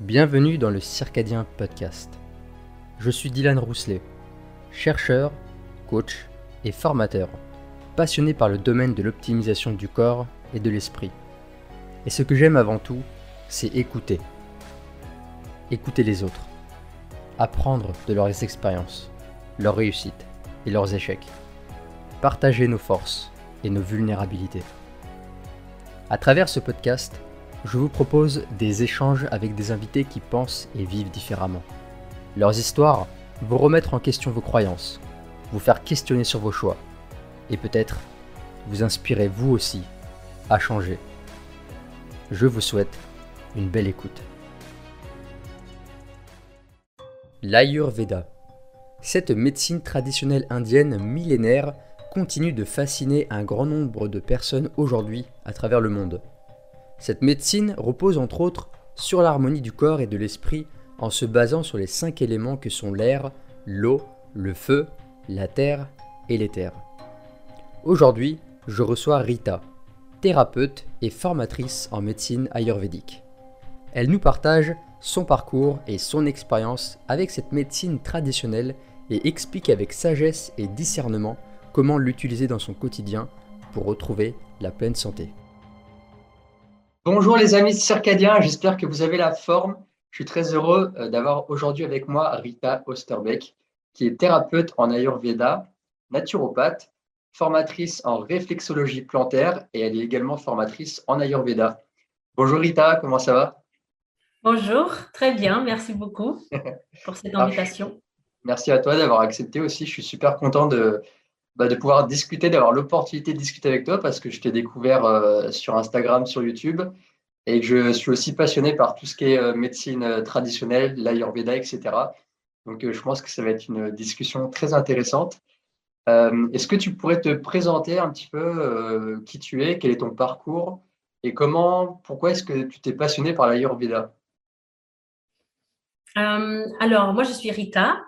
Bienvenue dans le Circadien Podcast. Je suis Dylan Rousselet, chercheur, coach et formateur, passionné par le domaine de l'optimisation du corps et de l'esprit. Et ce que j'aime avant tout, c'est écouter. Écouter les autres. Apprendre de leurs expériences, leurs réussites et leurs échecs. Partager nos forces et nos vulnérabilités. À travers ce podcast, je vous propose des échanges avec des invités qui pensent et vivent différemment. Leurs histoires vont remettre en question vos croyances, vous faire questionner sur vos choix, et peut-être vous inspirer vous aussi à changer. Je vous souhaite une belle écoute. L'Ayurveda. Cette médecine traditionnelle indienne millénaire continue de fasciner un grand nombre de personnes aujourd'hui à travers le monde. Cette médecine repose entre autres sur l'harmonie du corps et de l'esprit en se basant sur les cinq éléments que sont l'air, l'eau, le feu, la terre et l'éther. Aujourd'hui, je reçois Rita, thérapeute et formatrice en médecine ayurvédique. Elle nous partage son parcours et son expérience avec cette médecine traditionnelle et explique avec sagesse et discernement comment l'utiliser dans son quotidien pour retrouver la pleine santé. Bonjour les amis circadiens, j'espère que vous avez la forme. Je suis très heureux euh, d'avoir aujourd'hui avec moi Rita Osterbeck, qui est thérapeute en Ayurveda, naturopathe, formatrice en réflexologie plantaire et elle est également formatrice en Ayurveda. Bonjour Rita, comment ça va? Bonjour, très bien, merci beaucoup pour cette invitation. Merci à toi d'avoir accepté aussi, je suis super content de, bah, de pouvoir discuter, d'avoir l'opportunité de discuter avec toi parce que je t'ai découvert euh, sur Instagram, sur YouTube et que je suis aussi passionné par tout ce qui est euh, médecine euh, traditionnelle, l'Ayurveda, etc. Donc, je pense que ça va être une discussion très intéressante. Est-ce que tu pourrais te présenter un petit peu qui tu es, quel est ton parcours et comment, pourquoi est-ce que tu t'es passionné par l'Ayurveda? Alors, moi, je suis Rita.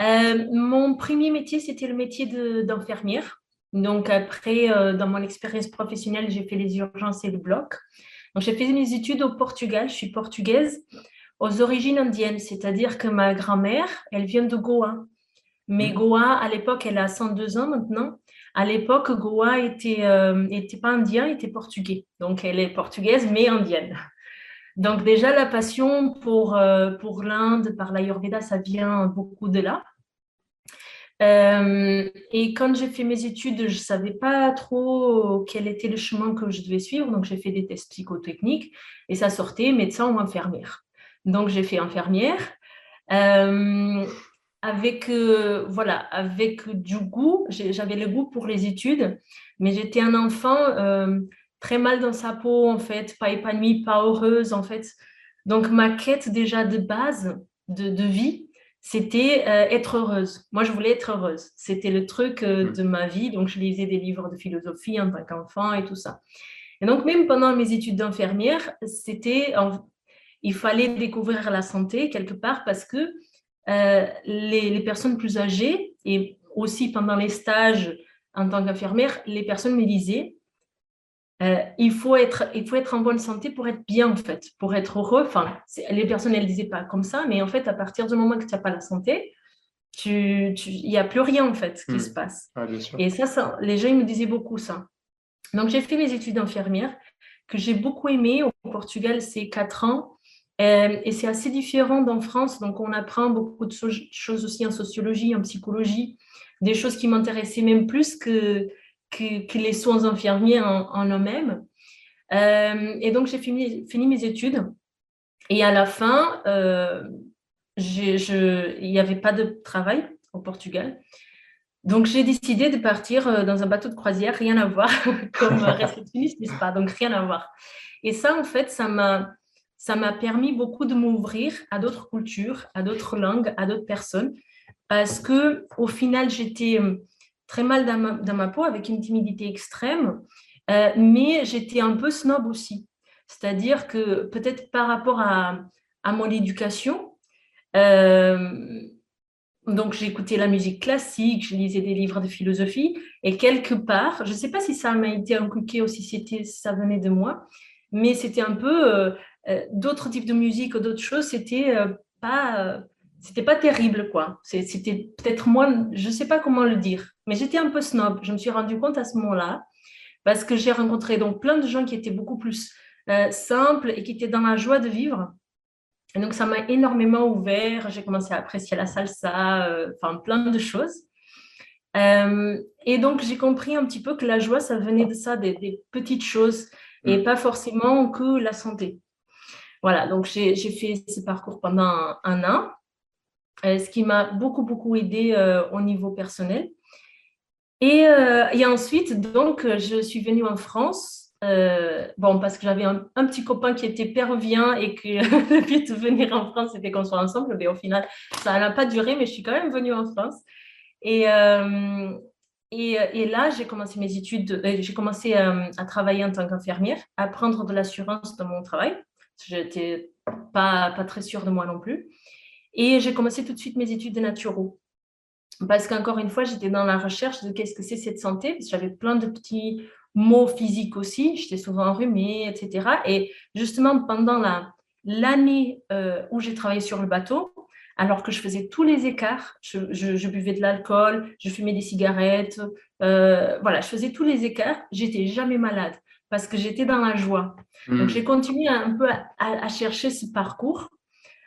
Euh, mon premier métier, c'était le métier d'infirmière. Donc après, euh, dans mon expérience professionnelle, j'ai fait les urgences et le bloc. Donc j'ai fait mes études au Portugal. Je suis portugaise aux origines indiennes, c'est-à-dire que ma grand-mère, elle vient de Goa. Mais mmh. Goa, à l'époque, elle a 102 ans maintenant. À l'époque, Goa était, euh, était pas indien, était portugais. Donc elle est portugaise, mais indienne. Donc déjà, la passion pour, euh, pour l'Inde par l'Ayurveda, ça vient beaucoup de là. Euh, et quand j'ai fait mes études, je ne savais pas trop quel était le chemin que je devais suivre. Donc j'ai fait des tests psychotechniques et ça sortait médecin ou infirmière. Donc j'ai fait infirmière. Euh, avec, voilà, avec du goût, j'avais le goût pour les études, mais j'étais un enfant très mal dans sa peau, en fait, pas épanouie, pas heureuse, en fait. Donc, ma quête déjà de base de, vie, c'était euh, être heureuse. Moi, je voulais être heureuse. C'était le truc euh, mm. de ma vie. Donc, je lisais des livres de philosophie en tant qu'enfant et tout ça. Et donc, même pendant mes études d'infirmière, c'était, il fallait découvrir la santé quelque part parce que euh, les, les, personnes plus âgées et aussi pendant les stages en tant qu'infirmière, les personnes me disaient euh, il, faut être, il faut être en bonne santé pour être bien, en fait, pour être heureux. Enfin, les personnes, elles ne disaient pas comme ça, mais en fait, à partir du moment que tu n'as pas la santé, il n'y a plus rien, en fait, qui hmm. se passe. Et ça, ça, les gens, ils me disaient beaucoup ça. Donc, j'ai fait mes études d'infirmière, que j'ai beaucoup aimé. Au Portugal, c'est quatre ans. Euh, et c'est assez différent d'en France. Donc, on apprend beaucoup de choses aussi en sociologie, en psychologie, des choses qui m'intéressaient même plus que que, les soins infirmiers en, eux-mêmes. Euh, et donc, j'ai fini, fini, mes études. Et à la fin, euh, il n'y avait pas de travail au Portugal. Donc, j'ai décidé de partir euh, dans un bateau de croisière, rien à voir, comme réceptionniste, n'est-ce pas? Donc, rien à voir. Et ça, en fait, ça m'a, ça m'a permis beaucoup de m'ouvrir à d'autres cultures, à d'autres langues, à d'autres personnes, parce que au final, j'étais très mal dans ma, peau, avec une timidité extrême, euh, mais j'étais un peu snob aussi. C'est-à-dire que peut-être par rapport à, mon éducation, euh, donc j'écoutais la musique classique, je lisais des livres de philosophie, et quelque part, je ne sais pas si ça m'a été inculqué ou si, ça venait de moi, mais c'était un peu, euh, d'autres types de musique ou d'autres choses, c'était pas c'était pas terrible, quoi. C'était peut-être moi, je sais pas comment le dire, mais j'étais un peu snob. Je me suis rendu compte à ce moment-là, parce que j'ai rencontré donc plein de gens qui étaient beaucoup plus euh, simples et qui étaient dans la joie de vivre. Et donc, ça m'a énormément ouvert. J'ai commencé à apprécier la salsa, euh, enfin, plein de choses. Euh, et donc, j'ai compris un petit peu que la joie, ça venait de ça, des, petites choses, et mm. pas forcément que la santé. Voilà, donc j'ai fait ce parcours pendant un an. Euh, ce qui m'a beaucoup, beaucoup aidé euh, au niveau personnel. Et, euh, et, ensuite, donc, je suis venue en France. bon, parce que j'avais un, petit copain qui était péruvien et que le but de venir en France, c'était qu'on soit ensemble. Mais au final, ça n'a pas duré, mais je suis quand même venue en France. Et, et, et, là, j'ai commencé mes études, j'ai commencé à, travailler en tant qu'infirmière, à prendre de l'assurance dans mon travail. Je n'étais pas, pas très sûre de moi non plus. Et j'ai commencé tout de suite mes études de naturo. Parce qu'encore une fois, j'étais dans la recherche de qu'est-ce que c'est cette santé, j'avais plein de petits mots physiques aussi, j'étais souvent enrhumée, etc. Et justement, pendant l'année euh, où j'ai travaillé sur le bateau, alors que je faisais tous les écarts, je, buvais de l'alcool, je fumais des cigarettes, euh, voilà, je faisais tous les écarts, j'étais jamais malade parce que j'étais dans la joie. Donc hmm. j'ai continué un peu à chercher ce parcours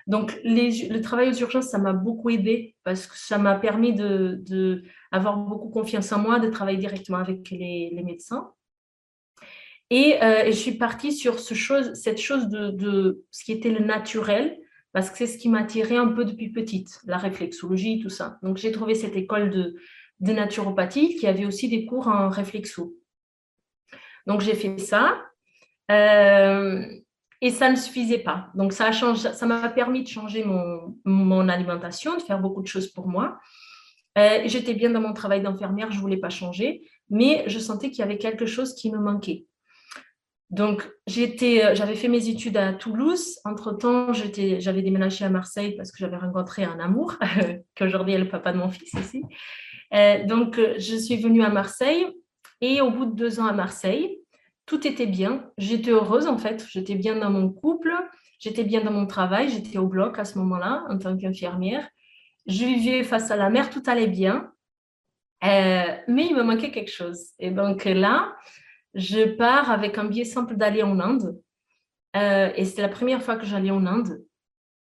donc, le travail aux urgences, ça m'a beaucoup aidé parce que ça m'a permis de, avoir beaucoup confiance en moi, de travailler directement avec les, médecins. Euh, et, je suis partie sur cette chose de, ce qui était le naturel, parce que c'est ce qui m'attirait un peu depuis petite, la réflexologie, tout ça. Donc, j'ai trouvé cette école de, de naturopathie qui avait aussi des cours en réflexo. Donc, j'ai fait ça. Euh, et ça ne suffisait pas. Donc, ça ça m'a permis de changer mon, alimentation, de faire beaucoup de choses pour moi. Euh, j'étais bien dans mon travail d'infirmière, je ne voulais pas changer, mais je sentais qu'il y avait quelque chose qui me manquait. Donc, euh, j'avais fait mes études à Toulouse. Entre-temps, j'avais déménagé à Marseille parce que j'avais rencontré un amour, qu'aujourd'hui est le papa de mon fils ici. Euh, donc, je suis venue à Marseille et au bout de deux ans à Marseille, tout était bien. J'étais heureuse en fait. J'étais bien dans mon couple, j'étais bien dans mon travail, j'étais au bloc à ce moment-là en tant qu'infirmière. Je vivais face à la mer, tout allait bien. Euh, mais il me manquait quelque chose. Et donc là, je pars avec un billet simple d'aller en Inde. Euh, et c'était la première fois que j'allais en Inde.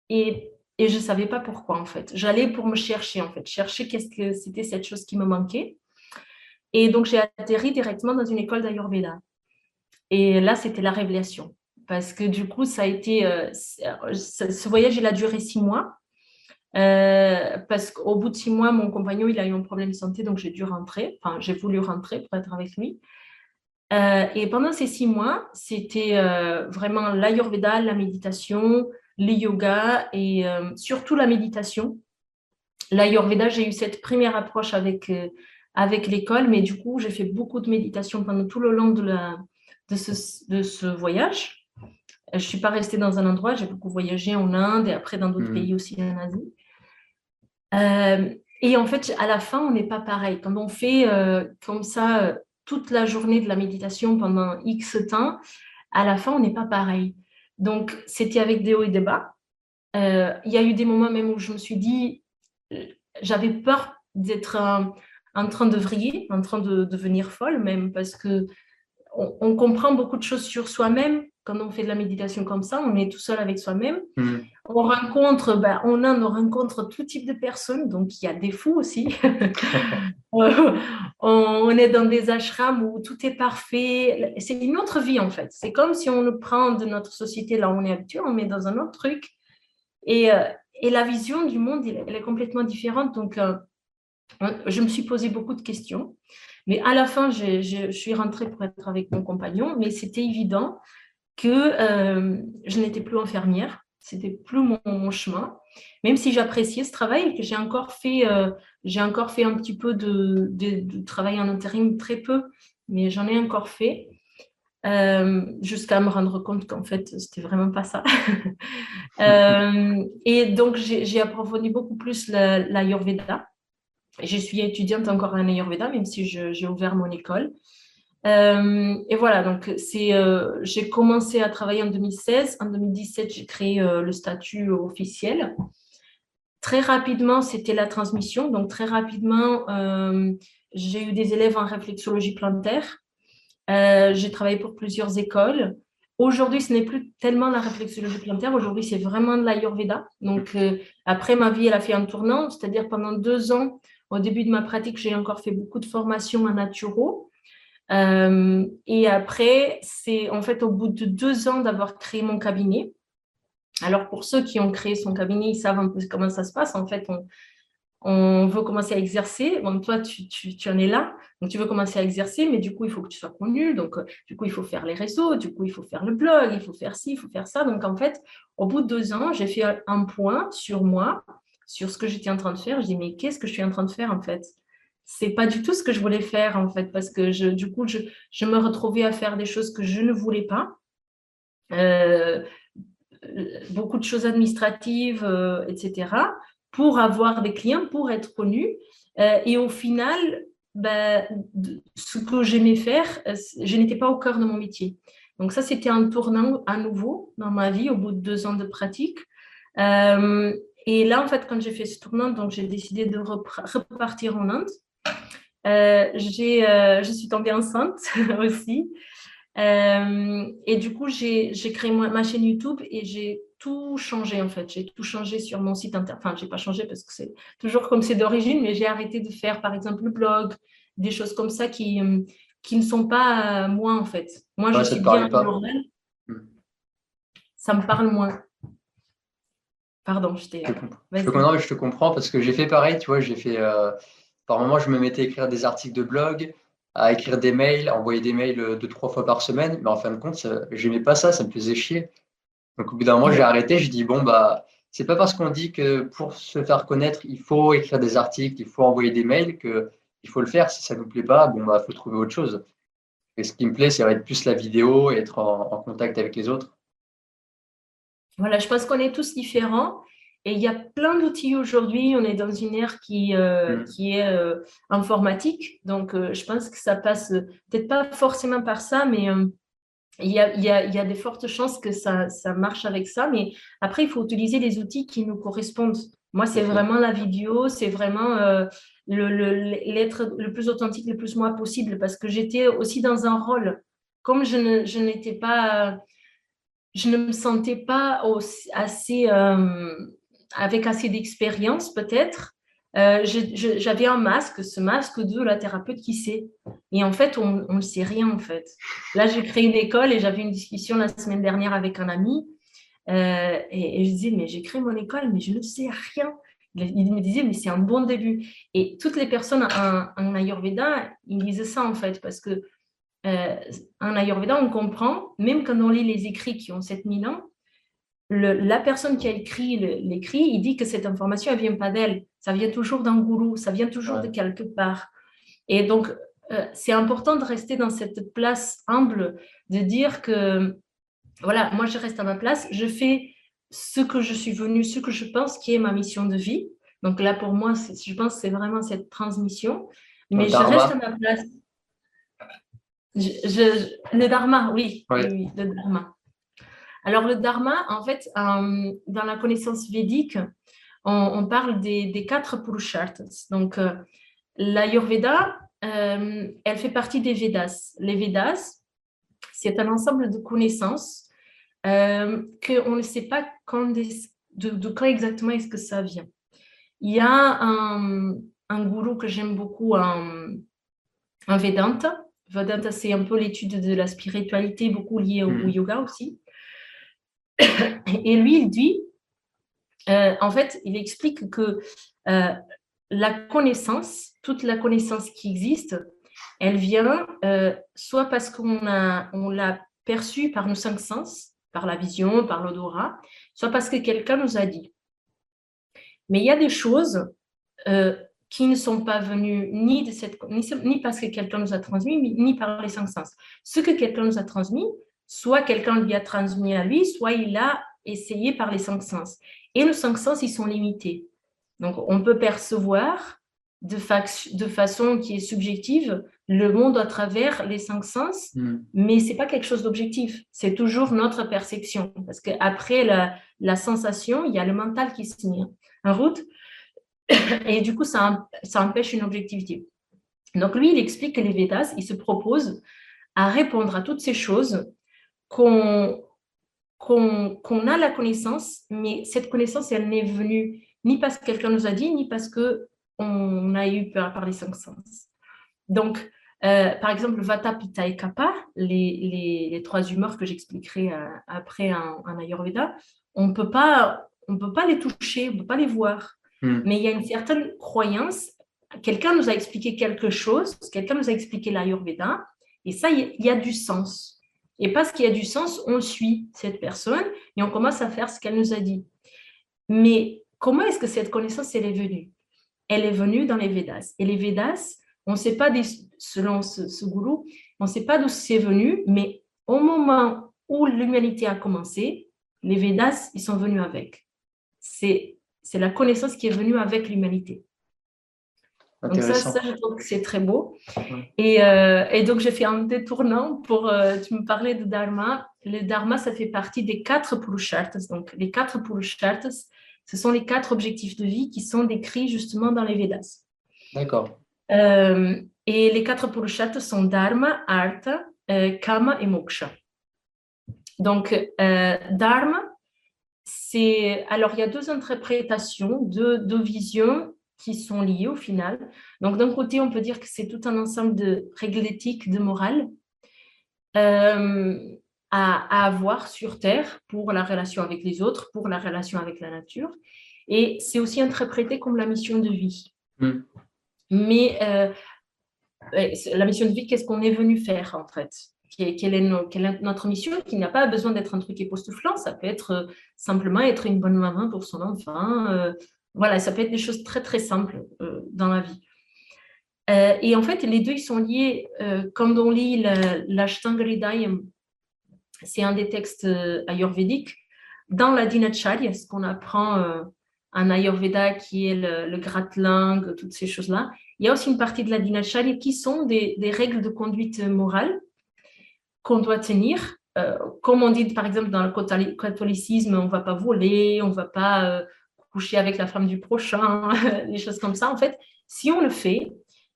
Et, et je ne savais pas pourquoi en fait. J'allais pour me chercher en fait, chercher qu'est-ce que c'était cette chose qui me manquait. Et donc j'ai atterri directement dans une école d'Ayurveda. Et là, c'était la révélation. Parce que du coup, ça a été. Euh, ce voyage, il a duré six mois. Euh, parce qu'au bout de six mois, mon compagnon, il a eu un problème de santé, donc j'ai dû rentrer. Enfin, j'ai voulu rentrer pour être avec lui. Euh, et pendant ces six mois, c'était vraiment l'ayurveda, la méditation, le yoga et surtout la méditation. L'ayurveda, j'ai eu cette première approche avec, avec l'école, mais du coup, j'ai fait beaucoup de méditation pendant tout le long de la, de ce, voyage. Je ne suis pas restée dans un endroit, j'ai beaucoup voyagé en Inde et après dans d'autres hmm. pays aussi en Asie. Euh, et en fait, à la fin, on n'est pas pareil. Quand on fait euh, comme ça euh, toute la journée de la méditation pendant X temps, à la fin, on n'est pas pareil. Donc, c'était avec des hauts et des bas. Il y a eu des moments même où je me suis dit, j'avais peur d'être en train de vriller, en train de devenir folle même, parce que on, comprend beaucoup de choses sur soi-même quand on fait de la méditation comme ça, on est tout seul avec soi-même. Hmm. On rencontre, ben, on a, on rencontre tout type de personnes, donc il y a des fous aussi. on, est dans des ashrams où tout est parfait. C'est une autre vie en fait. C'est comme si on le prend de notre société là où on est habitué, on met dans un autre truc. Et, euh, la vision du monde, elle, est complètement différente. Donc, euh, je me suis posé beaucoup de questions. Mais à la fin, je, suis rentrée pour être avec mon compagnon, mais c'était évident que euh, je n'étais plus infirmière, c'était plus mon, chemin. Même si j'appréciais ce travail j'ai encore fait, euh, j'ai encore fait un petit peu de, travail en intérim, très peu, mais j'en ai encore fait. Euh, jusqu'à me rendre compte qu'en fait, c'était vraiment pas ça. et donc, j'ai approfondi beaucoup plus l'Ayurveda. La, je suis étudiante encore en Ayurveda, même si j'ai ouvert mon école. et voilà, donc c'est, j'ai commencé à travailler en 2016. En 2017, j'ai créé le statut officiel. Très rapidement, c'était la transmission. Donc, très rapidement, j'ai eu des élèves en réflexologie plantaire. j'ai travaillé pour plusieurs écoles. Aujourd'hui, ce n'est plus tellement la réflexologie plantaire. Aujourd'hui, c'est vraiment de l'Ayurveda. Donc, après, ma vie, elle a fait un tournant. C'est-à-dire, pendant deux ans, au début de ma pratique, j'ai encore fait beaucoup de formations en naturo. Euh, et après, c'est en fait au bout de deux ans d'avoir créé mon cabinet. Alors, pour ceux qui ont créé son cabinet, ils savent un peu comment ça se passe. En fait, on, veut commencer à exercer. Bon, toi, tu, tu, tu, en es là, donc tu veux commencer à exercer, mais du coup, il faut que tu sois connu. Donc, euh, du coup, il faut faire les réseaux, du coup, il faut faire le blog, il faut faire ci, il faut faire ça. Donc, en fait, au bout de deux ans, j'ai fait un point sur moi sur ce que j'étais en train de faire. Je dis, mais qu'est-ce que je suis en train de faire en fait? C'est pas du tout ce que je voulais faire en fait, parce que du coup, je, me retrouvais à faire des choses que je ne voulais pas. Euh, beaucoup de choses administratives, euh, etc., pour avoir des clients, pour être connu. Euh, et au final, ben, ce que j'aimais faire, je n'étais pas au cœur de mon métier. Donc ça, c'était un tournant à nouveau dans ma vie au bout de deux ans de pratique. Et là, en fait, quand j'ai fait ce tournant, donc j'ai décidé de repartir en Inde. Euh, j'ai, euh, je suis tombée enceinte aussi. Euh, et du coup, j'ai, j'ai créé ma chaîne YouTube et j'ai tout changé en fait. J'ai tout changé sur mon site internet. Enfin, j'ai pas changé parce que c'est toujours comme c'est d'origine, mais j'ai arrêté de faire par exemple le blog, des choses comme ça qui, qui ne sont pas moi en fait. Moi, je suis bien Morel. Hmm. Ça me parle moins. Pardon, je t'ai. Je, je, te comprends parce que j'ai fait pareil, tu vois, j'ai fait. Euh, par moment, je me mettais à écrire des articles de blog, à écrire des mails, à envoyer des mails euh, deux, trois fois par semaine, mais en fin de compte, j'aimais pas ça, ça me faisait chier. Donc au bout d'un moment, j'ai arrêté, je dis bon, bah, c'est pas parce qu'on dit que pour se faire connaître, il faut écrire des articles, il faut envoyer des mails, que il faut le faire. Si ça ne nous plaît pas, bon, bah, faut trouver autre chose. Et ce qui me plaît, c'est être plus la vidéo et être en contact avec les autres. Voilà, je pense qu'on est tous différents. Et il y a plein d'outils aujourd'hui. On est dans une ère qui, euh, mm. qui est euh, informatique. Donc, euh, je pense que ça passe peut-être pas forcément par ça, mais il y, a, il, y a, il y, a, des fortes chances que ça, ça, marche avec ça. Mais après, il faut utiliser les outils qui nous correspondent. Moi, c'est vraiment la vidéo, c'est vraiment l'être le, le, plus authentique, le plus moi possible, parce que j'étais aussi dans un rôle. Comme je n'étais pas je ne me sentais pas assez, euh, avec assez d'expérience peut-être. Euh, j'avais un masque, ce masque de la thérapeute qui sait. Et en fait, on ne sait rien en fait. Là, j'ai créé une école et j'avais une discussion la semaine dernière avec un ami. Euh, et, je disais, mais j'ai créé mon école, mais je ne sais rien. Il me disait, mais c'est un bon début. Et toutes les personnes en, Ayurveda, ils disent ça en fait, parce que euh, en Ayurveda, on comprend, même quand on lit les écrits qui ont 7000 ans, la personne qui a écrit l'écrit, il dit que cette information, elle vient pas d'elle. Ça vient toujours d'un gourou, ça vient toujours de quelque part. Et donc, euh, c'est important de rester dans cette place humble, de dire que, voilà, moi, je reste à ma place, je fais ce que je suis venue, ce que je pense qui est ma mission de vie. Donc là, pour moi, je pense que c'est vraiment cette transmission. Mais je reste à ma place le dharma, oui, oui, le dharma. Alors le dharma, en fait, euh, dans la connaissance védique, on, parle des, quatre purusharthas. Donc euh, l'Ayurveda, euh, elle fait partie des Vedas. Les Vedas, c'est un ensemble de connaissances qu'on ne sait pas quand de, de, quand exactement est-ce que ça vient. Il y a un, un gourou que j'aime beaucoup, un, un Vedanta, Vedanta, c'est un peu l'étude de la spiritualité, beaucoup liée au, hmm. yoga aussi. Et lui, il dit, euh, en fait, il explique que euh, la connaissance, toute la connaissance qui existe, elle vient euh, soit parce qu'on on l'a perçue par nos cinq sens, par la vision, par l'odorat, soit parce que quelqu'un nous a dit. Mais il y a des choses qui ne sont pas venus ni, de cette, ni, parce que quelqu'un nous a transmis, ni par les cinq sens. Ce que quelqu'un nous a transmis, soit quelqu'un lui a transmis à lui, soit il a essayé par les cinq sens. Et les cinq sens, ils sont limités. Donc, on peut percevoir de, de façon qui est subjective le monde à travers les cinq sens, Hmm. mais c'est pas quelque chose d'objectif. C'est toujours notre perception. Parce qu'après la, la sensation, il y a le mental qui se met en route. Et du coup, ça, empêche une objectivité. Donc lui, il explique que les Védas, il se propose à répondre à toutes ces choses qu'on a la connaissance, mais cette connaissance, elle n'est venue ni parce que quelqu'un nous a dit, ni parce que on a eu peur par les cinq sens. Donc, euh, par exemple, Vata, Pitta et Kapha, les, trois humeurs que j'expliquerai euh, après en, en Ayurveda, on ne peut pas les toucher, on ne peut pas les voir. Hmm. Mais il y a une certaine croyance. Quelqu'un nous a expliqué quelque chose, quelqu'un nous a expliqué l'Ayurveda, et ça, il y a du sens. Et parce qu'il y a du sens, on suit cette personne et on commence à faire ce qu'elle nous a dit. Mais comment est-ce que cette connaissance, elle est venue? Elle est venue dans les Védas. Et les Védas, on ne sait pas, selon ce, ce gourou, on ne sait pas d'où c'est venu, mais au moment où l'humanité a commencé, les Védas, ils sont venus avec. C'est la connaissance qui est venue avec l'humanité. Donc ça, je trouve que c'est très beau. Ouais. Et, euh, et donc, j'ai fait un détournant pour, euh, tu me parlais de Dharma. Le Dharma, ça fait partie des quatre Purusharthas. Donc, les quatre Purusharthas, ce sont les quatre objectifs de vie qui sont décrits justement dans les Védas. D'accord. Euh, et les quatre Purusharthas sont Dharma, Artha, euh, Kama et Moksha. Donc, Dharma, c'est... Alors, il y a deux interprétations, deux, deux visions qui sont liées au final. Donc, d'un côté, on peut dire que c'est tout un ensemble de règles éthiques, de morale euh, à, à avoir sur Terre pour la relation avec les autres, pour la relation avec la nature. Et c'est aussi interprété comme la mission de vie. Hmm. Mais euh, la mission de vie, qu'est-ce qu'on est venu faire en fait? Quelle est, notre mission Qui n'a pas besoin d'être un truc époustouflant, ça peut être euh, simplement être une bonne maman pour son enfant. euh, voilà, ça peut être des choses très très simples euh, dans la vie. Et en fait, les deux, ils sont liés. quand on lit la- l'Ashtanga Hridayam, c'est un des textes ayurvédiques. Dans la Dinacharya, ce qu'on apprend en Ayurveda, qui est le, le gratte-langue, toutes ces choses-là, il y a aussi une partie de la Dinacharya qui sont des règles de conduite morale qu'on doit tenir. Euh, comme on dit, par exemple, dans le catholi- catholicisme, on ne va pas voler, on ne va pas euh, coucher avec la femme du prochain, des choses comme ça. En fait, si on le fait,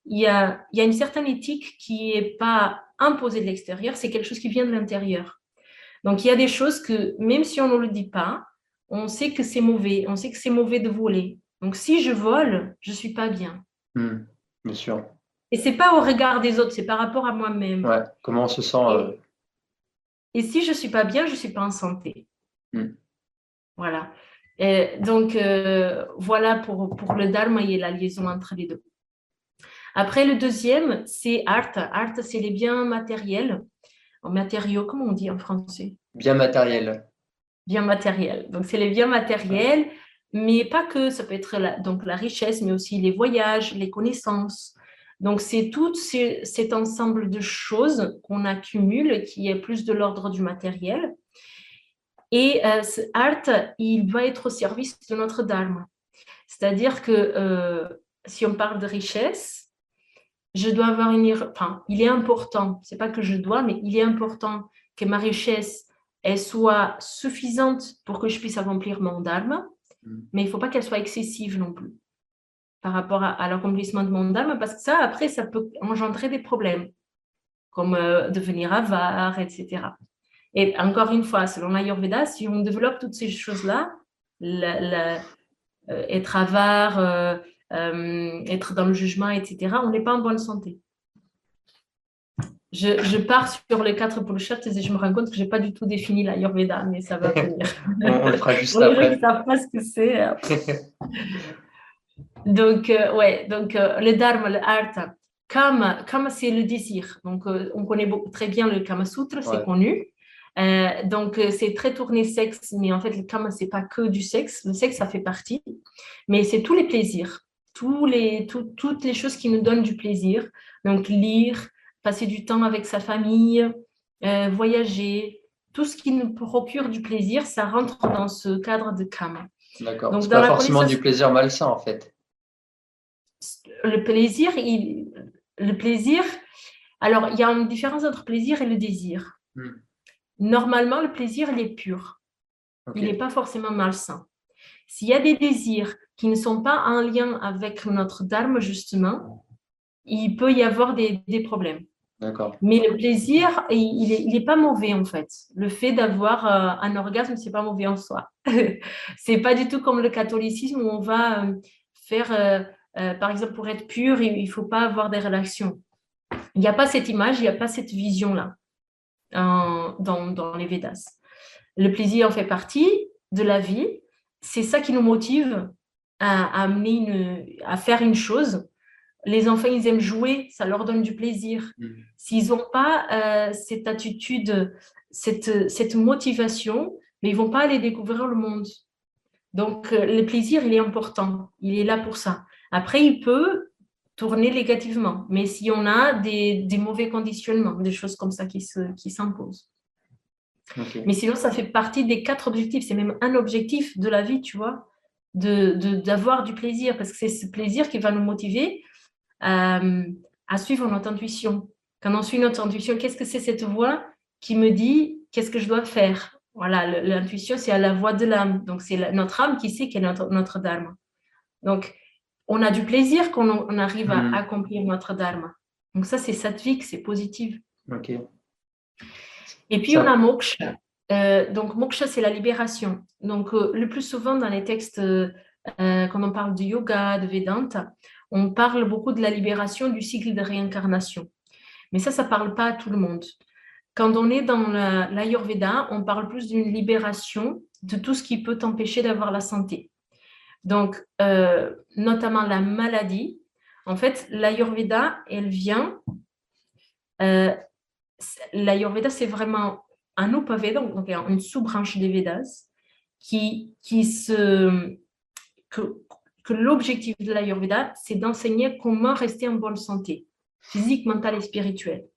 il y a, il y a une certaine éthique qui n'est pas imposée de l'extérieur, c'est quelque chose qui vient de l'intérieur. Donc, il y a des choses que, même si on ne le dit pas, on sait que c'est mauvais, on sait que c'est mauvais de voler. Donc, si je vole, je ne suis pas bien. Hmm. Bien sûr. Et c'est pas au regard des autres, c'est par rapport à moi-même. Ouais. Comment on se sent euh, Et si je ne suis pas bien, je ne suis pas en santé. Hmm. Voilà. Et donc, euh, voilà pour, pour le dharma et la liaison entre les deux. Après, le deuxième, c'est art. Art, c'est les biens matériels. En matériaux, comment on dit en français? Bien matériel Biens matériels. Donc, c'est les biens matériels, mais pas que. Ça peut être la, donc la richesse, mais aussi les voyages, les connaissances. Donc, c'est tout cet ensemble de choses qu'on accumule qui est plus de l'ordre du matériel. Et euh, ce art, il doit être au service de notre dharma. C'est-à-dire que euh, si on parle de richesse, je dois avoir une... Enfin, il est important, c'est pas que je dois, mais il est important que ma richesse, elle soit suffisante pour que je puisse accomplir mon dharma, Mm. mais il ne faut pas qu'elle soit excessive non plus par rapport à, à l'accomplissement de mon dharma, parce que ça, après, ça peut engendrer des problèmes, comme euh, devenir avare, etc. Et encore une fois, selon l'Ayurveda, si on développe toutes ces choses-là, la- la- euh, être avare, euh, être dans le jugement, etc., on n'est pas en bonne santé. Je, je pars sur les quatre Purusharthas et je me rends compte que je n'ai pas du tout défini l'Ayurveda, mais ça va venir. on, on le fera juste Pour les gens qui après ne savent pas ce que c'est. Donc, euh, ouais, donc euh, le dharma, le artha. Kama, kama c'est le désir. Donc, euh, on connaît beaucoup- très bien le Kama Sutra, c'est connu. Donc, c'est très tourné sexe, mais en fait, le Kama, c'est pas que du sexe. Le sexe, ça fait partie, mais c'est tous les plaisirs, tous les, tout- toutes les choses qui nous donnent du plaisir. Donc, lire, passer du temps avec sa famille, voyager, tout ce qui nous procure du plaisir, ça rentre dans ce cadre de Kama. d'accord Donc, c'est dans pas la forcément connaissance- du plaisir malsain en fait le plaisir, il, le plaisir, Alors, il y a une différence entre plaisir et le désir. Hmm. Normalement, le plaisir, il est pur. Il n'est pas forcément malsain. S'il y a des désirs qui ne sont pas en lien avec notre dharma, justement, il peut y avoir des, des problèmes. D'accord. Mais le plaisir, il n'est il est pas mauvais en fait. Le fait d'avoir euh, un orgasme, c'est pas mauvais en soi. c'est pas du tout comme le catholicisme où on va euh, faire, euh, euh, par exemple, pour être pur, il il faut pas avoir des relations. Il n'y a pas cette image, il n'y a pas cette vision-là dans, dans les Védas. Le plaisir en fait partie de la vie. C'est ça qui nous motive à, à amener une, à faire une chose. Les enfants, ils aiment jouer, ça leur donne du plaisir. Hmm. S'ils n'ont pas euh, cette attitude, cette, cette motivation, mais ils vont pas aller découvrir le monde. Donc, euh, le plaisir, il est important. Il est là pour ça. Après, il peut tourner négativement, mais si on a des, des mauvais conditionnements, des choses comme ça qui se- qui s'imposent. Mais sinon, ça fait partie des quatre objectifs. C'est même un objectif de la vie, tu vois, de, de- d'avoir du plaisir, parce que c'est ce plaisir qui va nous motiver euh, à suivre notre intuition. Quand on suit notre intuition, qu'est-ce que c'est cette voix qui me dit qu'est-ce que je dois faire? Voilà, l'intuition, c'est à la voix de l'âme. Donc, c'est notre âme qui sait quel est notre, notre dharma. Donc, on a du plaisir quand on, arrive à Mhm. accomplir notre dharma. Donc, ça, c'est sattvique, c'est positif. Ok. Et puis, Ça- on a moksha. Euh, donc, moksha, c'est la libération. Donc, euh, le plus souvent dans les textes, euh, quand on parle de yoga, de Vedanta, on parle beaucoup de la libération du cycle de réincarnation. Mais ça, ça ne parle pas à tout le monde. Quand on est dans la- l'Ayurveda, on parle plus d'une libération de tout ce qui peut t'empêcher d'avoir la santé. Donc, euh, notamment la maladie. En fait, l'Ayurveda, elle vient euh, l'Ayurveda, c'est vraiment un Upaveda, donc une sous-branche des Védas, qui, qui se, que, que l'objectif de l'Ayurveda, c'est d'enseigner comment rester en bonne santé, physique, mentale et spirituelle.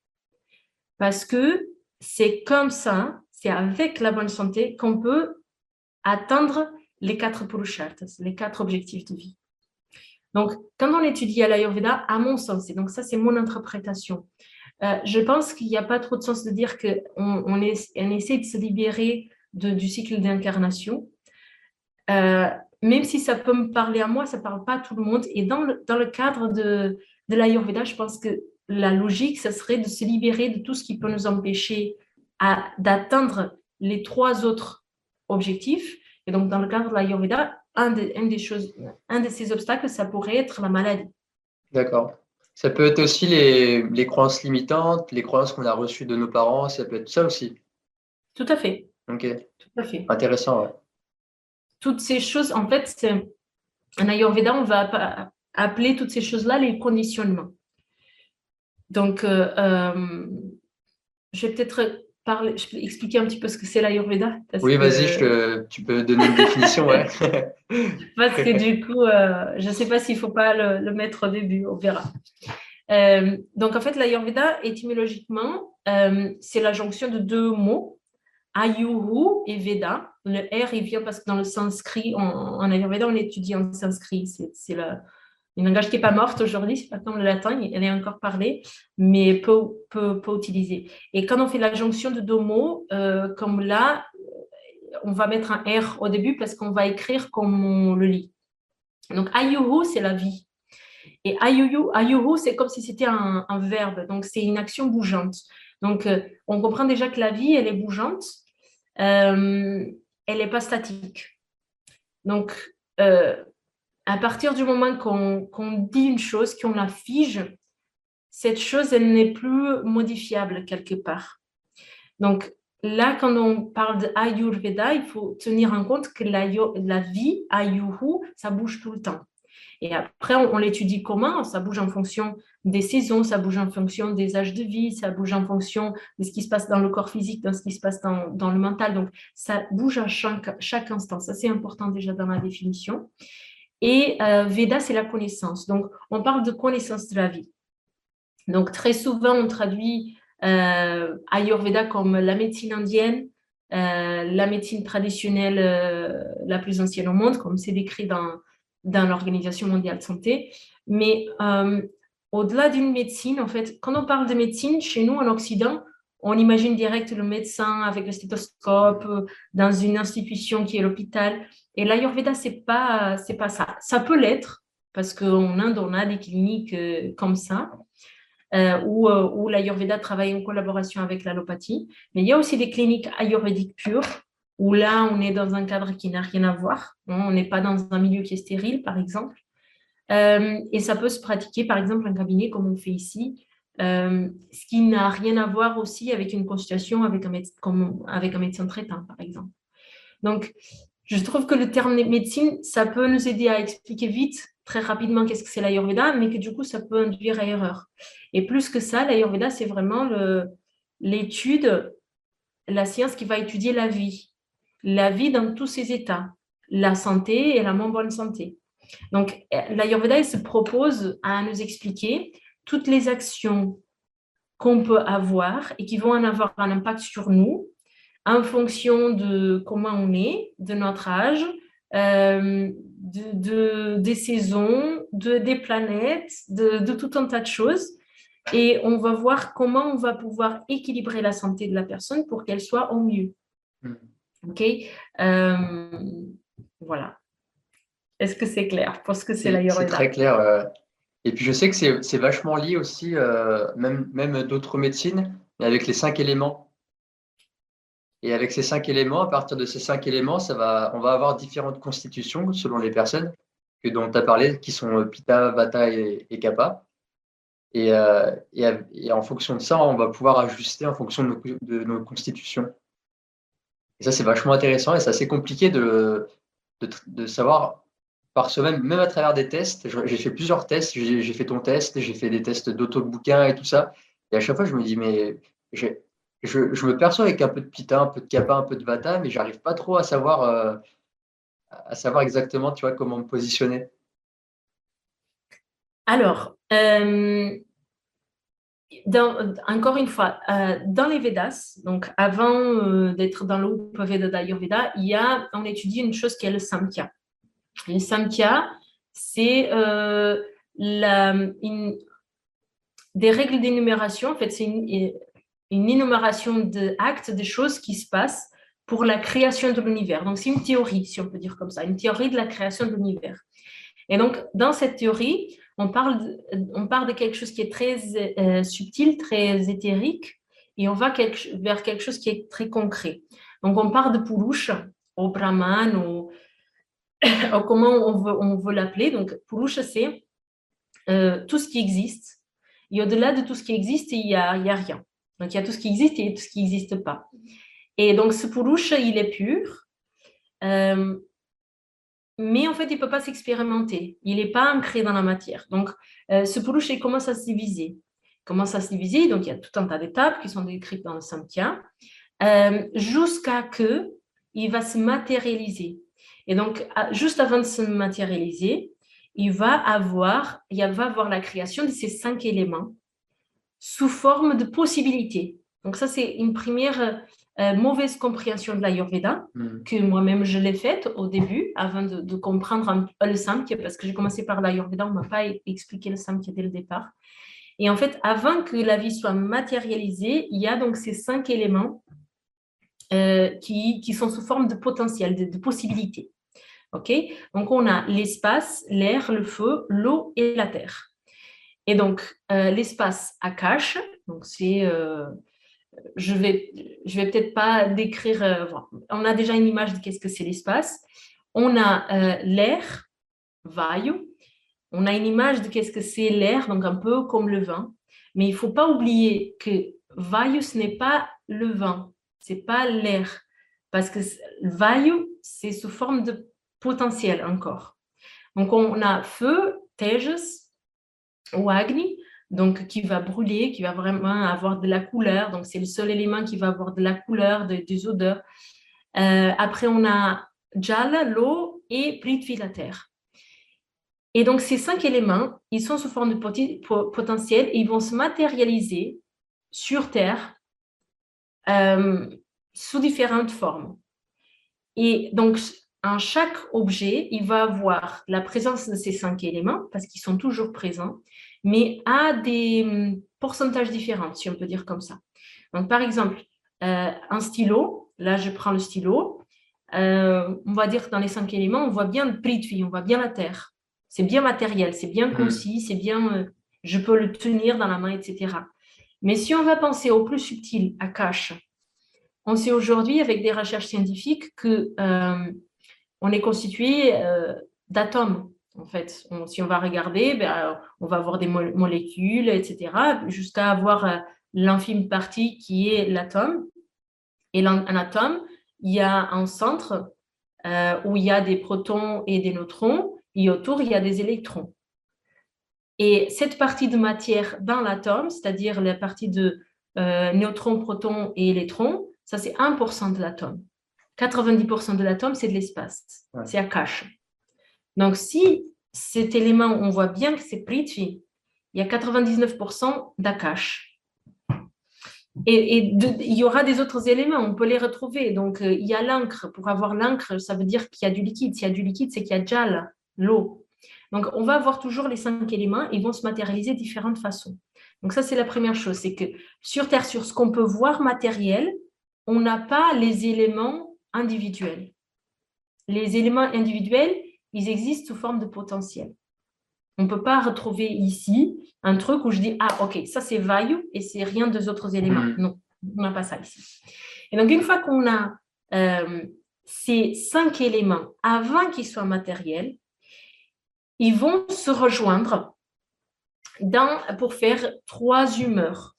Parce que c'est comme ça, c'est avec la bonne santé qu'on peut atteindre les quatre purusharthas, les quatre objectifs de vie. Donc, quand on étudie à l'Ayurveda, à mon sens, et donc ça, c'est mon interprétation, euh, je pense qu'il n'y a pas trop de sens de dire qu'on on, essaie de se libérer du cycle d'incarnation. Euh, même si ça peut me parler à moi, ça ne parle pas à tout le monde. Et dans le, cadre de, de l'Ayurveda, je pense que la logique, ça serait de se libérer de tout ce qui peut nous empêcher d'atteindre les trois autres objectifs. Et donc, dans le cadre de l'Ayurveda, un, de- un des choses, un de ces obstacles, ça pourrait être la maladie. D'accord. Ça peut être aussi les, les croyances limitantes, les croyances qu'on a reçues de nos parents, ça peut être ça aussi. Tout à fait, Ok, tout à fait. intéressant, ouais. toutes ces choses, en fait, en Ayurveda, on va appeler toutes ces choses-là les conditionnements. Donc, euh, euh, je vais peut-être parler, je peux expliquer un petit peu ce que c'est l'Ayurveda? Oui, vas-y, tu peux donner une définition, ouais. Parce que du coup, euh, je ne sais pas s'il ne faut pas le, le mettre au début, on verra. Euh, donc, en fait, l'Ayurveda, étymologiquement, euh, c'est la jonction de deux mots, Ayuru et Veda. Le R, il vient parce que dans le sanskrit, en, en Ayurveda, on étudie en sanskrit. C'est, c'est la- une langage qui n'est pas morte aujourd'hui, c'est pas comme le latin, elle est encore parlée, mais peu, peu, peu utilisée. Et quand on fait la jonction de deux mots, euh, comme là, on va mettre un R au début parce qu'on va écrire comme on le lit. Donc, ayuhu, c'est la vie. Et ayuhu, ayuhu c'est comme si c'était un, verbe. Donc, c'est une action bougeante. Donc, euh, on comprend déjà que la vie, elle est bougeante. Euh, elle n'est pas statique. Donc, à partir du moment qu'on dit une chose, qu'on la fige, cette chose, elle n'est plus modifiable quelque part. Donc, là, quand on parle de Ayurveda, il faut tenir en compte que la, vie, Ayuhu, ça bouge tout le temps. Et après, on, l'étudie comment? Ça bouge en fonction des saisons, ça bouge en fonction des âges de vie, ça bouge en fonction de ce qui se passe dans le corps physique, de ce qui se passe dans, dans le mental. Donc, ça bouge à chaque, chaque instant. Ça, c'est important déjà dans la définition. Et euh, Veda, c'est la connaissance. Donc, on parle de connaissance de la vie. Donc, très souvent, on traduit euh, Ayurveda comme la médecine indienne, euh, la médecine traditionnelle la plus ancienne au monde, comme c'est décrit dans, dans l'Organisation mondiale de santé. Mais au-delà d'une médecine, en fait, quand on parle de médecine, chez nous en Occident, on imagine direct le médecin avec le stéthoscope euh, dans une institution qui est l'hôpital. Et l'Ayurveda, c'est pas, c'est pas ça. Ça peut l'être, parce qu'en Inde, on a des cliniques euh, comme ça, euh, où, où l'Ayurveda travaille en collaboration avec l'allopathie. Mais il y a aussi des cliniques ayurvédiques pures, où là, on est dans un cadre qui n'a rien à voir. On n'est pas dans un milieu qui est stérile, par exemple. et ça peut se pratiquer, par exemple, un cabinet comme on fait ici, euh, ce qui n'a rien à voir aussi avec une consultation avec un, comme, avec un médecin traitant, par exemple. Donc, je trouve que le terme médecine, ça peut nous aider à expliquer vite, très rapidement, qu'est-ce que c'est l'Ayurveda, mais que du coup, ça peut induire à erreur. Et plus que ça, l'Ayurveda, c'est vraiment l'étude, la science qui va étudier la vie, la vie dans tous ses états, la santé et la moins bonne santé. Donc, l'Ayurveda, il se propose à nous expliquer toutes les actions qu'on peut avoir et qui vont en avoir un impact sur nous en fonction de comment on est, de notre âge, euh, de, des saisons, de, des planètes, de, tout un tas de choses. Et on va voir comment on va pouvoir équilibrer la santé de la personne pour qu'elle soit au mieux. Hmm. OK? Euh, Voilà. Est-ce que c'est clair? Parce que c'est la C'est très clair. Euh, et puis je sais que c'est vachement lié aussi, euh, même, même d'autres médecines, mais avec les cinq éléments. Et avec ces cinq éléments, à partir de ces cinq éléments, ça va, on va avoir différentes constitutions selon les personnes que dont tu as parlé, qui sont Pitta, Vata et, Kappa. Et, euh, et, en fonction de ça, on va pouvoir ajuster en fonction de nos, constitutions. Et ça, c'est vachement intéressant et c'est assez compliqué de, de savoir par semaine, même à travers des tests. J'ai fait plusieurs tests. J'ai fait ton test, j'ai fait des tests d'auto-bouquins et tout ça. Et à chaque fois, je me dis, mais je, je, me perçois avec un peu de pita, un peu de kappa, un peu de vata, mais j'arrive pas trop à savoir, euh, à savoir exactement, tu vois, comment me positionner. Alors, euh, encore une fois, euh, dans les Vedas, donc avant d'être dans le Veda d'Ayurveda, il y a, on étudie une chose qui est le Samkhya. Le Samkhya, c'est euh, des règles d'énumération. En fait, c'est une, énumération d'actes, de choses qui se passent pour la création de l'univers. Donc, c'est une théorie, si on peut dire comme ça, une théorie de la création de l'univers. Et donc, dans cette théorie, on parle de, on parle de quelque chose qui est très euh, subtil, très éthérique, et on va vers quelque chose qui est très concret. Donc, on part de Purusha, au Brahman, au, comment on veut, l'appeler. Donc, Purusha, c'est euh, tout ce qui existe. Et au-delà de tout ce qui existe, il n'y a, y a rien. Donc, il y a tout ce qui existe et tout ce qui n'existe pas. Et donc, ce Purusha, il est pur. Euh, mais en fait, il ne peut pas s'expérimenter. Il n'est pas ancré dans la matière. Donc, euh, ce Purusha, il commence à se diviser. Il commence à se diviser. Donc, il y a tout un tas d'étapes qui sont décrites dans le Samkhya. jusqu'à que il va se matérialiser. Et donc, juste avant de se matérialiser, il va avoir, il va avoir la création de ces cinq éléments sous forme de possibilités. Donc ça, c'est une première euh, mauvaise compréhension de l'Ayurveda, mm. que moi-même je l'ai faite au début, avant de, comprendre le Samkhya, parce que j'ai commencé par l'Ayurveda, on ne m'a pas expliqué le Samkhya dès le départ. Et en fait, avant que la vie soit matérialisée, il y a donc ces cinq éléments euh, qui, qui, sont sous forme de potentiel, de, de possibilités. OK? Donc, on a l'espace, l'air, le feu, l'eau et la terre. Et donc, euh, l'espace Akash, donc c'est, euh, je vais, je vais peut-être pas décrire, euh, on a déjà une image de qu'est-ce que c'est l'espace. On a l'air, Vayu, on a une image de qu'est-ce que c'est l'air, donc un peu comme le vin. Mais il faut pas oublier que Vayu, ce n'est pas le vin, c'est pas l'air. Parce que Vayu, c'est sous forme de potentiel encore. Donc, on a feu, Tejas ou Agni, donc qui va brûler, qui va vraiment avoir de la couleur. Donc, c'est le seul élément qui va avoir de la couleur, des odeurs. Euh, après, on a Jala, l'eau, et Prithvi, la terre. Et donc, ces cinq éléments, ils sont sous forme de potentiel et ils vont se matérialiser sur Terre euh, sous différentes formes. Et donc, en chaque objet, il va avoir la présence de ces cinq éléments, parce qu'ils sont toujours présents, mais à des hum, pourcentages différents, si on peut dire comme ça. Donc, par exemple, euh, un stylo, là, je prends le stylo, euh, on va dire que dans les cinq éléments, on voit bien le prithvi, on voit bien la terre. C'est bien matériel, c'est bien mmh. concis, c'est bien, euh, je peux le tenir dans la main, etc. Mais si on va penser au plus subtil, à cache, on sait aujourd'hui avec des recherches scientifiques que on est constitué d'atomes. En fait, si on va regarder, ben, on va avoir des molécules, etc., jusqu'à avoir l'infime partie qui est l'atome. Et un atome, il y a un centre euh, où il y a des protons et des neutrons, et autour, il y a des électrons. Et cette partie de matière dans l'atome, c'est-à-dire la partie de euh, neutrons, protons et électrons, ça c'est 1% de l'atome. 90% de l'atome, c'est de l'espace, c'est Akash. Donc si cet élément, on voit bien que c'est Prithvi, il y a 99% d'Akash. Et, il y aura des autres éléments, on peut les retrouver. Donc, euh, il y a l'encre. Pour avoir l'encre, ça veut dire qu'il y a du liquide. S'il y a du liquide, c'est qu'il y a déjà l'eau. Donc, on va avoir toujours les cinq éléments. Ils vont se matérialiser de différentes façons. Donc, ça, c'est la première chose. C'est que sur Terre, sur ce qu'on peut voir matériel, on n'a pas les éléments individuels. Les éléments individuels, ils existent sous forme de potentiel. On ne peut pas retrouver ici un truc où je dis, ah, ok, ça c'est value et c'est rien des autres éléments. Mm. Non, on n'a pas ça ici. Et donc, une fois qu'on a euh, ces cinq éléments avant qu'ils soient matériels, ils vont se rejoindre dans, pour faire trois humeurs.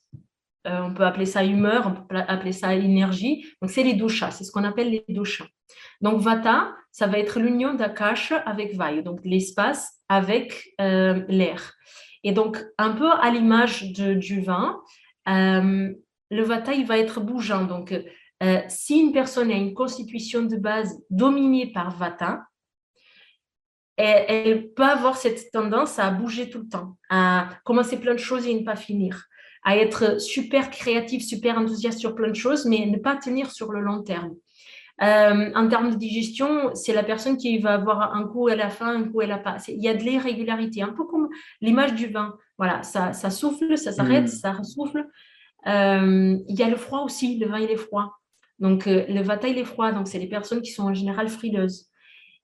Euh, on peut appeler ça humeur, on peut appeler ça énergie. Donc, c'est les doshas, c'est ce qu'on appelle les doshas. Donc, vata, ça va être l'union d'Akash avec Vayu, donc l'espace avec euh, l'air. Et donc, un peu à l'image du vin, euh, le Vata, il va être bougeant. Donc, si une personne a une constitution de base dominée par Vata, elle, peut avoir cette tendance à bouger tout le temps, à commencer plein de choses et ne pas finir, à être super créatif, super enthousiaste sur plein de choses, mais ne pas tenir sur le long terme. Euh, en termes de digestion, c'est la personne qui va avoir un coup à la fin, un coup elle n'a pas. Il y a de l'irrégularité, un peu comme l'image du vin. Voilà, ça, ça souffle, ça s'arrête, mm. ça ressouffle. Euh, il y a le froid aussi, le vin il est froid. Donc euh, le vata il est froid, donc c'est les personnes qui sont en général frileuses.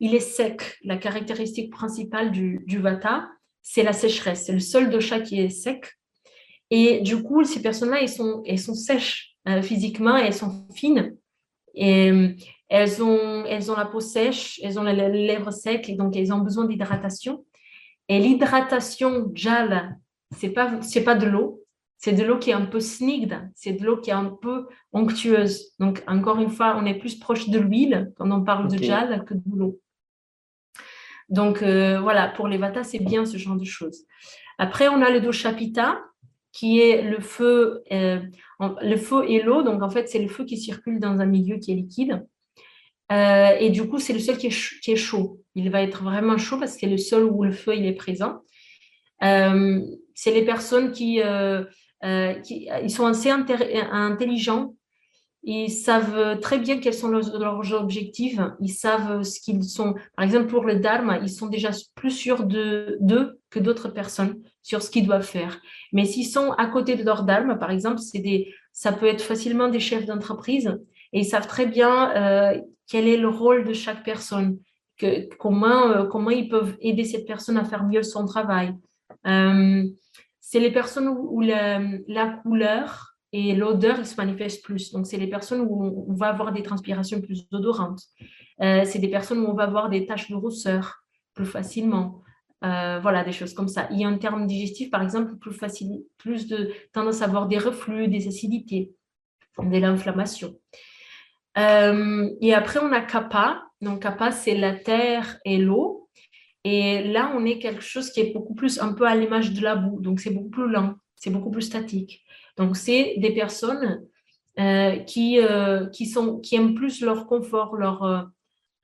Il est sec. La caractéristique principale du, du vata, c'est la sécheresse. C'est le seul dosha qui est sec. Et du coup, ces personnes-là, elles sont, elles sont sèches physiquement, elles sont fines. Et euh, elles ont, elles ont la peau sèche, elles ont les lèvres secs, et donc elles ont besoin d'hydratation. Et l'hydratation jal, c'est pas c'est pas de l'eau, c'est de l'eau qui est un peu snigde, c'est de l'eau qui est un peu onctueuse. Donc encore une fois, on est plus proche de l'huile quand on parle de jal que de l'eau. Donc euh, voilà, pour les vatas, c'est bien ce genre de choses. Après, on a le dosha pitta, qui est le feu, euh, le feu et l'eau. Donc, en fait, c'est le feu qui circule dans un milieu qui est liquide. Euh, et du coup, c'est le seul qui est, chaud. Il va être vraiment chaud parce que c'est le seul où le feu il est présent. Euh, c'est les personnes qui, qui, ils sont assez intelligents. Ils savent très bien quels sont leurs, objectifs. Ils savent ce qu'ils sont. Par exemple, pour le dharma, ils sont déjà plus sûrs d'eux que d'autres personnes sur ce qu'ils doivent faire. Mais s'ils sont à côté de leur dharma, par exemple, c'est des, ça peut être facilement des chefs d'entreprise et ils savent très bien euh, quel est le rôle de chaque personne, que, comment, euh, comment ils peuvent aider cette personne à faire mieux son travail. Euh, c'est les personnes où, la, la, couleur et l'odeur, se manifestent plus. Donc, c'est les personnes où on va avoir des transpirations plus odorantes. C'est des personnes où on va avoir des taches de rousseur plus facilement. Euh, voilà, des choses comme ça. Il y a un terme digestif, par exemple, plus, facile, plus de tendance à avoir des reflux, des acidités, de l'inflammation. Euh, et après, on a kappa. Donc, kappa, c'est la terre et l'eau. Et là, on est quelque chose qui est beaucoup plus un peu à l'image de la boue. Donc, c'est beaucoup plus lent, c'est beaucoup plus statique. Donc, c'est des personnes euh, qui, qui, sont, qui aiment plus leur confort, leur,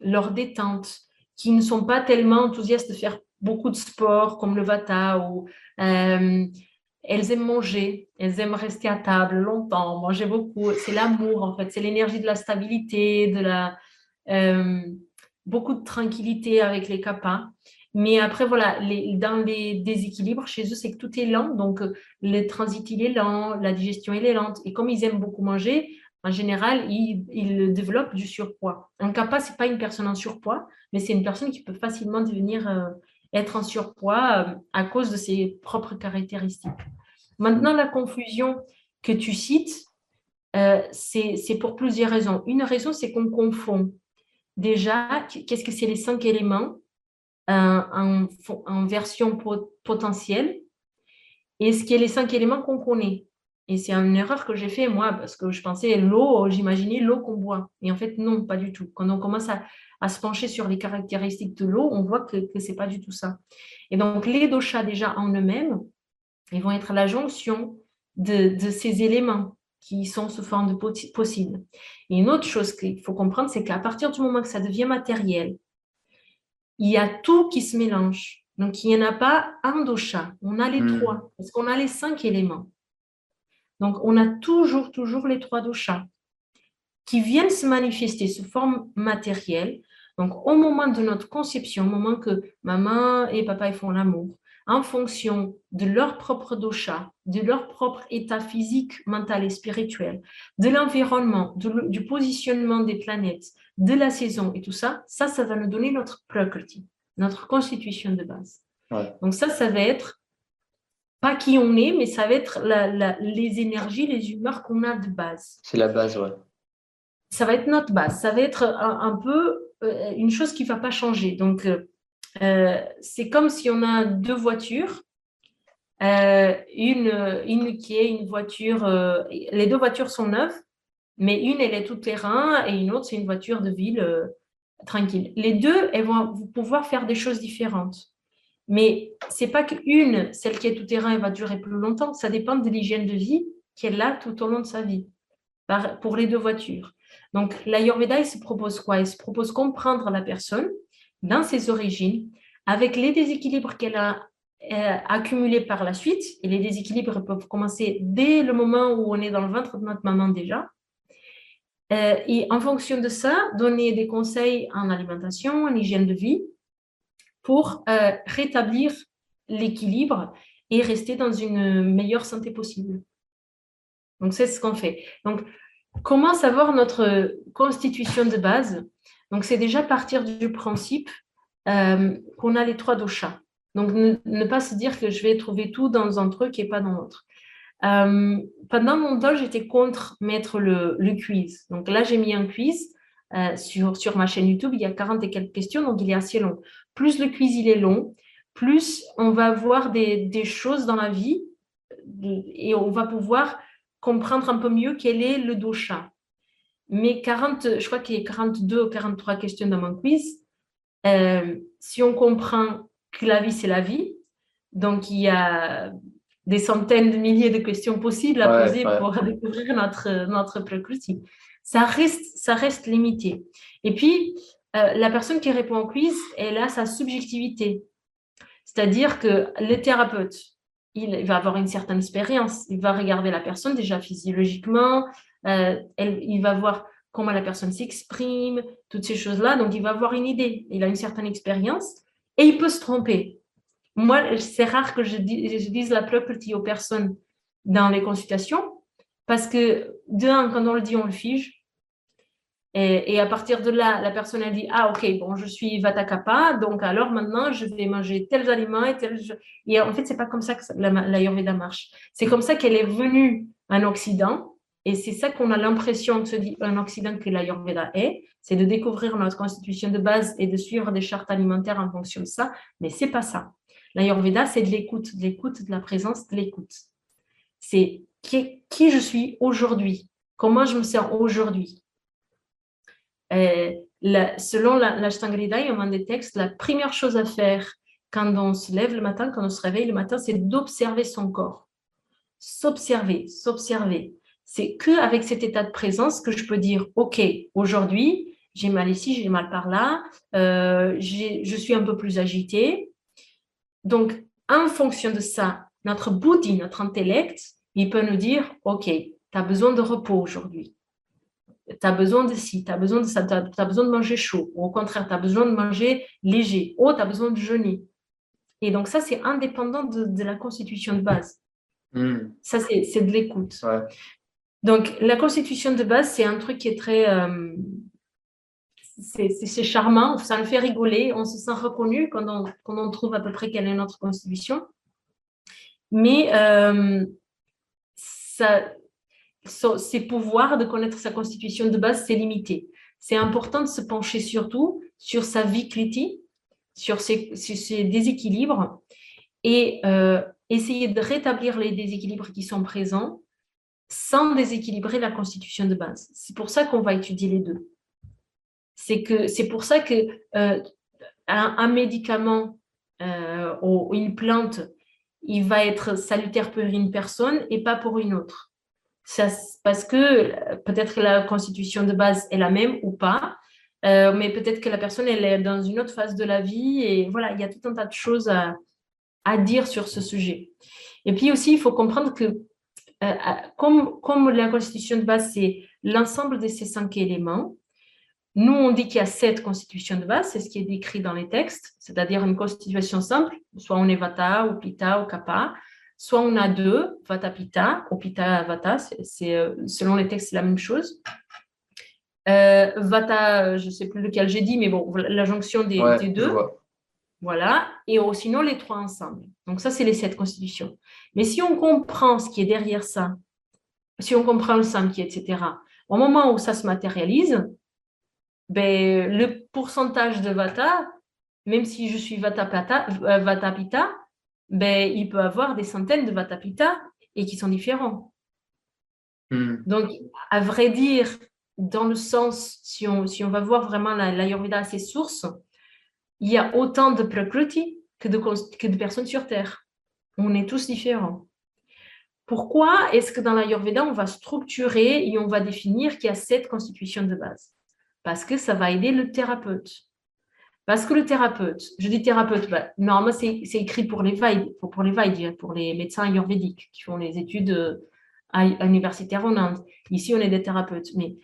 leur détente, qui ne sont pas tellement enthousiastes de faire beaucoup de sport comme le vata ou elles aiment manger, elles aiment rester à table longtemps, manger beaucoup. C'est l'amour en fait, c'est l'énergie de la stabilité, de la, de beaucoup de tranquillité avec les kappas. Mais après, voilà, dans les déséquilibres chez eux, c'est que tout est lent. Donc, le transit, il est lent, la digestion, elle est lente. Et comme ils aiment beaucoup manger, en général, ils, développent du surpoids. Un kappa, ce n'est pas une personne en surpoids, mais c'est une personne qui peut facilement devenir euh, être en surpoids euh, à cause de ses propres caractéristiques. Maintenant, la confusion que tu cites, euh, c'est pour plusieurs raisons. Une raison, c'est qu'on confond déjà qu'est-ce que c'est les cinq éléments en, en, version potentielle et ce qui est les cinq éléments qu'on connaît. Et c'est une erreur que j'ai fait moi parce que je pensais l'eau, j'imaginais l'eau qu'on boit. Et en fait, non, pas du tout. Quand on commence à, se pencher sur les caractéristiques de l'eau, on voit que, ce n'est pas du tout ça. Et donc, les doshas déjà en eux-mêmes, ils vont être la jonction de, de ces éléments qui sont sous forme de possible. Et une autre chose qu'il faut comprendre, c'est qu'à partir du moment que ça devient matériel, il y a tout qui se mélange. Donc, il n'y en a pas un dosha, on a les hmm. trois, parce qu'on a les cinq éléments. Donc, on a toujours, toujours les trois doshas qui viennent se manifester sous forme matérielle. Donc, au moment de notre conception, au moment que maman et papa font l'amour, en fonction de leur propre dosha, de leur propre état physique, mental et spirituel, de l'environnement, du positionnement des planètes, de la saison et tout ça, ça, ça va nous donner notre prakriti, notre constitution de base. Donc ça, ça va être pas qui on est, mais ça va être les énergies, les humeurs qu'on a de base. C'est la base, ouais. Ça va être notre base. Ça va être un, peu euh, une chose qui ne va pas changer. Donc, euh, euh, c'est comme si on a deux voitures. Euh, une, une qui est une voiture, les deux voitures sont neuves, mais une, elle est tout terrain et une autre, c'est une voiture de ville tranquille. Les deux, elles vont pouvoir faire des choses différentes. Mais c'est pas qu'une, celle qui est tout terrain, va durer plus longtemps. Ça dépend de l'hygiène de vie qu'elle a tout au long de sa vie. Pour les deux voitures. Donc, l'Ayurveda, il se propose quoi? Il se propose comprendre la personne dans ses origines, avec les déséquilibres qu'elle a euh, accumulés par la suite, et les déséquilibres peuvent commencer dès le moment où on est dans le ventre de notre maman déjà, euh, et en fonction de ça, donner des conseils en alimentation, en hygiène de vie, pour euh, rétablir l'équilibre et rester dans une meilleure santé possible. Donc, c'est ce qu'on fait. Donc, comment savoir notre constitution de base? Donc, c'est déjà partir du principe euh, qu'on a les trois doshas. Donc, ne, pas se dire que je vais trouver tout dans un truc et pas dans l'autre. Euh, pendant mon temps, j'étais contre mettre le, quiz. Donc là, j'ai mis un quiz euh, sur, sur ma chaîne YouTube. Il y a 40 et quelques questions, donc il est assez long. Plus le quiz, il est long, plus on va voir des, des choses dans la vie et on va pouvoir comprendre un peu mieux quel est le dosha. Mais 40, je crois qu'il y a 42 ou 43 questions dans mon quiz. Euh, si on comprend que la vie, c'est la vie, donc il y a des centaines de milliers de questions possibles à poser pour découvrir notre, notre. Ça reste, ça reste limité. Et puis, euh, la personne qui répond au quiz, elle a sa subjectivité. C'est-à-dire que le thérapeute, il va avoir une certaine expérience. Il va regarder la personne déjà physiologiquement, euh, il va voir comment la personne s'exprime, toutes ces choses-là. Donc, il va avoir une idée. Il a une certaine expérience et il peut se tromper. Moi, c'est rare que je, dise la property aux personnes dans les consultations parce que, d'un, quand on le dit, on le fige. Et, à partir de là, la personne a dit Ah, ok, bon, je suis Vata Kappa, donc alors maintenant, je vais manger tels aliments et tels. Et en fait, c'est pas comme ça que l'Ayurveda marche. C'est comme ça qu'elle est venue en Occident et c'est ça qu'on a l'impression que un Occident que l'Ayurveda est, c'est de découvrir notre constitution de base et de suivre des chartes alimentaires en fonction de ça, mais c'est pas ça. L'Ayurveda, c'est de l'écoute, de l'écoute, de la présence, de l'écoute. C'est qui, qui, je suis aujourd'hui, comment je me sens aujourd'hui. Euh, selon l'Ashtangrida, il y a des textes, la première chose à faire quand on se lève le matin, quand on se réveille le matin, c'est d'observer son corps. S'observer, s'observer c'est qu'avec cet état de présence que je peux dire, OK, aujourd'hui, j'ai mal ici, j'ai mal par là, euh, je suis un peu plus agitée. Donc, en fonction de ça, notre bouddhi, notre intellect, il peut nous dire, OK, tu as besoin de repos aujourd'hui. Tu as besoin de ci, tu as besoin de ça, tu as, besoin de manger chaud. Ou au contraire, tu as besoin de manger léger. Ou tu as besoin de jeûner. Et donc, ça, c'est indépendant de, la constitution de base. Hmm. Ça, c'est de l'écoute. Donc, la constitution de base, c'est un truc qui est très. Euh, c'est charmant, ça nous fait rigoler, on se sent reconnu quand on, quand on trouve à peu près quelle est notre constitution. Mais euh, ça, ses pouvoirs de connaître sa constitution de base, c'est limité. C'est important de se pencher surtout sur sa vie critique, sur ses, déséquilibres et euh, essayer de rétablir les déséquilibres qui sont présents sans déséquilibrer la constitution de base. C'est pour ça qu'on va étudier les deux. C'est c'est pour ça que euh, médicament euh, ou une plante, il va être salutaire pour une personne et pas pour une autre parce que peut-être que la constitution de base est la même ou pas, euh, mais peut-être que la personne est dans une autre phase de la vie et voilà, il y a tout un tas de choses à, dire sur ce sujet. Et puis aussi, il faut comprendre que euh, comme, comme la constitution de base, c'est l'ensemble de ces cinq éléments, nous, on dit qu'il y a sept constitutions de base, c'est ce qui est décrit dans les textes, c'est-à-dire une constitution simple, soit on est Vata ou Pitta ou Kappa, Soit on a deux, Vata Pitta, ou Pitta Vata, c'est euh, selon les textes, c'est la même chose. Euh, vata, je ne sais plus lequel j'ai dit, mais bon, la jonction des, deux. Voilà. Et sinon, les trois ensemble. Donc, ça, c'est les sept constitutions. Mais si on comprend ce qui est derrière ça, si on comprend le samki, etc., au moment où ça se matérialise, ben, le pourcentage de Vata, même si je suis Vata, Pata, euh, vata Pitta, ben, il peut avoir des centaines de Vatapita et qui sont différents. Hmm. Donc, à vrai dire, dans le sens, si on, si on va voir vraiment l'Ayurveda la, à ses sources, il y a autant de Prakruti que de, que de personnes sur Terre. On est tous différents. Pourquoi est-ce que dans l'Ayurveda, on va structurer et on va définir qu'il y a sept constitutions de base? Parce que ça va aider le thérapeute. Parce que le thérapeute, je dis thérapeute, bah, normalement c'est écrit pour les vailles, pour, les vailles, pour les médecins ayurvédiques qui font les études euh, universitaires en Inde. Ici, on est des thérapeutes, mais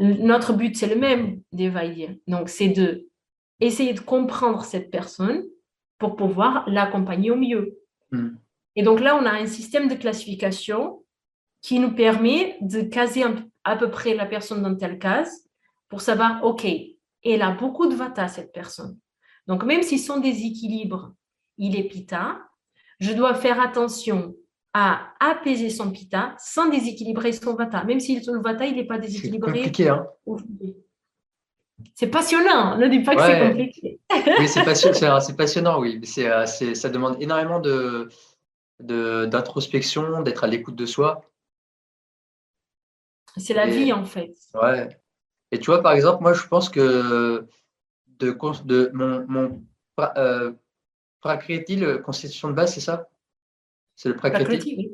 notre but c'est le même des vailles. Donc c'est de essayer de comprendre cette personne pour pouvoir l'accompagner au mieux. Hmm. Et donc là, on a un système de classification qui nous permet de caser à peu près la personne dans telle case pour savoir, OK, elle a beaucoup de vata, cette personne. Donc, même si son déséquilibre, il est pita, je dois faire attention à apaiser son pita sans déséquilibrer son vata. Même si le vata, il n'est pas déséquilibré. C'est compliqué, hein C'est passionnant, ne dis pas que c'est compliqué. oui, c'est passionnant, c'est passionnant, oui. Euh, ça demande énormément de, d'introspection, d'être à l'écoute de soi. C'est la vie, en fait. Ouais. Et tu vois, par exemple, moi, je pense que de, de mon, mon euh, Prakriti, le constitution de base, c'est ça? C'est le Prakriti?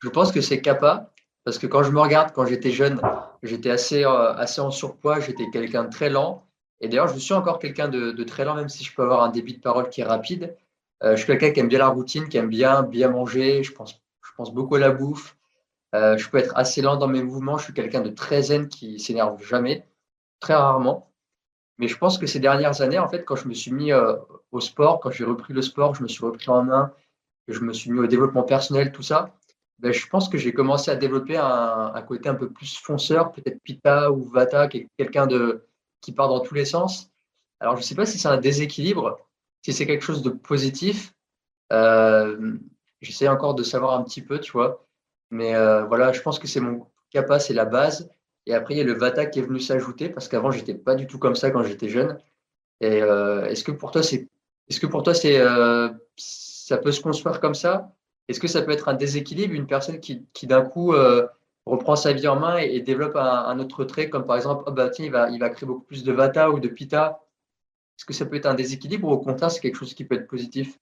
Je pense que c'est Kappa, parce que quand je me regarde, quand j'étais jeune, j'étais assez, euh, assez en surpoids, j'étais quelqu'un de très lent. Et d'ailleurs, je suis encore quelqu'un de, très lent, même si je peux avoir un débit de parole qui est rapide. Euh, je suis quelqu'un qui aime bien la routine, qui aime bien bien manger. Je pense, je pense beaucoup à la bouffe. Euh, je peux être assez lent dans mes mouvements. Je suis quelqu'un de très zen qui s'énerve jamais, très rarement. Mais je pense que ces dernières années, en fait, quand je me suis mis euh, au sport, quand j'ai repris le sport, je me suis repris en main, je me suis mis au développement personnel, tout ça, ben, je pense que j'ai commencé à développer un, côté un peu plus fonceur, peut-être Pita ou Vata, quelqu'un de qui part dans tous les sens. Alors, je ne sais pas si c'est un déséquilibre, si c'est quelque chose de positif. Euh, J'essaie encore de savoir un petit peu, tu vois. Mais euh, voilà, je pense que c'est mon capa, c'est la base. Et après, il y a le Vata qui est venu s'ajouter parce qu'avant, j'étais pas du tout comme ça quand j'étais jeune. Et euh, est-ce que pour toi, c'est, est-ce que pour toi, c'est, euh, ça peut se construire comme ça? Est-ce que ça peut être un déséquilibre, une personne qui, qui d'un coup reprend sa vie en main et, développe un, autre trait, comme par exemple, oh bah, tiens, il va, il va créer beaucoup plus de Vata ou de Pitta? Est-ce que ça peut être un déséquilibre ou au contraire, c'est quelque chose qui peut être positif?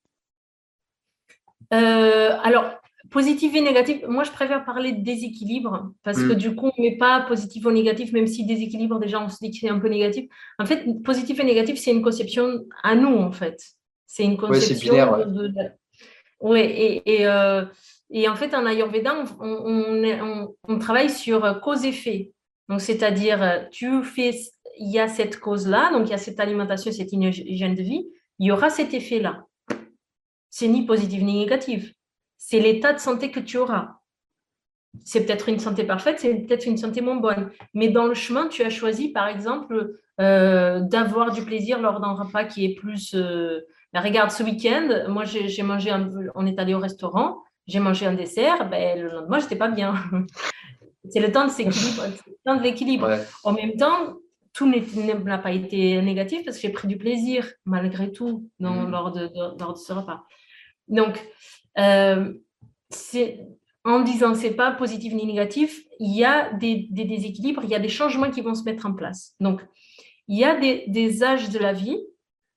Alors, Positif et négatif, moi je préfère parler de déséquilibre parce que mm. du coup on ne met pas positif ou négatif, même si déséquilibre déjà on se dit que c'est un peu négatif. En fait, positif et négatif, c'est une conception à nous en fait. C'est une conception. Oui, et, euh, et, en fait en Ayurveda, on, on, on, travaille sur cause-effet. Donc, c'est-à-dire, tu fais, il y a cette cause-là, donc il y a cette alimentation, cette hygiène de vie, il y aura cet effet-là. C'est ni positif ni négatif. C'est l'état de santé que tu auras. C'est peut-être une santé parfaite, c'est peut-être une santé moins bonne. Mais dans le chemin, tu as choisi, par exemple, euh, d'avoir du plaisir lors d'un repas qui est plus. Euh, ben, regarde, ce week-end, moi, j'ai mangé, on est allé au restaurant, j'ai mangé un dessert, ben, le lendemain, je n'étais pas bien. c'est le temps de s'équilibrer, le temps de l'équilibre. En même temps, tout n'a pas été négatif parce que j'ai pris du plaisir malgré tout dans, mmh. lors, de, de, ce repas. Donc, euh, en disant c'est pas positif ni négatif, il y a des, déséquilibres, il y a des changements qui vont se mettre en place. Donc, il y a des, âges de la vie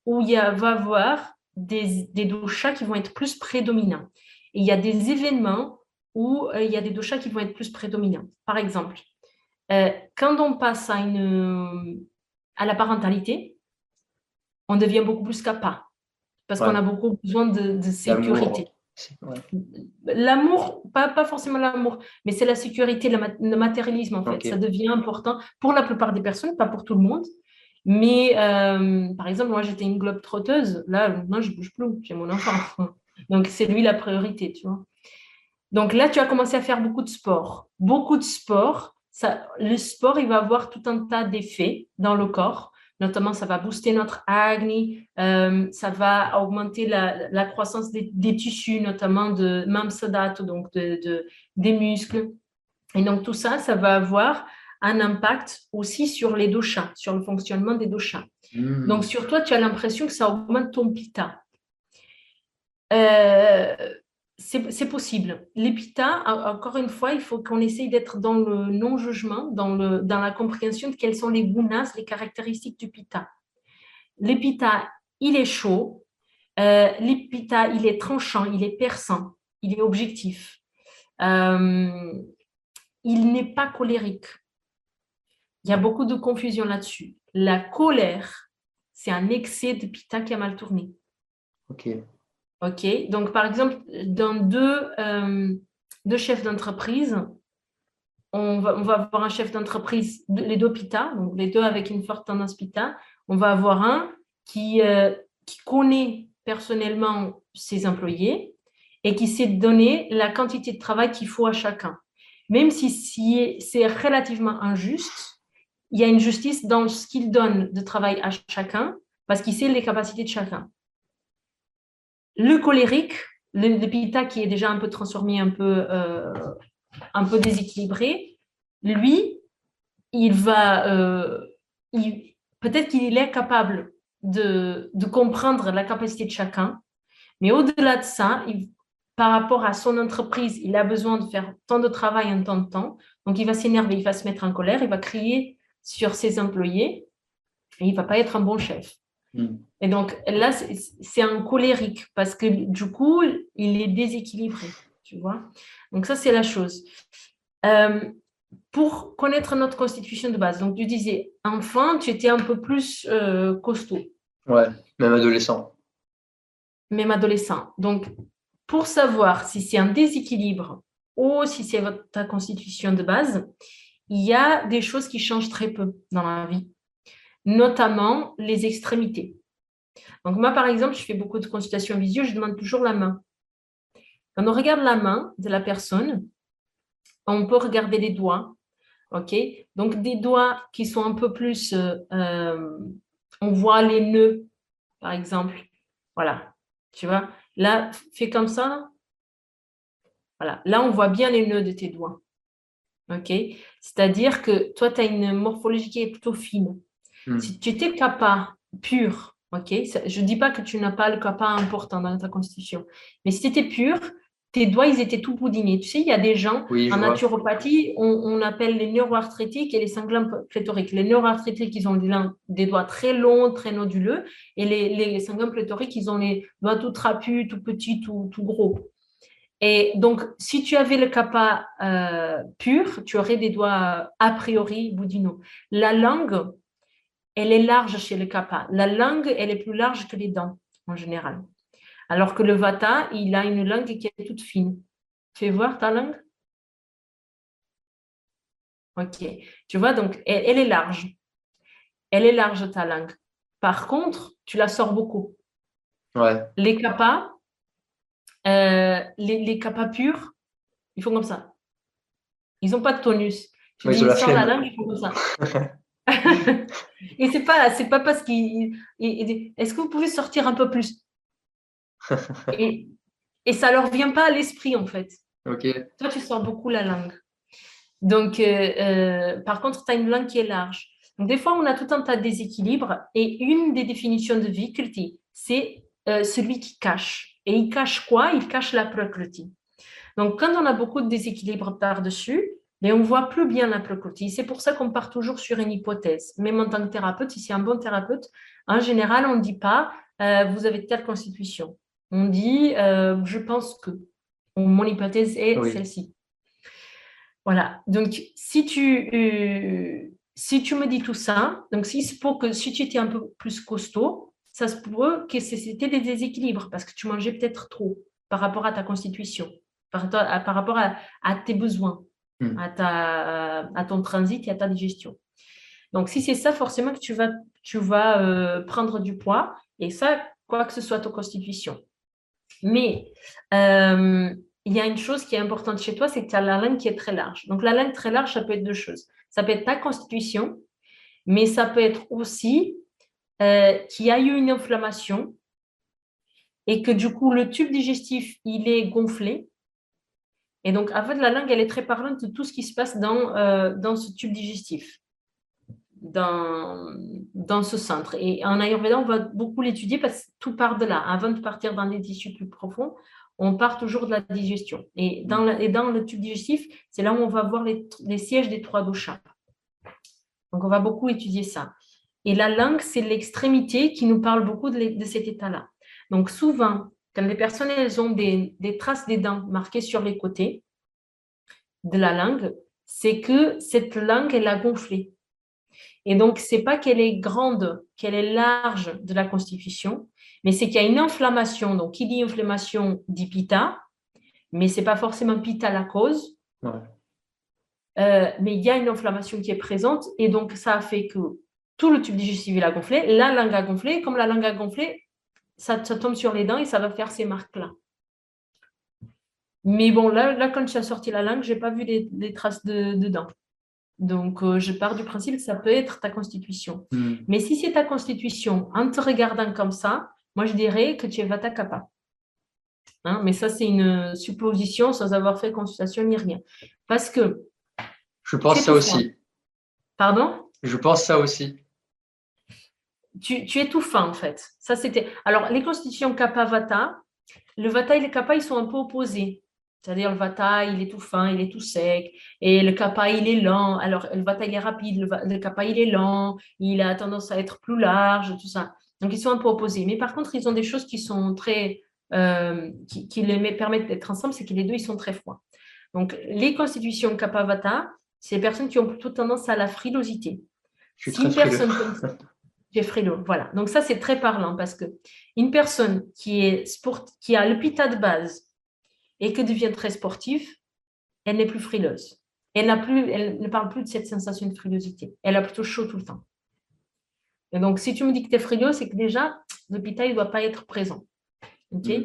où il y a, va y avoir des, des doshas qui vont être plus prédominants. Et il y a des événements où euh, il y a des doshas qui vont être plus prédominants. Par exemple, euh, quand on passe à, une, à la parentalité, on devient beaucoup plus capable parce qu'on a beaucoup besoin de, sécurité. L'amour, pas, pas forcément l'amour, mais c'est la sécurité, le, matérialisme en fait. Ça devient important pour la plupart des personnes, pas pour tout le monde. Mais euh, par exemple, moi j'étais une globe trotteuse, là, non, je bouge plus, j'ai mon enfant. Donc c'est lui la priorité, tu vois. Donc là, tu as commencé à faire beaucoup de sport. Beaucoup de sport. Ça, le sport, il va avoir tout un tas d'effets dans le corps. Notamment, ça va booster notre acné, euh, ça va augmenter la, croissance des, tissus, notamment de mamsadat, donc de, des muscles. Et donc, tout ça, ça va avoir un impact aussi sur les doshas, sur le fonctionnement des doshas. Hmm. Donc, sur toi, tu as l'impression que ça augmente ton pita. Euh, c'est possible. L'épita, encore une fois, il faut qu'on essaye d'être dans le non-jugement, dans, dans la compréhension de quelles sont les gunas, les caractéristiques du pita. L'épita, il est chaud. Euh, l'épita, il est tranchant, il est perçant, il est objectif. Euh, il n'est pas colérique. Il y a beaucoup de confusion là-dessus. La colère, c'est un excès de pita qui a mal tourné. Ok. OK Donc, par exemple, dans deux, euh, deux chefs d'entreprise, on va, on va, avoir un chef d'entreprise, les deux PITA, donc les deux avec une forte tendance PITA. On va avoir un qui, euh, qui connaît personnellement ses employés et qui sait donner la quantité de travail qu'il faut à chacun. Même si, si c'est relativement injuste, il y a une justice dans ce qu'il donne de travail à chacun parce qu'il sait les capacités de chacun. Le colérique, le, pita qui est déjà un peu transformé, un peu, euh, déséquilibré, lui, il va, euh, peut-être qu'il est capable de, comprendre la capacité de chacun, mais au-delà de ça, par rapport à son entreprise, il a besoin de faire tant de travail en tant de temps, donc il va s'énerver, il va se mettre en colère, il va crier sur ses employés, et il ne va pas être un bon chef. Hmm. Et donc là, c'est un colérique parce que du coup, il est déséquilibré, tu vois. Donc ça, c'est la chose. Euh, pour connaître notre constitution de base, donc tu disais, enfant, tu étais un peu plus euh, costaud. Ouais, même adolescent. Même adolescent. Donc, pour savoir si c'est un déséquilibre ou si c'est ta constitution de base, il y a des choses qui changent très peu dans la vie notamment les extrémités. Donc moi, par exemple, je fais beaucoup de consultations visio, je demande toujours la main. Quand on regarde la main de la personne, on peut regarder les doigts. OK? Donc des doigts qui sont un peu plus... Euh, euh, on voit les nœuds, par exemple. Voilà. Tu vois? Là, fais comme ça. Voilà. Là, on voit bien les nœuds de tes doigts. OK? C'est-à-dire que toi, tu as une morphologie qui est plutôt fine. Hmm. Si tu étais kappa pur, ok, je ne dis pas que tu n'as pas le kappa important dans ta constitution, mais si tu étais pur, tes doigts, ils étaient tout boudinés. Tu sais, il y a des gens, en naturopathie, on, appelle les neuroarthritiques et les sanglants pléthoriques. Les neuroarthritiques, ils ont des doigts très longs, très noduleux, et les, les sanglants pléthoriques, ils ont les doigts tout trapus, tout petits, tout, tout gros. Et donc, si tu avais le kappa euh, pur, tu aurais des doigts a priori boudinaux. La langue, elle est large chez le kappa. La langue, elle est plus large que les dents, en général. Alors que le vata, il a une langue qui est toute fine. Fais voir ta langue? Ok. Tu vois, donc, elle, est large. Elle est large, ta langue. Par contre, tu la sors beaucoup. Ouais. Les capas, euh, les, les capas purs, ils font comme ça. Ils n'ont pas de tonus. Tu ils la, langue, ils font comme ça. et c'est pas, c'est pas parce qu'il. Est-ce que vous pouvez sortir un peu plus? Et, et ça leur vient pas à l'esprit en fait. Ok. Toi, tu sors beaucoup la langue. Donc, euh, euh, par contre, tu as une langue qui est large. Donc, des fois, on a tout un tas de déséquilibres et une des définitions de Vikriti, c'est euh, celui qui cache. Et il cache quoi? Il cache la prakriti. Donc, quand on a beaucoup de déséquilibres par-dessus, mais on voit plus bien la. C'est pour ça qu'on part toujours sur une hypothèse. Même en tant que thérapeute, si c'est un bon thérapeute, en général, on ne dit pas vous avez telle constitution. On dit je pense que. Mon hypothèse est celle-ci. Voilà. Donc, si tu, euh, si tu me dis tout ça, donc si pour que si tu étais un peu plus costaud, ça se pourrait que c'était des déséquilibres parce que tu mangeais peut-être trop par rapport à ta constitution, par, par rapport à, tes besoins, hmm. à, ton transit et à ta digestion. Donc, si c'est ça, forcément que tu vas, euh, prendre du poids et ça, quoi que ce soit ta constitution. Mais euh, il y a une chose qui est importante chez toi, c'est que tu as la langue qui est très large. Donc, la langue très large, ça peut être deux choses. Ça peut être ta constitution, mais ça peut être aussi euh, qu'il y a eu une inflammation et que du coup, le tube digestif, il est gonflé. Et donc, en fait, la langue, elle est très parlante de tout ce qui se passe dans, euh, dans ce tube digestif, dans, dans ce centre. Et en Ayurveda, on va beaucoup l'étudier parce que tout part de là. Avant de partir dans les tissus plus profonds, on part toujours de la digestion. Et dans, le, dans le tube digestif, c'est là où on va voir les, sièges des trois doshas. Donc, on va beaucoup étudier ça. Et la langue, c'est l'extrémité qui nous parle beaucoup de, cet état-là. Donc, souvent, quand les personnes elles ont des, traces des dents marquées sur les côtés de la langue, c'est que cette langue, elle a gonflé. Et donc, c'est pas qu'elle est grande, qu'elle est large de la constitution, mais c'est qu'il y a une inflammation. Donc, qui dit inflammation dit pita, mais ce n'est pas forcément pita la cause. Euh, mais il y a une inflammation qui est présente et donc ça a fait que tout le tube digestif a gonflé, la langue a gonflé. Comme la langue a gonflé, ça, tombe sur les dents et ça va faire ces marques-là. Mais bon, là, là, quand tu as sorti la langue, je n'ai pas vu des, traces de, dents. Donc, euh, je pars du principe que ça peut être ta constitution. Hmm. Mais si c'est ta constitution, en te regardant comme ça, moi, je dirais que tu es Vata Kappa. Hein, mais ça, c'est une supposition sans avoir fait consultation ni rien. Parce que. Je pense ça aussi. Pardon? Je pense ça aussi. Tu, tu es tout fin, en fait. Ça, c'était. Alors, les constitutions Kappa-Vata, le Vata et le Kappa, ils sont un peu opposés. C'est-à-dire, le Vata, il est tout fin, il est tout sec. Et le Kappa, il est lent. Alors, le Vata, il est rapide. Le, le Kappa, il est lent. Il a tendance à être plus large, tout ça. Donc, ils sont un peu opposés. Mais par contre, ils ont des choses qui sont très. Euh, qui, les permettent d'être ensemble, c'est que les deux, ils sont très froids. Donc, les constitutions Kapavata, c'est les personnes qui ont plutôt tendance à la frilosité. Je suis si très personne frileux, voilà. Donc, ça, c'est très parlant parce que une personne qui, est sport, qui a le pita de base et que devient très sportive, elle n'est plus frileuse. Elle, plus, elle ne parle plus de cette sensation de frilosité. Elle a plutôt chaud tout le temps. Et donc, si tu me dis que tu es frileux, c'est que déjà, l'hôpital ne doit pas être présent. OK? Mm.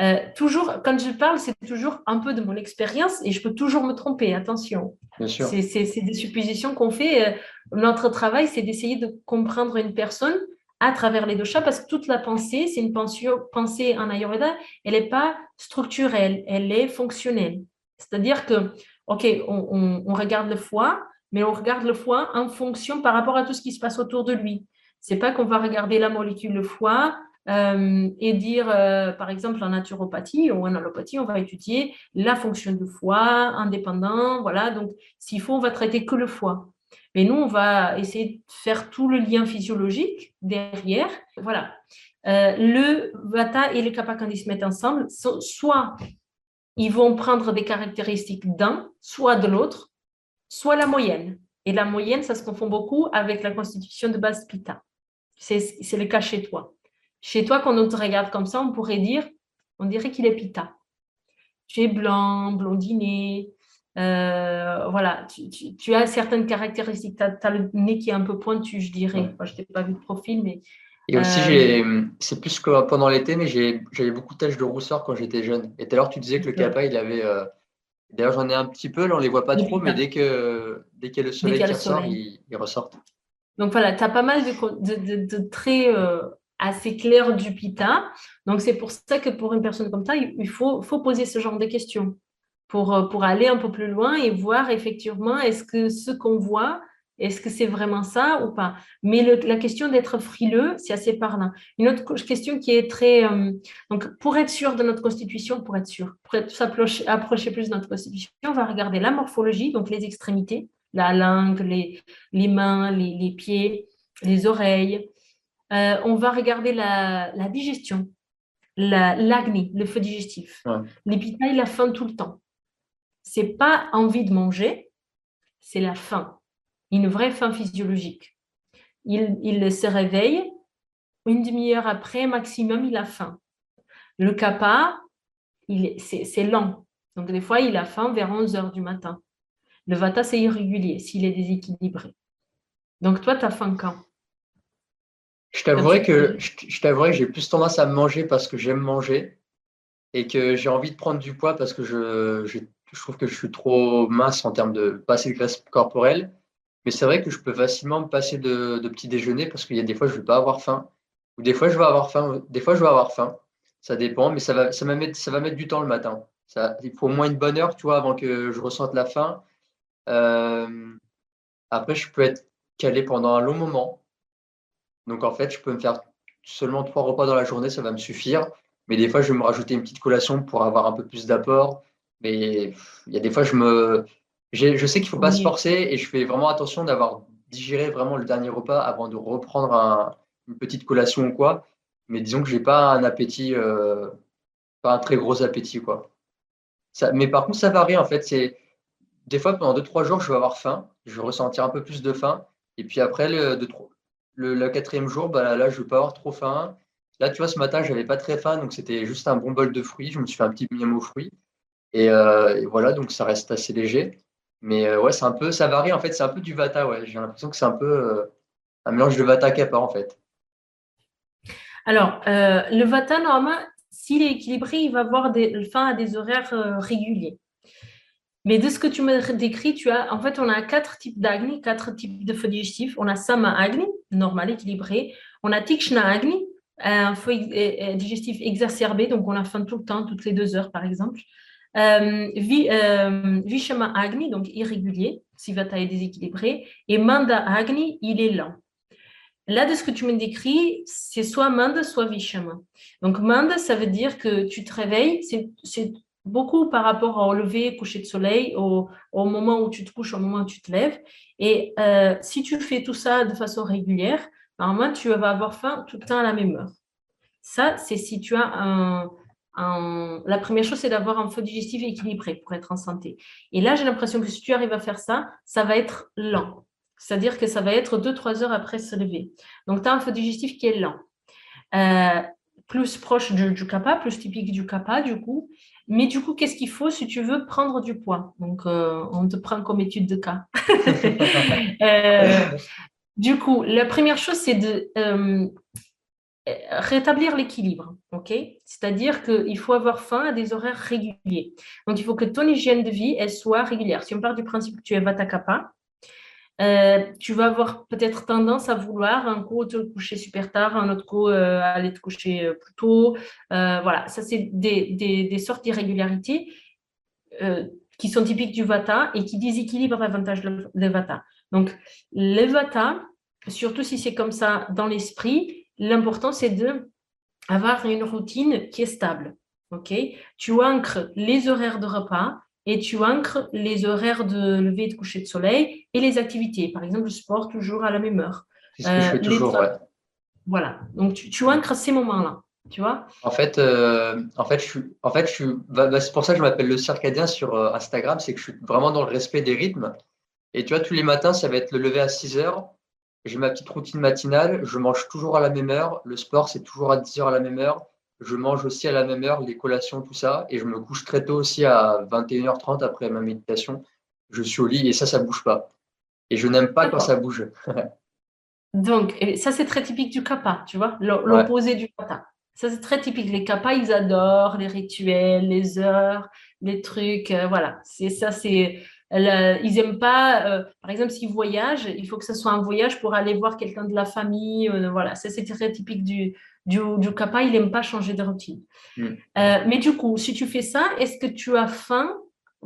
Euh, toujours, quand je parle, c'est toujours un peu de mon expérience et je peux toujours me tromper, attention. Bien sûr. C'est des suppositions qu'on fait. Euh, notre travail, c'est d'essayer de comprendre une personne à travers les deux chats parce que toute la pensée, c'est une pensée en Ayurveda, elle n'est pas structurelle, elle est fonctionnelle. C'est-à-dire que, OK, on regarde le foie, mais on regarde le foie en fonction par rapport à tout ce qui se passe autour de lui. C'est pas qu'on va regarder la molécule le foie euh, et dire, euh, par exemple, en naturopathie ou en allopathie, on va étudier la fonction du foie indépendant. Voilà, donc s'il faut, on va traiter que le foie. Mais nous, on va essayer de faire tout le lien physiologique derrière. Voilà. Euh, le Vata et le Kapha, quand ils se mettent ensemble, soit ils vont prendre des caractéristiques d'un, soit de l'autre, soit la moyenne. Et la moyenne, ça se confond beaucoup avec la constitution de base Pita. C'est le cas chez toi. Chez toi, quand on te regarde comme ça, on pourrait dire, on dirait qu'il est Pita. Tu es blanc, blondiné, voilà, tu, as certaines caractéristiques. Tu as, le nez qui est un peu pointu, je dirais. je n'ai pas vu de profil, mais. Et aussi, j'ai, c'est plus que pendant l'été, mais j'avais beaucoup de taches de rousseur quand j'étais jeune. Et tout à l'heure, tu disais que le capa, il avait. D'ailleurs, j'en ai un petit peu, là, on ne les voit pas trop, mais dès que dès qu'il y a le soleil qui ressort, ils, ressortent. Donc voilà, tu as pas mal de, traits euh, assez clairs du pita. Donc c'est pour ça que pour une personne comme ça, il faut, faut poser ce genre de questions pour, euh, pour aller un peu plus loin et voir effectivement est-ce que ce qu'on voit, est-ce que c'est vraiment ça ou pas Mais la question d'être frileux, c'est assez parlant. Une autre question qui est très... Euh, donc, pour être sûr de notre constitution, pour être sûr, pour s'approcher plus de notre constitution, on va regarder la morphologie, donc les extrémités, la langue, les, les mains, les, pieds, les oreilles. Euh, on va regarder la, digestion, l'agni, le feu digestif. Ouais. L'épita, il a faim tout le temps. C'est pas envie de manger, c'est la faim une vraie faim physiologique. Il, se réveille, une demi-heure après, maximum, il a faim. Le kappa, c'est lent. Donc, des fois, il a faim vers 11 heures du matin. Le vata, c'est irrégulier s'il est déséquilibré. Donc, toi, tu as faim quand? Je t'avouerais que, je, que j'ai plus tendance à manger parce que j'aime manger et que j'ai envie de prendre du poids parce que je, je, trouve que je suis trop mince en termes de passer de graisse corporelle. Mais c'est vrai que je peux facilement me passer de, petit déjeuner parce qu'il y a des fois, je ne vais pas avoir faim. Ou des fois, je vais avoir faim. Des fois, je vais avoir faim. Ça dépend, mais ça va, ça va, mettre, ça va mettre du temps le matin. Ça, il faut au moins une bonne heure, tu vois, avant que je ressente la faim. Euh, après, je peux être calé pendant un long moment. Donc, en fait, je peux me faire seulement trois repas dans la journée, ça va me suffire. Mais des fois, je vais me rajouter une petite collation pour avoir un peu plus d'apport. Mais il y a des fois, je me, je sais qu'il ne faut pas se forcer et je fais vraiment attention d'avoir digéré vraiment le dernier repas avant de reprendre une petite collation ou quoi. Mais disons que je n'ai pas un appétit, euh, pas un très gros appétit. quoi. Ça, mais par contre, ça varie en fait. C'est Des fois, pendant 2-3 jours, je vais avoir faim. Je vais ressentir un peu plus de faim. Et puis après, le, le, quatrième jour, bah, là, je ne vais pas avoir trop faim. Là, tu vois, ce matin, je n'avais pas très faim, donc c'était juste un bon bol de fruits. Je me suis fait un petit miam aux fruits. Et, euh, voilà, donc ça reste assez léger. Mais euh, ouais, c'est un peu, ça varie en fait, c'est un peu du Vata, ouais. J'ai l'impression que c'est un peu euh, un mélange de Vata Kappa en fait. Alors, le Vata, normalement, s'il est équilibré, il va avoir des, fin à des horaires réguliers. Mais de ce que tu m'as décrit, tu as, en fait, on a quatre types d'Agni, quatre types de feux digestifs. On a Sama Agni, normal, équilibré. On a Tikshna Agni, un feu digestif exacerbé, donc on a faim tout le temps, toutes les deux heures, par exemple. Euh, euh, Vishama Agni, donc irrégulier, Sivata est déséquilibré, et Manda Agni, il est lent. Là, de ce que tu me décris, c'est soit Manda, soit Vishama. Donc, Manda, ça veut dire que tu te réveilles, c'est beaucoup par rapport au lever, coucher de soleil, au, moment où tu te couches, au moment où tu te lèves. Et euh, si tu fais tout ça de façon régulière, normalement, tu vas avoir faim tout le temps à la même heure. Ça, c'est si tu as un, la première chose, c'est d'avoir un feu digestif équilibré pour être en santé. Et là, j'ai l'impression que si tu arrives à faire ça, ça va être lent. C'est-à-dire que ça va être 2-3 heures après se lever. Donc, tu as un feu digestif qui est lent. Euh, plus proche du, du, kappa, plus typique du kappa, du coup. Mais du coup, qu'est-ce qu'il faut si tu veux prendre du poids? Donc, euh, on te prend comme étude de cas. Euh, du coup, la première chose, c'est de rétablir l'équilibre, ok? C'est-à-dire qu'il faut avoir faim à des horaires réguliers. Donc, il faut que ton hygiène de vie, elle soit régulière. Si on part du principe que tu es Vata Kappa, euh, tu vas avoir peut-être tendance à vouloir un coup te coucher super tard, un autre coup euh, aller te coucher euh, plus tôt. voilà, ça c'est des, sortes d'irrégularités qui sont typiques du Vata et qui déséquilibrent davantage le, Vata. Donc, le Vata, surtout si c'est comme ça dans l'esprit, l'important, c'est de avoir une routine qui est stable. ok? Tu ancres les horaires de repas et tu ancres les horaires de lever et de coucher de soleil et les activités. Par exemple, le sport toujours à la même heure. C'est ce que je fais euh, toujours, Voilà. Donc, tu, tu ancres ces moments-là. Tu vois? En fait, euh, en fait, je suis, en fait, je suis, bah, bah, c'est pour ça que je m'appelle le circadien sur euh, Instagram, c'est que je suis vraiment dans le respect des rythmes. Et tu vois, tous les matins, ça va être le lever à 6 heures, j'ai ma petite routine matinale, je mange toujours à la même heure, le sport c'est toujours à 10 heures à la même heure, je mange aussi à la même heure les collations, tout ça, et je me couche très tôt aussi à 21h30 après ma méditation. Je suis au lit et ça, ça bouge pas. Et je n'aime pas quand ça bouge. Donc, ça, c'est très typique du kappa, tu vois, l'opposé du kata. Ça, c'est très typique. Les kappas, ils adorent les rituels, les heures, les trucs. Euh, voilà, c'est ça, c'est. ils n'aiment pas, euh, par exemple, s'ils voyagent, il faut que ce soit un voyage pour aller voir quelqu'un de la famille. Euh, voilà, ça, c'est très typique du, du, du kappa. Il n'aime pas changer de routine. Mm. mais du coup, si tu fais ça, est-ce que tu as faim?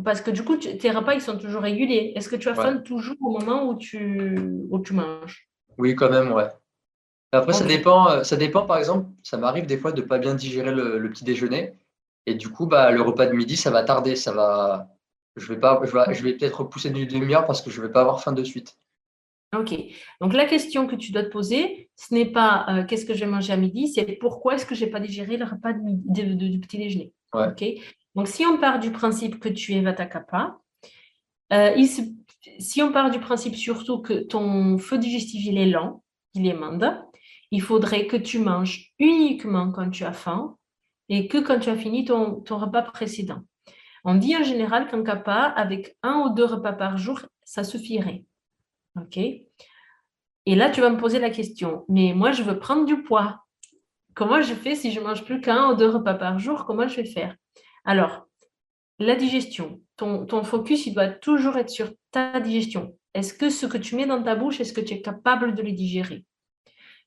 Parce que du coup, tes repas, ils sont toujours réguliers. Est-ce que tu as faim toujours au moment où tu, où tu manges? Oui, quand même, ouais. Après, ça dépend, euh, ça dépend, par exemple, ça m'arrive des fois de ne pas bien digérer le, petit déjeuner. Et du coup, bah, le repas de midi, ça va tarder. Ça va, je vais, pas, je vais, peut-être repousser d'une demi-heure parce que je ne vais pas avoir faim de suite. Ok. Donc, la question que tu dois te poser, ce n'est pas euh, qu'est-ce que je vais manger à midi, c'est pourquoi est-ce que je n'ai pas digéré le repas de du petit déjeuner. Ok. Donc, si on part du principe que tu es Vata Kappa, euh, si on part du principe surtout que ton feu digestif il est lent, il est manda, il faudrait que tu manges uniquement quand tu as faim et que quand tu as fini ton, repas précédent. On dit en général qu'un kappa, avec un ou deux repas par jour, ça suffirait. OK Et là, tu vas me poser la question, mais moi, je veux prendre du poids. Comment je fais si je mange plus qu'un ou deux repas par jour? Comment je vais faire? Alors, la digestion, ton, ton, focus, il doit toujours être sur ta digestion. Est-ce que ce que tu mets dans ta bouche, est-ce que tu es capable de les digérer?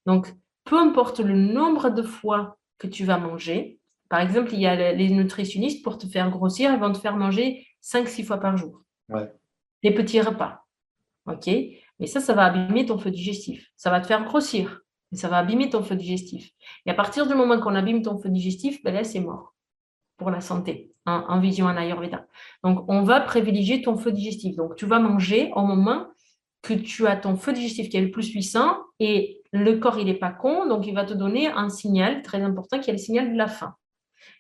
Donc, peu importe le nombre de fois que tu vas manger, par exemple, il y a les nutritionnistes, pour te faire grossir, ils vont te faire manger 5-6 fois par jour. Ouais. Les petits repas. OK Mais ça, ça va abîmer ton feu digestif. Ça va te faire grossir. Mais ça va abîmer ton feu digestif. Et à partir du moment qu'on abîme ton feu digestif, ben là, c'est mort pour la santé en, vision en. Donc, on va privilégier ton feu digestif. Donc, tu vas manger au moment que tu as ton feu digestif qui est le plus puissant et le corps, il n'est pas con, donc il va te donner un signal très important qui est le signal de la faim.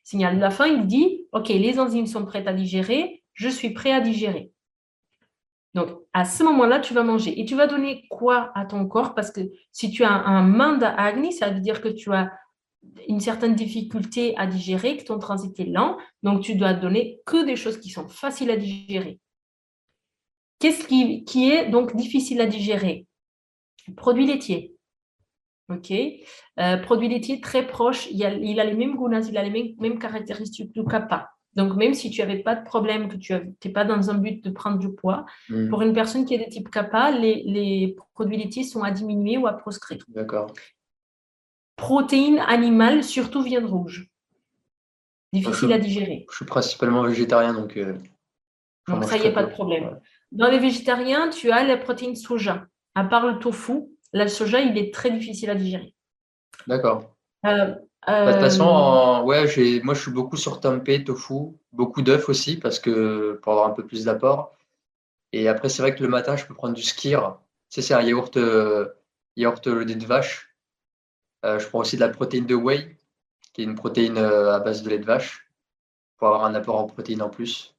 Signal de la faim, il dit, OK, les enzymes sont prêtes à digérer, je suis prêt à digérer. Donc, à ce moment-là, tu vas manger. Et tu vas donner quoi à ton corps? Parce que si tu as un manda agni, ça veut dire que tu as une certaine difficulté à digérer, que ton transit est lent, donc tu dois donner que des choses qui sont faciles à digérer. Qu'est-ce qui, est donc difficile à digérer? Produits laitiers. OK euh, Produits laitiers très proches, il, a, les mêmes gunas, il a les mêmes, caractéristiques du kappa. Donc, même si tu n'avais pas de problème, que tu n'es pas dans un but de prendre du poids, hmm. pour une personne qui est de type kappa, les, les, produits laitiers sont à diminuer ou à proscrire. D'accord protéines animales, surtout viande rouge. Difficile à digérer. Je suis principalement végétarien, donc. Euh, donc ça, il n'y a pas de problème. Dans les végétariens, tu as la protéine soja. À part le tofu, le soja, il est très difficile à digérer. D'accord. Euh, bah, de toute façon, ouais, moi, je suis beaucoup sur tempeh, tofu, beaucoup d'œufs aussi, parce que pour avoir un peu plus d'apport. Et après, c'est vrai que le matin, je peux prendre du skir. Tu c'est un yaourt, euh, yaourt au lait de vache. Euh, je prends aussi de la protéine de whey, qui est une protéine euh, à base de lait de vache, pour avoir un apport en protéines en plus.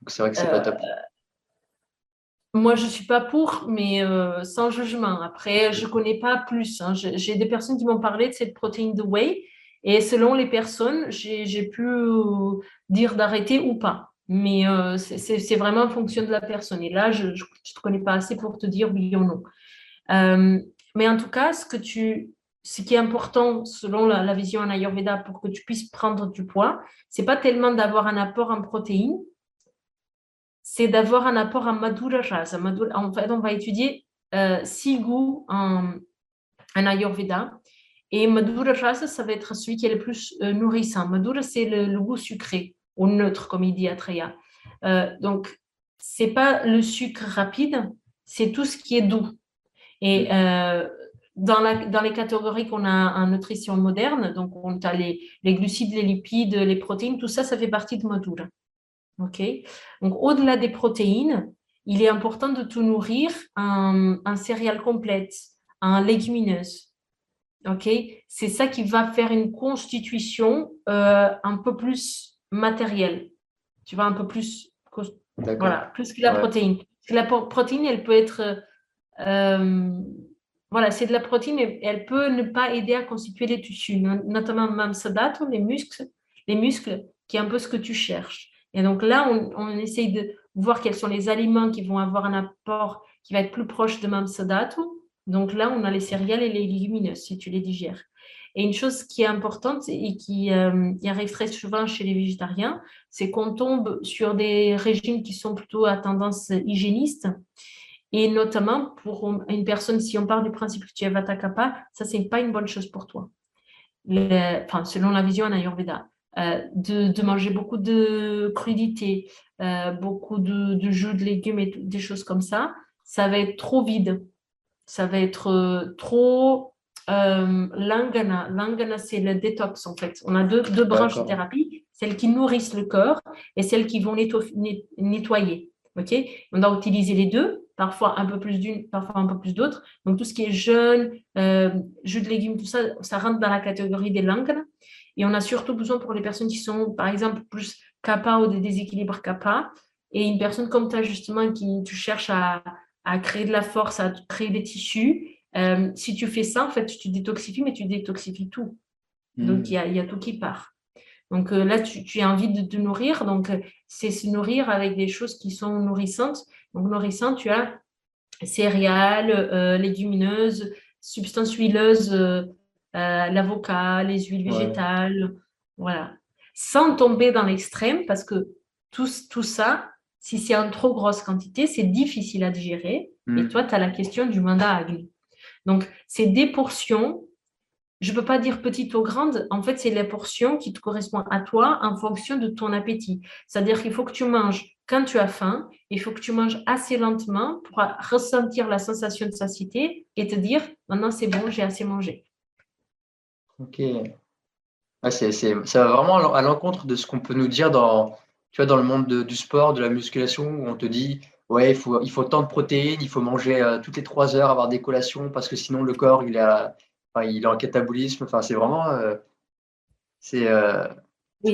Donc c'est vrai que c'est pas top. Euh, moi, je ne suis pas pour, mais sans jugement. Après, je ne connais pas plus. Hein. J'ai des personnes qui m'ont parlé de cette protéine de whey. Et selon les personnes, j'ai pu dire d'arrêter ou pas. Mais c'est vraiment en fonction de la personne. Et là, je ne te connais pas assez pour te dire oui ou non. Mais en tout cas, ce, que tu, ce qui est important selon la, vision en Ayurveda pour que tu puisses prendre du poids, c'est pas tellement d'avoir un apport en protéines, c'est d'avoir un apport en Madhura Rasa. En fait, on va étudier euh, six goûts en, Ayurveda. Et Madhura Rasa, ça va être celui qui est le plus euh, nourrissant. Madhura, c'est le, goût sucré, ou neutre, comme il dit Atreya. Euh, donc, c'est pas le sucre rapide, c'est tout ce qui est doux. Et euh, dans, la, dans, les catégories qu'on a en nutrition moderne, donc on a les, les, glucides, les lipides, les protéines, tout ça, ça fait partie de Madura. OK Donc, au-delà des protéines, il est important de tout nourrir en, en céréales complètes, en légumineuses. OK C'est ça qui va faire une constitution euh, un peu plus matérielle. Tu vois, un peu plus. Voilà, plus que la protéine. Parce que la protéine, elle peut être euh, voilà, c'est de la protéine, mais elle peut ne pas aider à constituer les tissus, notamment mamsadato, les muscles, les muscles, qui est un peu ce que tu cherches. Et donc là, on, on essaye de voir quels sont les aliments qui vont avoir un apport qui va être plus proche de mamsadato. Donc là, on a les céréales et les légumineuses, si tu les digères. Et une chose qui est importante et qui, euh, arrive très souvent chez les végétariens, c'est qu'on tombe sur des régimes qui sont plutôt à tendance hygiéniste. Et notamment pour une personne, si on part du principe que tu es Vata Kappa, ça, c'est pas une bonne chose pour toi. enfin, selon la vision en Ayurveda. Euh, de, manger beaucoup de crudités, euh, beaucoup de, de, jus de légumes et des choses comme ça, ça va être trop vide. Ça va être trop euh, Langana, Langana c'est le détox en fait. On a deux, deux branches de thérapie, celles qui nourrissent le corps et celles qui vont nettoyer. ok? On doit utiliser les deux, parfois un peu plus d'une, parfois un peu plus d'autres. Donc tout ce qui est jeûne, euh, jus de légumes, tout ça, ça rentre dans la catégorie des Langana. Et on a surtout besoin pour les personnes qui sont, par exemple, plus kappa ou des déséquilibres kappa. Et une personne comme toi, justement, qui tu cherches à, à créer de la force, à créer des tissus, euh, si tu fais ça, en fait, tu détoxifies, mais tu détoxifies tout. Donc, hmm. il y, a, tout qui part. Donc euh, là, tu, as envie de te nourrir. Donc, euh, c'est se nourrir avec des choses qui sont nourrissantes. Donc, nourrissant, tu as céréales, légumineuses, substances huileuses, l'avocat, les huiles végétales. Voilà. Sans tomber dans l'extrême, parce que tout, tout ça, si c'est en trop grosse quantité, c'est difficile à digérer. Et hmm. toi, tu as la question du mandat agni. Donc, c'est des portions. Je ne peux pas dire petites ou grandes. En fait, c'est les portions qui te correspondent à toi en fonction de ton appétit. C'est-à-dire qu'il faut que tu manges quand tu as faim. Il faut que tu manges assez lentement pour ressentir la sensation de satiété et te dire maintenant c'est bon, j'ai assez mangé. Ok. ça va vraiment à l'encontre de ce qu'on peut nous dire dans, tu vois, dans le monde du sport, de la musculation, où on te dit ouais, il faut, il faut tant de protéines, il faut manger euh, toutes les trois heures, avoir des collations, parce que sinon le corps, il, a, il est en catabolisme. Enfin, c'est vraiment. Euh, c'est euh,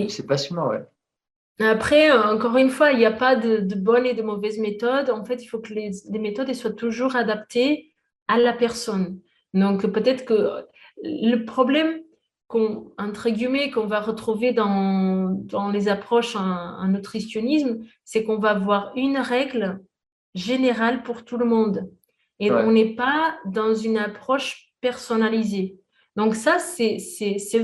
c'est passionnant, ouais. Après, encore une fois, il n'y a pas de, de, bonnes et de mauvaises méthodes. En fait, il faut que les, les méthodes soient toujours adaptées à la personne. Donc, peut-être que le problème, qu'on, entre guillemets, qu'on va retrouver dans, dans les approches en, en nutritionnisme, c'est qu'on va avoir une règle général pour tout le monde. Et on n'est pas dans une approche personnalisée. Donc ça, c'est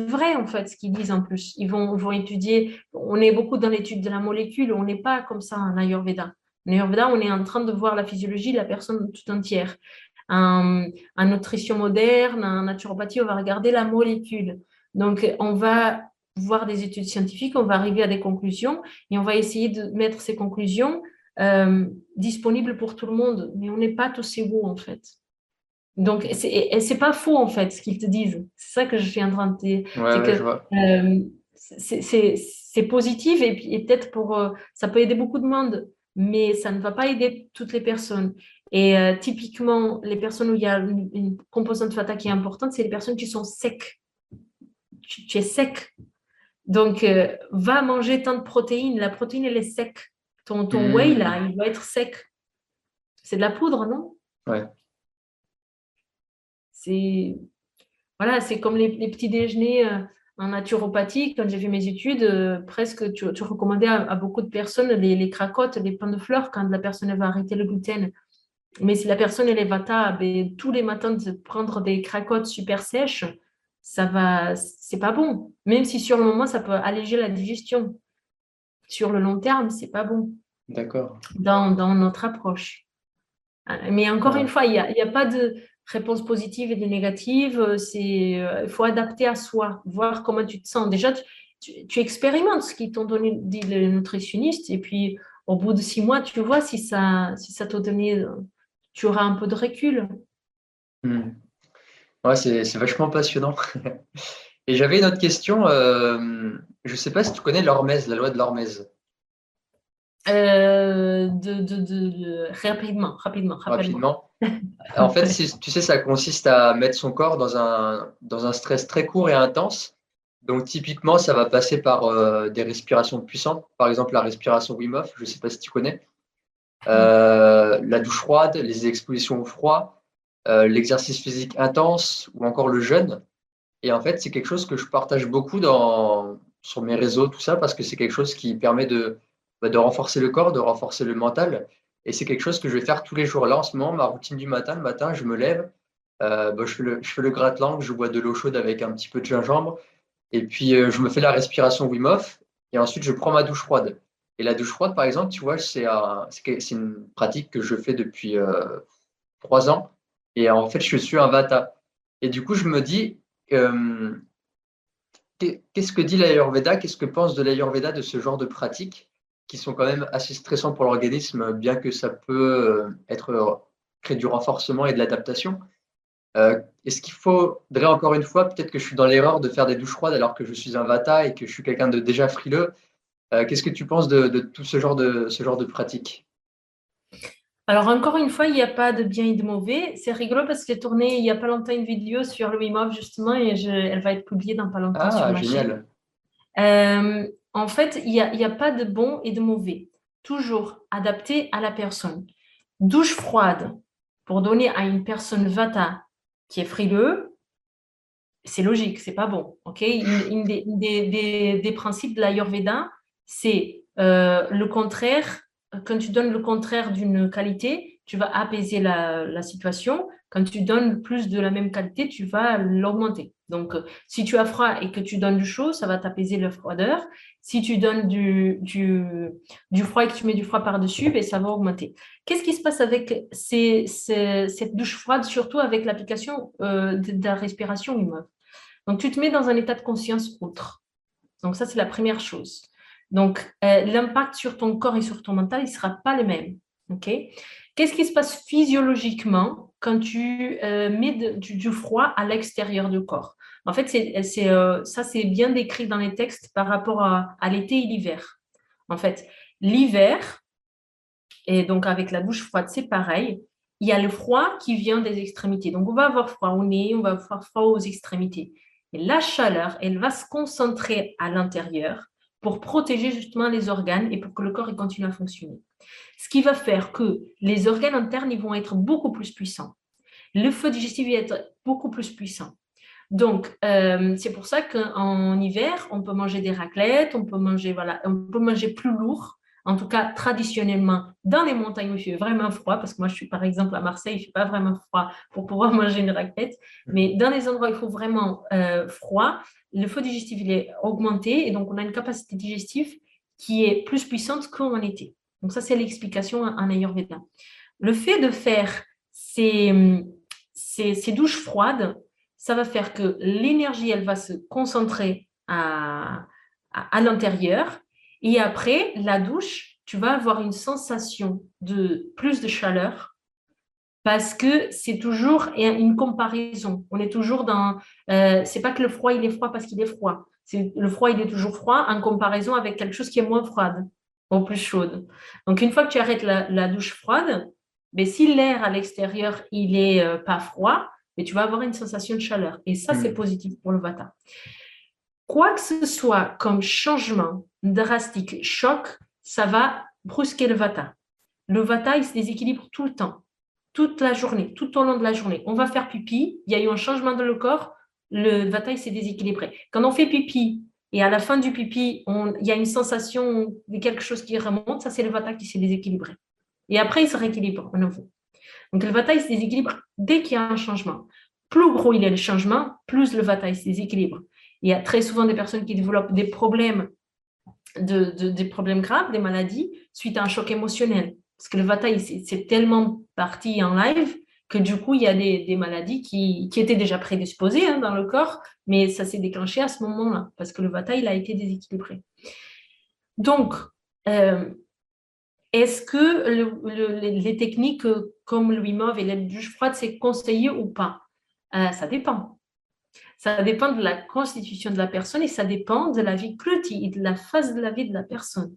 vrai en fait ce qu'ils disent en plus. Ils vont, vont étudier, on est beaucoup dans l'étude de la molécule, on n'est pas comme ça en Ayurveda. En Ayurveda, on est en train de voir la physiologie de la personne tout entière. En, en nutrition moderne, en naturopathie, on va regarder la molécule. Donc on va voir des études scientifiques, on va arriver à des conclusions et on va essayer de mettre ces conclusions euh, disponible pour tout le monde, mais on n'est pas tous égaux en fait. Donc, c'est pas faux en fait ce qu'ils te disent. C'est ça que je suis en train de dire. c'est positif et, et peut-être pour euh, ça peut aider beaucoup de monde, mais ça ne va pas aider toutes les personnes. Et euh, typiquement, les personnes où il y a une, composante fata qui est importante, c'est les personnes qui sont secs. Tu, tu es sec. Donc, va manger tant de protéines. La protéine, elle est sec. Ton, ton hmm. whey, là, il doit être sec. C'est de la poudre, non? Ouais. C'est voilà, c'est comme les, petits déjeuners euh, en naturopathie. Quand j'ai fait mes études, euh, presque tu, recommandais à, beaucoup de personnes les, les cracottes, les pains de fleurs quand la personne va arrêter le gluten. Mais si la personne elle est vata, ben, tous les matins de prendre des cracottes super sèches, ça va, c'est pas bon. Même si sur le moment ça peut alléger la digestion sur le long terme, c'est pas bon. D'accord. Dans, dans, notre approche. Euh, mais encore une fois, il n'y a, a, pas de réponse positive et de négative. C'est, euh, il faut adapter à soi, voir comment tu te sens. Déjà, tu, tu, expérimentes ce qu'ils t'ont donné, dit le nutritionniste, et puis au bout de six mois, tu vois si ça, si ça t'a donné, tu auras un peu de recul. Hmm. Ouais, c'est, c'est vachement passionnant. Et j'avais une autre question. Euh, je ne sais pas si tu connais l'hormèse, la loi de l'hormèse. Euh, de, de, rapidement, rapidement, rapidement. en fait, tu sais, ça consiste à mettre son corps dans un, dans un stress très court et intense. Donc, typiquement, ça va passer par euh, des respirations puissantes. Par exemple, la respiration Wim Hof, je ne sais pas si tu connais. La douche froide, les expositions au froid, l'exercice physique intense ou encore le jeûne. Et en fait, c'est quelque chose que je partage beaucoup dans, sur mes réseaux, tout ça, parce que c'est quelque chose qui permet de, bah, de renforcer le corps, de renforcer le mental. Et c'est quelque chose que je vais faire tous les jours. Là, en ce moment, ma routine du matin, le matin, je me lève, euh, bah, je, fais le, gratte-langue, je bois de l'eau chaude avec un petit peu de gingembre, et puis euh, je me fais la respiration Wim Hof, et ensuite je prends ma douche froide. Et la douche froide, par exemple, tu vois, c'est une pratique que je fais depuis euh, trois ans, et en fait, je suis un vata. Et du coup, je me dis, qu'est-ce que dit l'Ayurveda? Qu'est-ce que pense de l'Ayurveda de ce genre de pratiques qui sont quand même assez stressantes pour l'organisme, bien que ça peut euh, être euh, créer du renforcement et de l'adaptation? Euh, Est-ce qu'il faudrait encore une fois, peut-être que je suis dans l'erreur de faire des douches froides alors que je suis un vata et que je suis quelqu'un de déjà frileux Qu'est-ce que tu penses de, de, tout ce genre de, ce genre de pratiques alors, encore une fois, il n'y a pas de bien et de mauvais. C'est rigolo parce que j'ai tourné il n'y a pas longtemps une vidéo sur le Wim justement, et elle va être publiée dans pas longtemps ah, sur ma génial. Euh, en fait, il n'y a, a, pas de bon et de mauvais. Toujours adapté à la personne. Douche froide pour donner à une personne vata qui est frileux, c'est logique, c'est pas bon. ok? Une, des, des, principes de l'Ayurveda, c'est euh, le contraire quand tu donnes le contraire d'une qualité, tu vas apaiser la, situation. Quand tu donnes plus de la même qualité, tu vas l'augmenter. Donc, si tu as froid et que tu donnes du chaud, ça va t'apaiser la froideur. Si tu donnes du, du, froid et que tu mets du froid par-dessus, ben, ça va augmenter. Qu'est-ce qui se passe avec cette douche froide, surtout avec l'application euh, de, la respiration humaine? Donc, tu te mets dans un état de conscience autre. Donc, ça, c'est la première chose. Donc, euh, l'impact sur ton corps et sur ton mental, il ne sera pas le même. ok? Qu'est-ce qui se passe physiologiquement quand tu euh, mets du, froid à l'extérieur du corps? En fait, c'est, euh, ça, c'est bien décrit dans les textes par rapport à, l'été et l'hiver. En fait, l'hiver, et donc avec la douche froide, c'est pareil. Il y a le froid qui vient des extrémités. Donc, on va avoir froid au nez, on va avoir froid aux extrémités. Et la chaleur, elle va se concentrer à l'intérieur pour protéger justement les organes et pour que le corps continue à fonctionner. Ce qui va faire que les organes internes vont être beaucoup plus puissants. Le feu digestif va être beaucoup plus puissant. Donc, euh, c'est pour ça qu'en hiver, on peut manger des raclettes, on peut manger, voilà, on peut manger plus lourd en tout cas traditionnellement, dans les montagnes où il fait vraiment froid, parce que moi je suis par exemple à Marseille, il ne fait pas vraiment froid pour pouvoir manger une raquette, mais dans les endroits où il faut vraiment euh, froid, le feu digestif il est augmenté et donc on a une capacité digestive qui est plus puissante qu'en été. Donc ça c'est l'explication en Ayurveda. Le fait de faire ces, ces, douches froides, ça va faire que l'énergie elle va se concentrer à, à l'intérieur et après, la douche, tu vas avoir une sensation de plus de chaleur parce que c'est toujours une comparaison. On est toujours dans. Euh, c'est pas que le froid, il est froid parce qu'il est froid. C'est, le froid, il est toujours froid en comparaison avec quelque chose qui est moins froide ou plus chaude. Donc, une fois que tu arrêtes la, douche froide, mais ben, si l'air à l'extérieur, il est euh, pas froid, mais ben, tu vas avoir une sensation de chaleur. Et ça, c'est hmm. positif pour le vata. Quoi que ce soit comme changement drastique, choc, ça va brusquer le vata. Le vata, il se déséquilibre tout le temps, toute la journée, tout au long de la journée. On va faire pipi, il y a eu un changement dans le corps, le vata, il s'est déséquilibré. Quand on fait pipi et à la fin du pipi, il y a une sensation de quelque chose qui remonte, ça c'est le vata qui s'est déséquilibré. Et après, il se rééquilibre à nouveau. Donc le vata, il se déséquilibre dès qu'il y a un changement. Plus gros il est le changement, plus le vata, il se déséquilibre. Il y a très souvent des personnes qui développent des problèmes de, des problèmes graves, des maladies, suite à un choc émotionnel. Parce que le Vata, c'est tellement parti en live que du coup, il y a des, maladies qui, étaient déjà prédisposées hein, dans le corps, mais ça s'est déclenché à ce moment-là, parce que le Vata, il a été déséquilibré. Donc, euh, est-ce que les techniques comme le Wim et l'aide douche froide, c'est conseillé ou pas? Euh, Ça dépend. Ça dépend de la constitution de la personne et ça dépend de la vie et de la phase de la vie de la personne.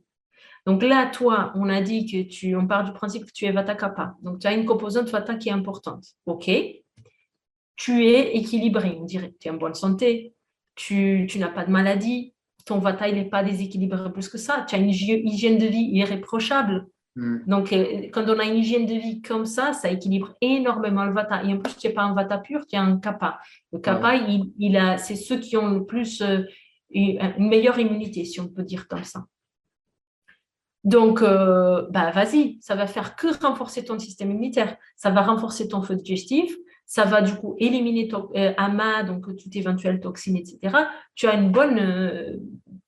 Donc là, toi, on a dit que tu, on part du principe que tu es Vata Kappa. Donc tu as une composante Vata qui est importante. OK. Tu es équilibré, on dirait. Tu es en bonne santé. Tu, tu n'as pas de maladie. Ton Vata, il n'est pas déséquilibré plus que ça. Tu as une hygiène de vie irréprochable. Hmm. Donc, euh, quand on a une hygiène de vie comme ça, ça équilibre énormément le vata. Et en plus, tu n'es pas un vata pur, tu es un kappa. Le kappa, il, il, a, c'est ceux qui ont le plus, euh, une meilleure immunité, si on peut dire comme ça. Donc, euh, bah, vas-y, ça va faire que renforcer ton système immunitaire. Ça va renforcer ton feu digestif. Ça va du coup éliminer ton ama, donc toute éventuelle toxine, etc. Tu as une bonne,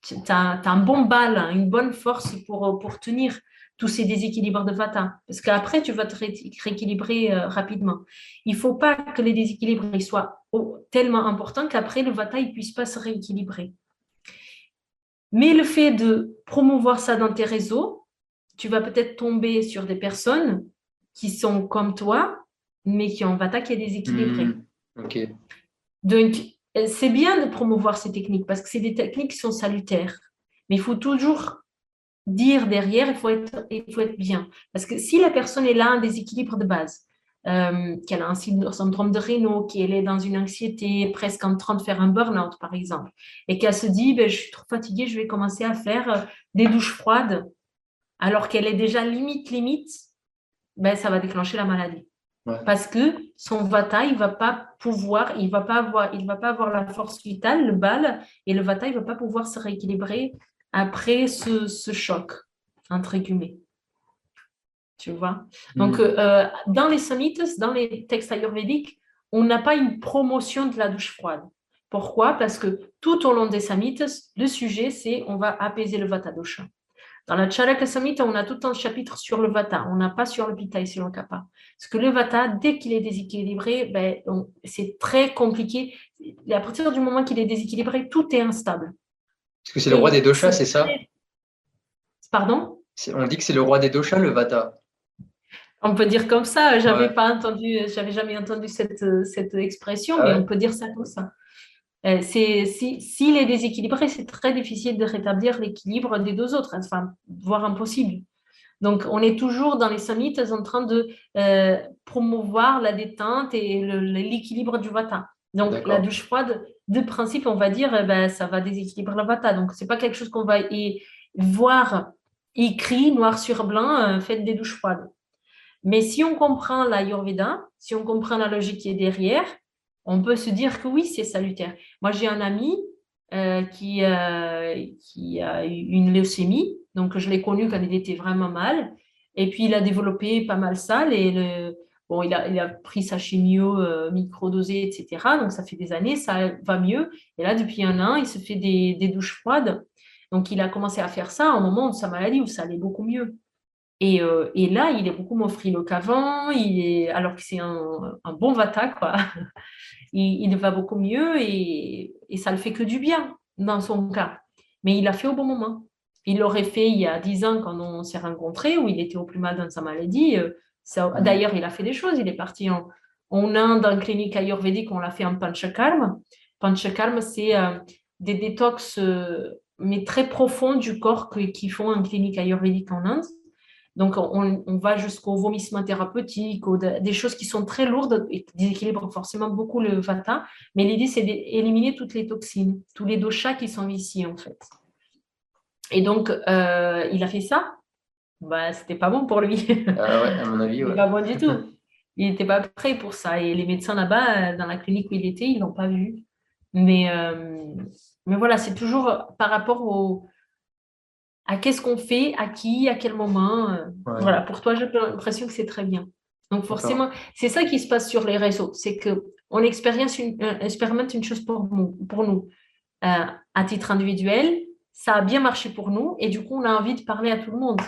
tu as, un bon bal, hein, une bonne force pour, pour tenir tous ces déséquilibres de vata. Parce qu'après, tu vas te rééquilibrer euh, rapidement. Il ne faut pas que les déséquilibres soient tellement importants qu'après, le vata ne puisse pas se rééquilibrer. Mais le fait de promouvoir ça dans tes réseaux, tu vas peut-être tomber sur des personnes qui sont comme toi, mais qui ont un vata qui est déséquilibré. Mmh, Donc, euh, c'est bien de promouvoir ces techniques parce que c'est des techniques qui sont salutaires. Mais il faut toujours dire derrière, il faut, être, il faut être bien. Parce que si la personne est là, un déséquilibre de base, euh, qu'elle a un syndrome de Raynaud, qu'elle est dans une anxiété presque en train de faire un burn-out, par exemple, et qu'elle se dit, ben, je suis trop fatiguée, je vais commencer à faire euh, des douches froides, alors qu'elle est déjà limite, limite, ben, ça va déclencher la maladie. Parce que son vata, il va pas pouvoir, il va pas avoir, il va pas avoir la force vitale, le bal, et le vata, il va pas pouvoir se rééquilibrer après ce, choc, entre guillemets. Tu vois? Donc, mm. euh, dans les samhitas, dans les textes ayurvédiques, on n'a pas une promotion de la douche froide. Pourquoi? Parce que tout au long des samhitas, le sujet, c'est on va apaiser le vata dosha. Dans la Charaka Samhita, on a tout un chapitre sur le vata. On n'a pas sur le pitta et sur le kappa. Parce que le vata, dès qu'il est déséquilibré, ben, c'est très compliqué. Et à partir du moment qu'il est déséquilibré, tout est instable. Parce que c'est le roi des doshas, c'est ça Pardon On dit que c'est le roi des doshas, le Vata. On peut dire comme ça. J'avais pas entendu, j'avais jamais entendu cette, cette expression, ah mais on peut dire ça comme ça. Euh, c'est s'il si, est déséquilibré, c'est très difficile de rétablir l'équilibre des deux autres, enfin, voire impossible. Donc, on est toujours dans les samhitas en train de euh, promouvoir la détente et l'équilibre du vata. Donc, la douche froide, de principe, on va dire, eh ben, ça va déséquilibrer la vata. Donc, ce n'est pas quelque chose qu'on va y voir écrit noir sur blanc, euh, faites des douches froides. Mais si on comprend l'Ayurveda, si on comprend la logique qui est derrière, on peut se dire que oui, c'est salutaire. Moi, j'ai un ami euh, qui, euh, qui a eu une leucémie, donc je l'ai connu quand il était vraiment mal. Et puis, il a développé pas mal ça. Et le, Bon, il a, il a pris sa chimio euh, microdosée, etc. Donc, ça fait des années, ça va mieux. Et là, depuis un an, il se fait des, des douches froides. Donc, il a commencé à faire ça au moment de sa maladie où ça allait beaucoup mieux. Et, euh, et là, il est beaucoup moins frileux qu'avant, il est, alors que c'est un, un, bon vata, quoi. il, il, va beaucoup mieux et, et ça le fait que du bien dans son cas. Mais il l'a fait au bon moment. Il l'aurait fait il y a dix ans quand on s'est rencontrés, où il était au plus mal dans sa maladie. Euh, D'ailleurs, il a fait des choses. Il est parti en, en Inde, en clinique ayurvédique, on l'a fait en panchakarma. Panchakarma, c'est euh, des détox, euh, mais très profonds du corps qui font en clinique ayurvédique en Inde. Donc, on, va jusqu'au vomissement thérapeutique, des choses qui sont très lourdes et déséquilibrent forcément beaucoup le vata. Mais l'idée, c'est d'éliminer toutes les toxines, tous les doshas qui sont ici, en fait. Et donc, euh, il a fait ça bah, c'était pas bon pour lui. Ah ouais, à mon avis, ouais. pas bon du tout. Il n'était pas prêt pour ça. Et les médecins là-bas, dans la clinique où il était, ils l'ont pas vu. Mais, euh, mais voilà, c'est toujours par rapport au, à qu'est-ce qu'on fait, à qui, à quel moment. Euh, voilà, pour toi, j'ai l'impression que c'est très bien. Donc forcément, c'est ça qui se passe sur les réseaux, c'est que on expérimente une, euh, expérimente une chose pour nous, pour nous à titre individuel, ça a bien marché pour nous et du coup on a envie de parler à tout le monde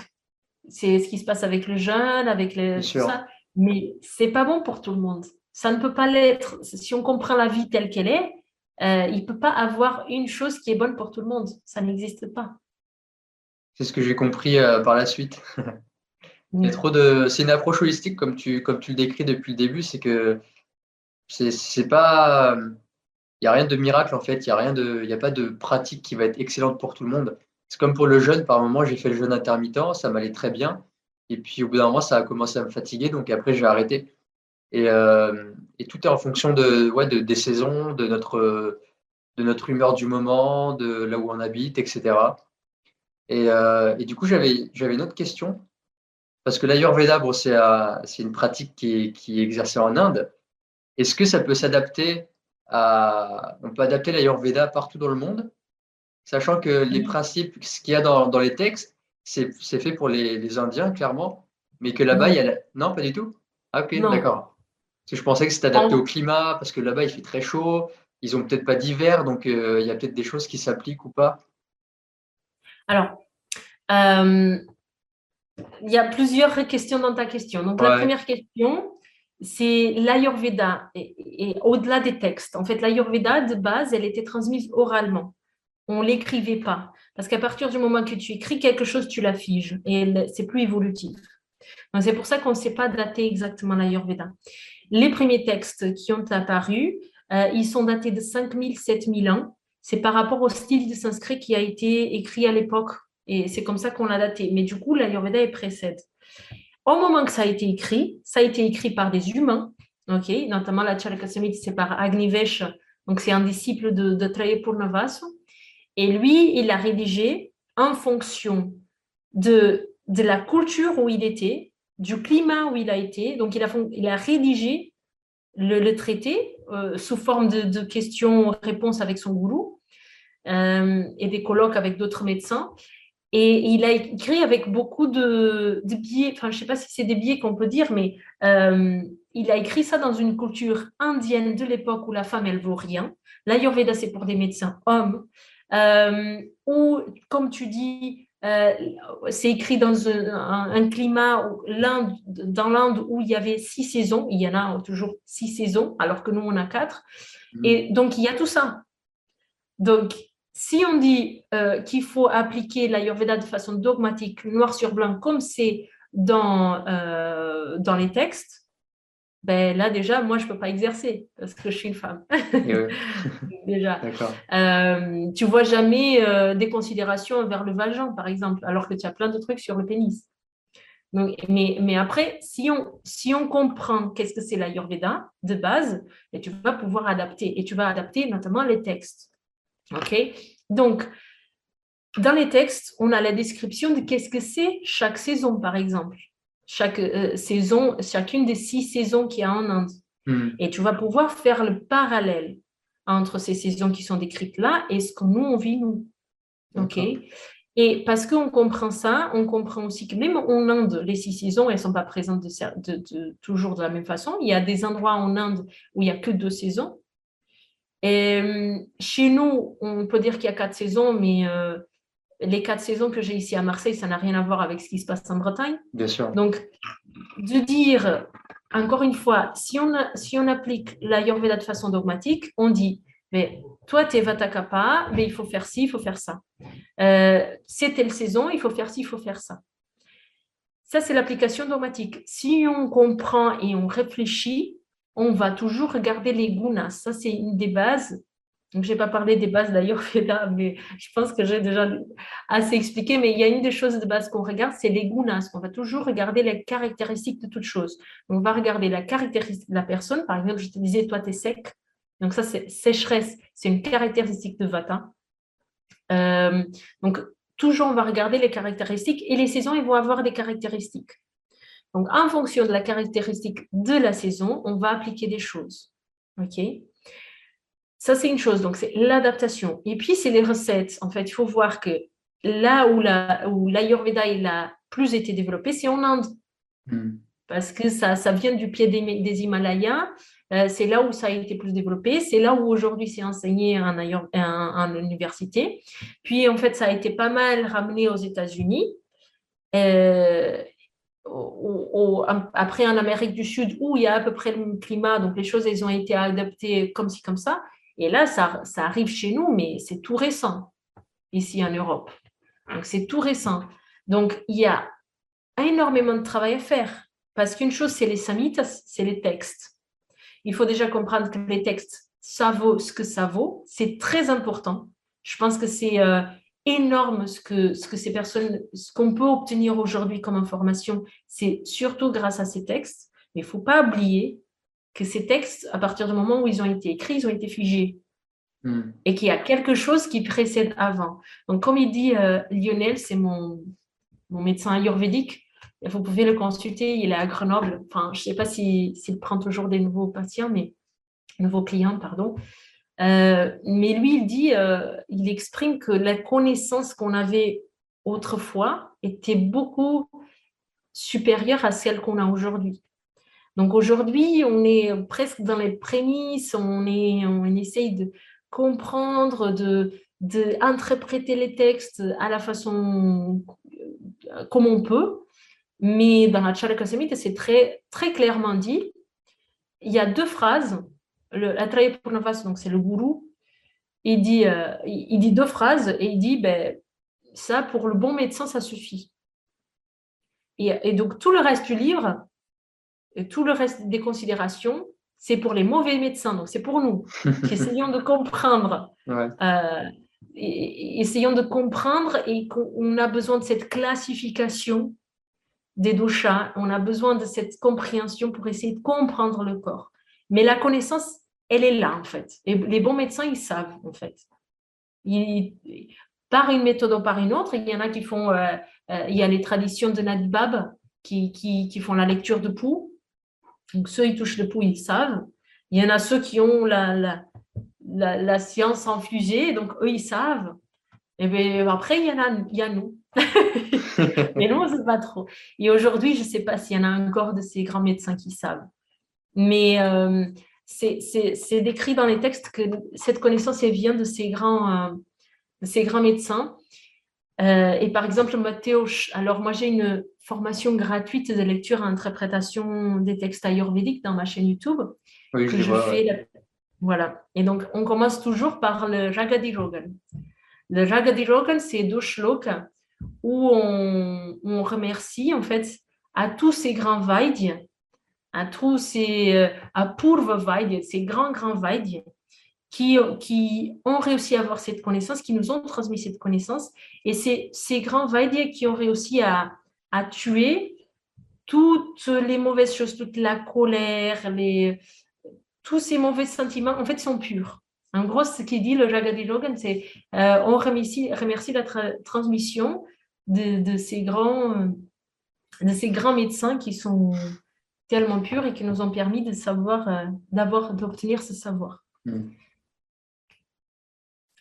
c'est ce qui se passe avec le jeune, avec les, tout ça. Mais c'est pas bon pour tout le monde. Ça ne peut pas l'être. Si on comprend la vie telle qu'elle est, euh, il ne peut pas avoir une chose qui est bonne pour tout le monde. Ça n'existe pas. C'est ce que j'ai compris euh, par la suite. trop de. C'est une approche holistique comme tu comme tu le décris depuis le début. C'est que c'est pas. Il n'y a rien de miracle en fait. Il n'y a rien de. Il y a pas de pratique qui va être excellente pour tout le monde. C'est comme pour le jeûne, par moment, j'ai fait le jeûne intermittent, ça m'allait très bien. Et puis au bout d'un moment, ça a commencé à me fatiguer, donc après, j'ai arrêté. Et, euh, tout est en fonction de, ouais, de, des saisons, de notre, de notre humeur du moment, de là où on habite, etc. Et, euh, et du coup, j'avais une autre question. parce que l'Ayurveda, bon, c'est une pratique qui est, qui est exercée en Inde. Est-ce que ça peut s'adapter à. On peut adapter l'Ayurveda partout dans le monde, sachant que les principes, ce qu'il y a dans, dans les textes, c'est fait pour les, les, Indiens, clairement, mais que là-bas, il y a. Non, pas du tout? Ah, ok, d'accord. Parce que je pensais que c'était adapté au climat, parce que là-bas, il fait très chaud, ils n'ont peut-être pas d'hiver, donc euh, il y a peut-être des choses qui s'appliquent ou pas. Alors, euh, il y a plusieurs questions dans ta question. Donc, la première question, c'est l'Ayurveda et, au-delà des textes. En fait, l'Ayurveda, de base, elle était transmise oralement. On l'écrivait pas. Parce qu'à partir du moment que tu écris quelque chose, tu la figes et c'est plus évolutif. C'est pour ça qu'on ne sait pas dater exactement l'Ayurveda. Les premiers textes qui ont apparu, euh, ils sont datés de 5000, 7000 ans. C'est par rapport au style de sanskrit qui a été écrit à l'époque et c'est comme ça qu'on l'a daté. Mais du coup, l'Ayurveda est précède. Au moment que ça a été écrit, ça a été écrit par des humains, ok, notamment la Charakasamiti, c'est par Agnivesh, donc c'est un disciple de, de Trayapurnavasu. Et lui, il a rédigé en fonction de, de la culture où il était, du climat où il a été. Donc, il a, il a rédigé le, traité euh, sous forme de, questions-réponses avec son gourou euh, et des colloques avec d'autres médecins. Et il a écrit avec beaucoup de, de biais, enfin je ne sais pas si c'est des biais qu'on peut dire, mais euh, il a écrit ça dans une culture indienne de l'époque où la femme, elle vaut rien. L'Ayurveda, c'est pour des médecins hommes. Euh, ou, comme tu dis, euh, c'est écrit dans un, climat, dans l'Inde où il y avait six saisons, il y en a toujours six saisons, alors que nous, on a quatre. Mmh. Et donc, il y a tout ça. Donc, si on dit euh, qu'il faut appliquer l'Ayurveda de façon dogmatique, noir sur blanc, comme c'est dans, euh, dans les textes, ben là déjà, moi, je ne peux pas exercer parce que je suis une femme. déjà. Euh, tu vois jamais euh, des considérations vers le vagin, par exemple, alors que tu as plein de trucs sur le pénis. Donc, mais, mais, après, si on, si on comprend qu'est-ce que c'est l'Ayurveda de base, ben, tu vas pouvoir adapter. Et tu vas adapter notamment les textes. OK? Donc, dans les textes, on a la description de qu'est-ce que c'est chaque saison, par exemple. Chaque euh, saison, chacune des six saisons qu'il y a en Inde. Hmm. Et tu vas pouvoir faire le parallèle entre ces saisons qui sont décrites là et ce que nous, on vit, nous. OK? Et parce qu'on comprend ça, on comprend aussi que même en Inde, les six saisons, elles ne sont pas présentes de, toujours de la même façon. Il y a des endroits en Inde où il n'y a que deux saisons. Et euh, chez nous, on peut dire qu'il y a quatre saisons, mais euh, les quatre saisons que j'ai ici à Marseille, ça n'a rien à voir avec ce qui se passe en Bretagne. Bien sûr. Donc, de dire, encore une fois, si on, si on applique l'Ayurveda de façon dogmatique, on dit, mais toi, tu es Vatakapa, mais il faut faire ci, il faut faire ça. Euh, c'est telle saison, il faut faire ci, il faut faire ça. Ça, c'est l'application dogmatique. Si on comprend et on réfléchit, on va toujours regarder les gunas. Ça, c'est une des bases. Je n'ai pas parlé des bases d'ailleurs, mais je pense que j'ai déjà assez expliqué. Mais il y a une des choses de base qu'on regarde, c'est les gunas. On va toujours regarder les caractéristiques de toute chose. On va regarder la caractéristique de la personne. Par exemple, je te disais, toi, tu es sec. Donc, ça, c'est sécheresse. C'est une caractéristique de Vata. Euh, donc, toujours, on va regarder les caractéristiques et les saisons, ils vont avoir des caractéristiques. Donc, en fonction de la caractéristique de la saison, on va appliquer des choses. OK? Ça, c'est une chose. Donc, c'est l'adaptation. Et puis, c'est les recettes. En fait, il faut voir que là où l'Ayurveda la, a plus été développé, c'est en Inde. Hmm. Parce que ça, ça vient du pied des, des Himalayas. Euh, c'est là où ça a été plus développé. C'est là où aujourd'hui c'est enseigné en, en, université. Puis, en fait, ça a été pas mal ramené aux États-Unis. Euh, après en Amérique du Sud où il y a à peu près le même climat, donc les choses elles ont été adaptées comme ci, comme ça. Et là, ça, arrive chez nous, mais c'est tout récent, ici en Europe. Donc c'est tout récent. Donc il y a énormément de travail à faire. Parce qu'une chose, c'est les samitas, c'est les textes. Il faut déjà comprendre que les textes, ça vaut ce que ça vaut. C'est très important. Je pense que c'est euh, énorme ce que, ce que ces personnes, ce qu'on peut obtenir aujourd'hui comme information, c'est surtout grâce à ces textes. Mais il ne faut pas oublier que ces textes, à partir du moment où ils ont été écrits, ils ont été figés. Hmm. Et qu'il y a quelque chose qui précède avant. Donc, comme il dit euh, Lionel, c'est mon, mon médecin ayurvédique, vous pouvez le consulter, il est à Grenoble. Enfin, je ne sais pas s'il prend toujours des nouveaux patients, mais nouveaux clients, pardon. Euh, mais lui, il dit, euh, il exprime que la connaissance qu'on avait autrefois était beaucoup supérieure à celle qu'on a aujourd'hui. Donc aujourd'hui, on est presque dans les prémices, on, est, on essaye de comprendre, de, les textes à la façon euh, comme on peut. Mais dans la Charaka c'est très, très clairement dit. Il y a deux phrases. La Purnavas, donc c'est le gourou, il dit, euh, il dit deux phrases et il dit ben, ça, pour le bon médecin, ça suffit. Et donc, tout le reste du livre, et tout le reste des considérations, c'est pour les mauvais médecins. Donc, c'est pour nous qui essayons de comprendre. Euh, essayons de comprendre et qu'on a besoin de cette classification des doshas. On a besoin de cette compréhension pour essayer de comprendre le corps. Mais la connaissance, elle est là, en fait. Et les bons médecins, ils savent, en fait. par une méthode ou par une autre, il y en a qui font, euh, euh, il y a les traditions de Nadibab qui, qui, qui, font la lecture de pouls. Donc, ceux, ils touchent le pouls, ils savent. Il y en a ceux qui ont la, la, la, science infusée, donc eux, ils savent. Et bien, après, il y, en a, il y a nous. Mais nous, on ne sait pas trop. Et aujourd'hui, je ne sais pas s'il y en a encore de ces grands médecins qui savent. Mais euh, c'est décrit dans les textes que cette connaissance, vient de ces grands, euh, ces grands médecins. Euh, et par exemple, Mathéo, alors moi j'ai une formation gratuite de lecture et interprétation des textes ayurvédiques dans ma chaîne YouTube. Oui, je, je fais Voilà. Et donc, on commence toujours par le Jagadi Rogan. Le Jagadi Rogan, c'est deux shlokas où on, on, remercie en fait à tous ces grands Vaidya à tous ces euh, à Purva Vaidya, ces grands, grands Vaidya qui, qui ont réussi à avoir cette connaissance, qui nous ont transmis cette connaissance. Et c'est ces grands Vaidya qui ont réussi à, à tuer toutes les mauvaises choses, toute la colère, les, tous ces mauvais sentiments, en fait, sont purs. En gros, ce qu'il dit le Jagadi Logan, c'est euh, on remercie, remercie la transmission de, de, ces grands, de ces grands médecins qui sont tellement purs et qui nous ont permis de savoir, euh, d'avoir, d'obtenir ce savoir. Mm.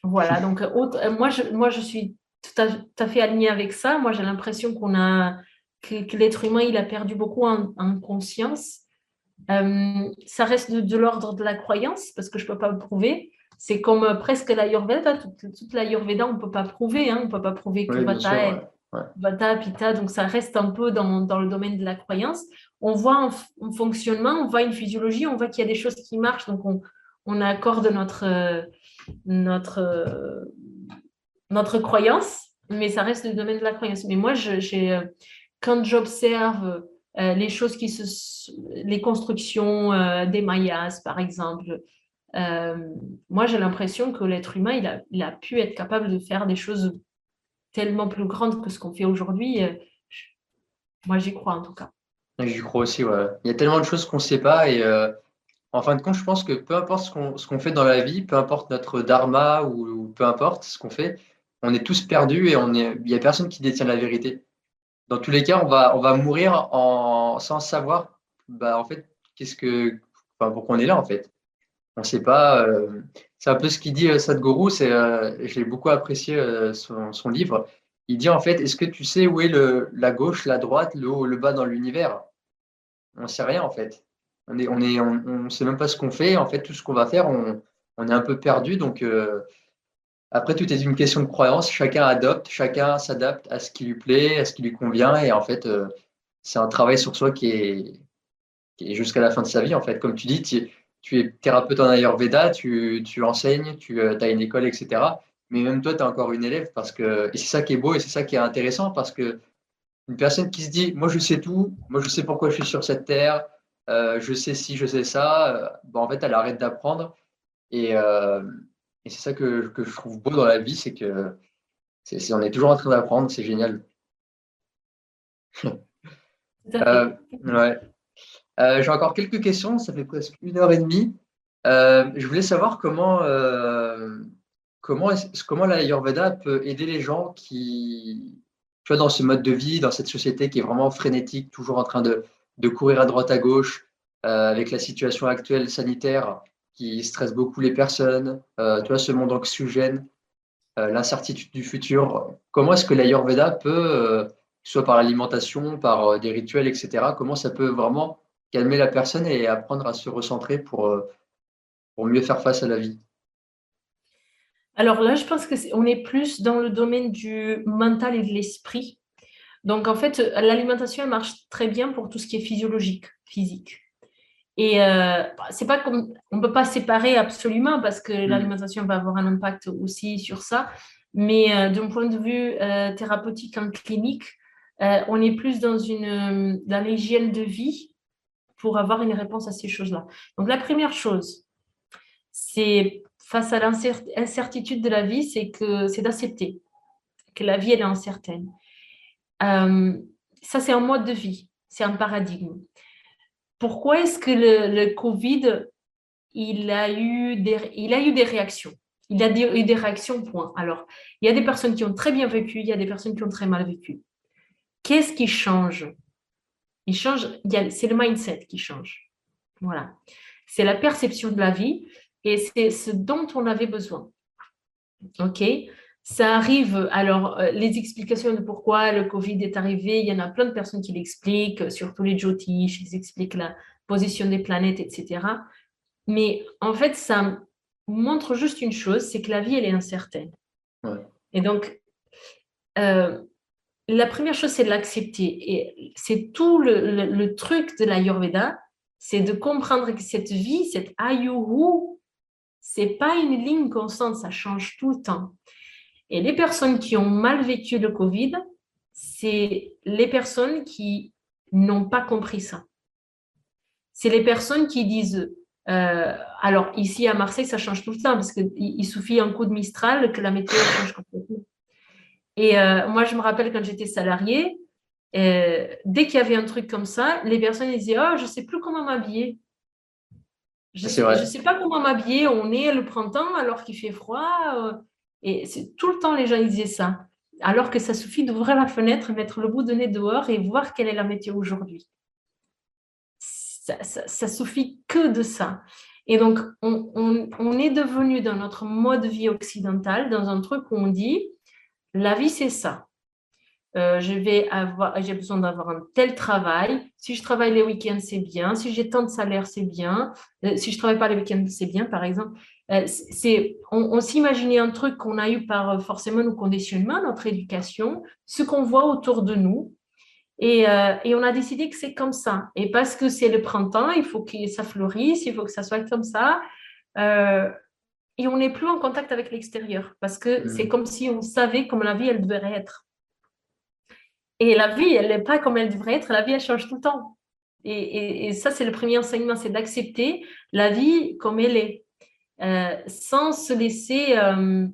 Voilà, donc euh, moi, je, moi, je suis tout à, fait alignée avec ça. Moi, j'ai l'impression qu'on a, que, l'être humain, il a perdu beaucoup en, conscience. Euh, ça reste de, l'ordre de la croyance parce que je ne peux pas le prouver. C'est comme presque l'Ayurveda. Toute, toute l'Ayurveda, on ne peut pas prouver. Hein. On ne peut pas prouver que Vata, Vata, Pitta, donc ça reste un peu dans, dans, le domaine de la croyance on voit un, fonctionnement, on voit une physiologie, on voit qu'il y a des choses qui marchent, donc on, on accorde notre, notre, notre croyance, mais ça reste le domaine de la croyance. Mais moi, j'ai, quand j'observe euh, les choses qui se, les constructions euh, des Mayas, par exemple, euh, moi, j'ai l'impression que l'être humain, il a, pu être capable de faire des choses tellement plus grandes que ce qu'on fait aujourd'hui. Moi, j'y crois en tout cas. J'y crois aussi, ouais. Il y a tellement de choses qu'on ne sait pas et euh, en fin de compte, je pense que peu importe ce qu'on fait dans la vie, peu importe notre dharma ou, peu importe ce qu'on fait, on est tous perdus et on est, il n'y a personne qui détient la vérité. Dans tous les cas, on va, on va mourir en, sans savoir, bah, en fait, qu'est-ce que, pourquoi on est là, en fait. On ne sait pas. Euh, c'est un peu ce qu'il dit euh, Sadhguru, c'est, j'ai beaucoup apprécié son, livre. Il dit en fait, est-ce que tu sais où est le, la gauche, la droite, le haut, le bas dans l'univers? On ne sait rien en fait. On est, on est, on, sait même pas ce qu'on fait. En fait, tout ce qu'on va faire, on, est un peu perdu. Donc euh, après, tout est une question de croyance. Chacun adopte, chacun s'adapte à ce qui lui plaît, à ce qui lui convient. Et en fait, euh, c'est un travail sur soi qui est, jusqu'à la fin de sa vie. En fait, comme tu dis, tu, es thérapeute en Ayurveda, tu, tu enseignes, tu euh, as une école, etc. Mais même toi, tu es encore une élève parce que, et c'est ça qui est beau et c'est ça qui est intéressant parce que une personne qui se dit, moi je sais tout, moi je sais pourquoi je suis sur cette terre, euh, je sais si, je sais ça, euh, en fait elle arrête d'apprendre. Et, euh, et c'est ça que, que, je trouve beau dans la vie, c'est que c'est on est toujours en train d'apprendre, c'est génial. ouais. J'ai encore quelques questions, ça fait presque une heure et demie. je voulais savoir comment, comment, comment l'Ayurveda peut aider les gens qui, tu vois, dans ce mode de vie, dans cette société qui est vraiment frénétique, toujours en train de, de courir à droite à gauche, euh, avec la situation actuelle sanitaire qui stresse beaucoup les personnes, vois, ce monde anxiogène, l'incertitude du futur. Comment est-ce que l'Ayurveda peut, soit par l'alimentation, par des rituels, etc., comment ça peut vraiment calmer la personne et apprendre à se recentrer pour, pour mieux faire face à la vie? Alors là, je pense qu'on est plus dans le domaine du mental et de l'esprit. Donc en fait, l'alimentation marche très bien pour tout ce qui est physiologique, physique. Et euh, c'est pas comme on peut pas séparer absolument parce que mm. l'alimentation va avoir un impact aussi sur ça. Mais euh, d'un point de vue euh, thérapeutique en clinique, euh, on est plus dans une dans l'hygiène de vie pour avoir une réponse à ces choses-là. Donc la première chose, c'est face à l'incertitude de la vie, c'est que c'est d'accepter que la vie elle est incertaine. Ça c'est un mode de vie, c'est un paradigme. Pourquoi est-ce que le, Covid il a eu des il a eu des réactions? Il a eu des réactions point. Alors il y a des personnes qui ont très bien vécu, il y a des personnes qui ont très mal vécu. Qu'est-ce qui change? Il change, c'est le mindset qui change. Voilà. C'est la perception de la vie et c'est ce dont on avait besoin. OK? Ça arrive, alors euh, les explications de pourquoi le Covid est arrivé, il y en a plein de personnes qui l'expliquent, surtout les Jyotish, ils expliquent la position des planètes, etc. Mais en fait, ça montre juste une chose, c'est que la vie, elle est incertaine. Et donc, euh, la première chose, c'est de l'accepter. Et c'est tout le, le, truc de l'Ayurveda, c'est de comprendre que cette vie, cette ayuru, c'est pas une ligne constante, ça change tout le temps. Et les personnes qui ont mal vécu le Covid, c'est les personnes qui n'ont pas compris ça. C'est les personnes qui disent, euh, alors ici à Marseille, ça change tout le temps parce qu'il suffit un coup de Mistral que la météo change complètement. Et euh, moi, je me rappelle quand j'étais salariée, euh, dès qu'il y avait un truc comme ça, les personnes disaient, oh, je sais plus comment m'habiller. Je ne sais, pas comment m'habiller. On est le printemps alors qu'il fait froid. Et tout le temps, les gens disaient ça. Alors que ça suffit d'ouvrir la fenêtre, mettre le bout de nez dehors et voir quelle est la météo aujourd'hui. Ça, suffit que de ça. Et donc, on, on, est devenu dans notre mode vie occidental, dans un truc où on dit, la vie, c'est ça. Euh, je vais avoir, j'ai besoin d'avoir un tel travail. Si je travaille les week-ends, c'est bien. Si j'ai tant de salaire, c'est bien. Euh, si je travaille pas les week-ends, c'est bien, par exemple. Euh, c'est, on, s'imaginait un truc qu'on a eu par forcément nos conditionnements, notre éducation, ce qu'on voit autour de nous. Et, et, on a décidé que c'est comme ça. Et parce que c'est le printemps, il faut que ça fleurisse, il faut que ça soit comme ça. et on n'est plus en contact avec l'extérieur parce que mmh. c'est comme si on savait comment la vie, elle devrait être. Et la vie, elle n'est pas comme elle devrait être. La vie, elle change tout le temps. Et, ça, c'est le premier enseignement, c'est d'accepter la vie comme elle est, euh, sans se laisser euh,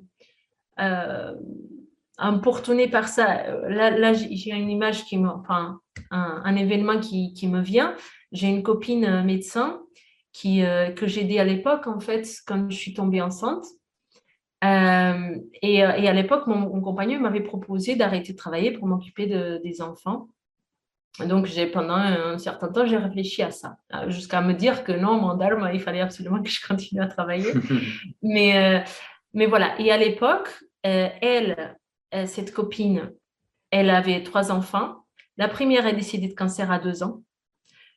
euh, emportonner par ça. Là, j'ai une image qui me, enfin, un, événement qui, me vient. J'ai une copine médecin qui, que j'ai aidée à l'époque, en fait, quand je suis tombée enceinte. Euh, et, euh, à l'époque, mon, compagnon m'avait proposé d'arrêter de travailler pour m'occuper de, des enfants. Donc, j'ai, pendant un certain temps, j'ai réfléchi à ça, euh, jusqu'à me dire que non, mon dharma, il fallait absolument que je continue à travailler. mais, mais voilà. Et à l'époque, elle, cette copine, elle avait trois enfants. La première est décédée de cancer à deux ans.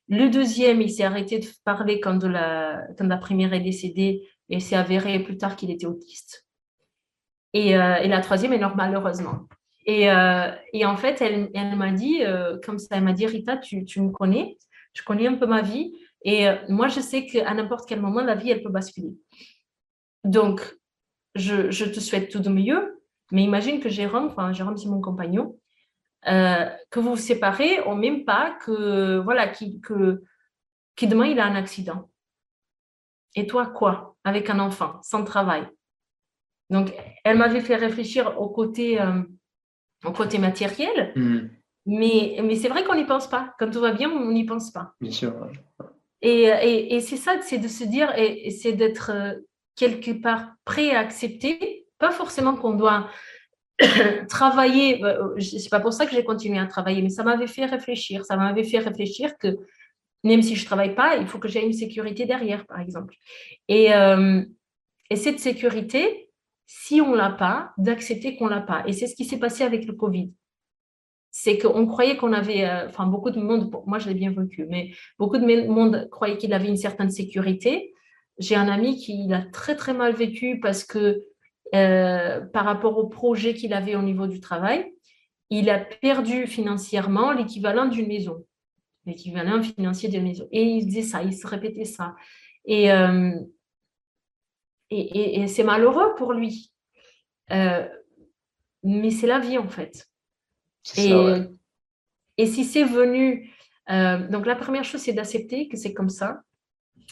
Le deuxième, il s'est arrêté de parler quand, de la, quand la première est décédée et s'est avéré plus tard qu'il était autiste. Euh, et, la troisième est normale, heureusement. Et, euh, et en fait, elle, m'a dit, euh, comme ça, elle m'a dit, Rita, tu, me connais, tu connais un peu ma vie. Et moi, je sais qu'à n'importe quel moment, la vie, elle peut basculer. Donc, je, je, te souhaite tout de mieux. Mais imagine que Jérôme, enfin, Jérôme, c'est mon compagnon, que vous vous séparez au même pas que, voilà, que, demain, il a un accident. Et toi, quoi? Avec un enfant, sans travail, donc, elle m'avait fait réfléchir au côté, euh, au côté matériel, hmm. mais, mais c'est vrai qu'on n'y pense pas. Quand tout va bien, on n'y pense pas. Bien sûr. Et, et, et c'est ça, c'est de se dire, et, c'est d'être euh, quelque part prêt à accepter, pas forcément qu'on doit travailler, euh, c'est pas pour ça que j'ai continué à travailler, mais ça m'avait fait réfléchir. Ça m'avait fait réfléchir que même si je travaille pas, il faut que j'ai une sécurité derrière, par exemple. Et, euh, et cette sécurité, si on l'a pas, d'accepter qu'on l'a pas. Et c'est ce qui s'est passé avec le Covid. C'est qu'on croyait qu'on avait, euh, enfin beaucoup de monde, moi je l'ai bien vécu, mais beaucoup de monde croyait qu'il avait une certaine sécurité. J'ai un ami qui l'a très très mal vécu parce que euh, par rapport au projet qu'il avait au niveau du travail, il a perdu financièrement l'équivalent d'une maison, l'équivalent financier d'une maison. Et il disait ça, il se répétait ça. Et, euh, et, c'est malheureux pour lui. Euh, mais c'est la vie en fait. Et, et si c'est venu, donc la première chose c'est d'accepter que c'est comme ça.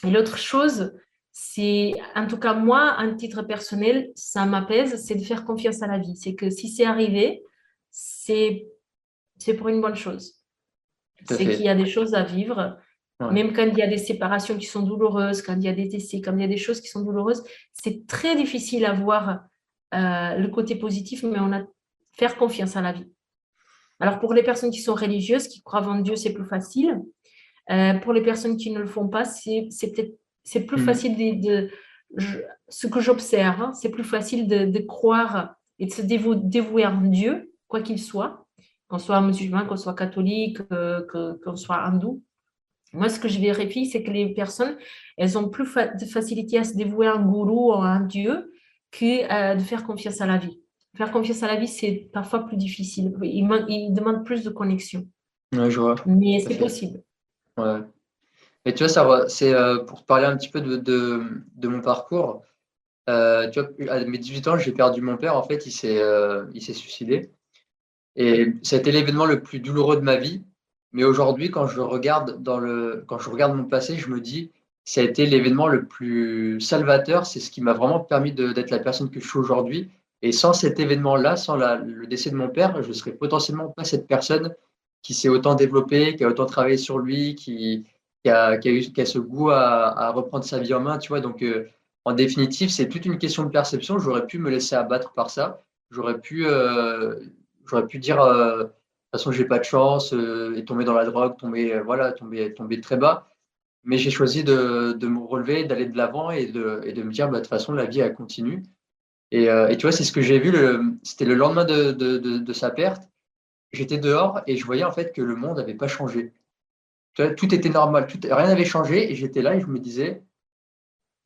Et l'autre chose, c'est, en tout cas, moi, un titre personnel, ça m'apaise, c'est de faire confiance à la vie. C'est que si c'est arrivé, c'est, c'est pour une bonne chose. C'est qu'il y a des choses à vivre. Même quand il y a des séparations qui sont douloureuses, quand il y a des décès, quand il y a des choses qui sont douloureuses, c'est très difficile à voir euh, le côté positif, mais on a faire confiance à la vie. Alors pour les personnes qui sont religieuses, qui croient en Dieu, c'est plus facile. Euh, pour les personnes qui ne le font pas, c'est, peut-être c'est plus facile de, ce que j'observe, hein, c'est plus facile de, croire et de se dévouer, à Dieu, quoi qu'il soit, qu'on soit musulman, qu'on soit catholique, euh, qu'on soit hindou. Moi, ce que je vérifie, c'est que les personnes, elles ont plus de facilité à se dévouer à un gourou ou à un Dieu que euh, de faire confiance à la vie. Faire confiance à la vie, c'est parfois plus difficile. Il, il demande plus de connexion. je vois. Mais c'est possible. Ouais. Et tu vois, ça, c'est euh, pour parler un petit peu de, de, mon parcours. Euh, tu vois, à mes 18 ans, j'ai perdu mon père. En fait, il s'est, il s'est suicidé. Et ça a été l'événement le plus douloureux de ma vie. Mais aujourd'hui, quand je regarde dans le, quand je regarde mon passé, je me dis, ça a été l'événement le plus salvateur. C'est ce qui m'a vraiment permis d'être la personne que je suis aujourd'hui. Et sans cet événement-là, sans le décès de mon père, je serais potentiellement pas cette personne qui s'est autant développée, qui a autant travaillé sur lui, qui, qui a, ce goût à, reprendre sa vie en main, tu vois. Donc, euh, en définitive, c'est toute une question de perception. J'aurais pu me laisser abattre par ça. J'aurais pu, euh, j'aurais pu dire, euh, façon, j'ai pas de chance, et tomber dans la drogue, tomber, voilà, tomber, tomber très bas. Mais j'ai choisi de, de, me relever, d'aller de l'avant et de, et de me dire, bah, de toute façon, la vie, elle continue. Et, et tu vois, c'est ce que j'ai vu, c'était le lendemain de, de sa perte. J'étais dehors et je voyais en fait que le monde n'avait pas changé tout était normal, tout, rien n'avait changé et j'étais là et je me disais,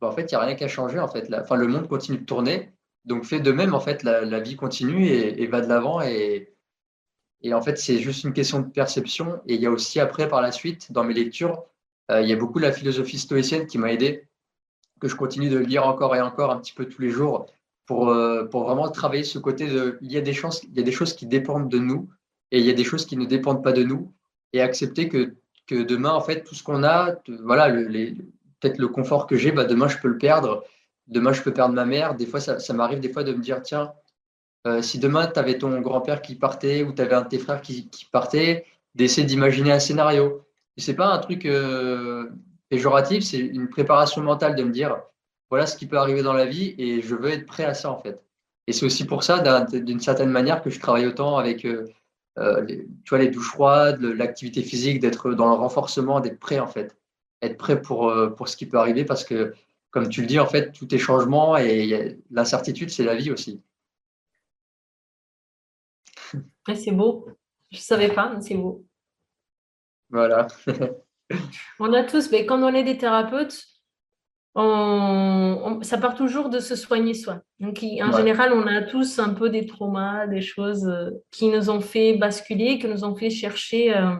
bah, en fait, il n'y a rien qu'à changer. En fait, enfin, le monde continue de tourner, donc fais de même. En fait, la, vie continue et, va de l'avant. Et, en fait, c'est juste une question de perception. Et il y a aussi après, par la suite, dans mes lectures, euh, il y a beaucoup la philosophie stoïcienne qui m'a aidé, que je continue de lire encore et encore un petit peu tous les jours pour, euh, pour vraiment travailler ce côté de, il y a des chances, il y a des choses qui dépendent de nous et il y a des choses qui ne dépendent pas de nous et accepter que que demain, en fait, tout ce qu'on a, voilà, peut-être le confort que j'ai, bah, demain, je peux le perdre. Demain, je peux perdre ma mère. Des fois, ça, m'arrive des fois de me dire, tiens, euh, si demain, tu avais ton grand-père qui partait ou tu avais un de tes frères qui, partait, d'essayer d'imaginer un scénario. Ce n'est pas un truc euh, péjoratif, c'est une préparation mentale de me dire, voilà ce qui peut arriver dans la vie et je veux être prêt à ça, en fait. Et c'est aussi pour ça, d'une certaine manière, que je travaille autant avec... Euh, euh, tu vois, les douches froides, l'activité physique, d'être dans le renforcement, d'être prêt en fait, être prêt pour ce qui peut arriver parce que, comme tu le dis, en fait, tout est changement et l'incertitude, c'est la vie aussi. C'est beau. Je ne savais pas, mais c'est beau. Voilà. on a tous, mais quand on est des thérapeutes, ça part toujours de se soigner soi. Donc, en général, on a tous un peu des traumas, des choses euh, qui nous ont fait basculer, qui nous ont fait chercher euh,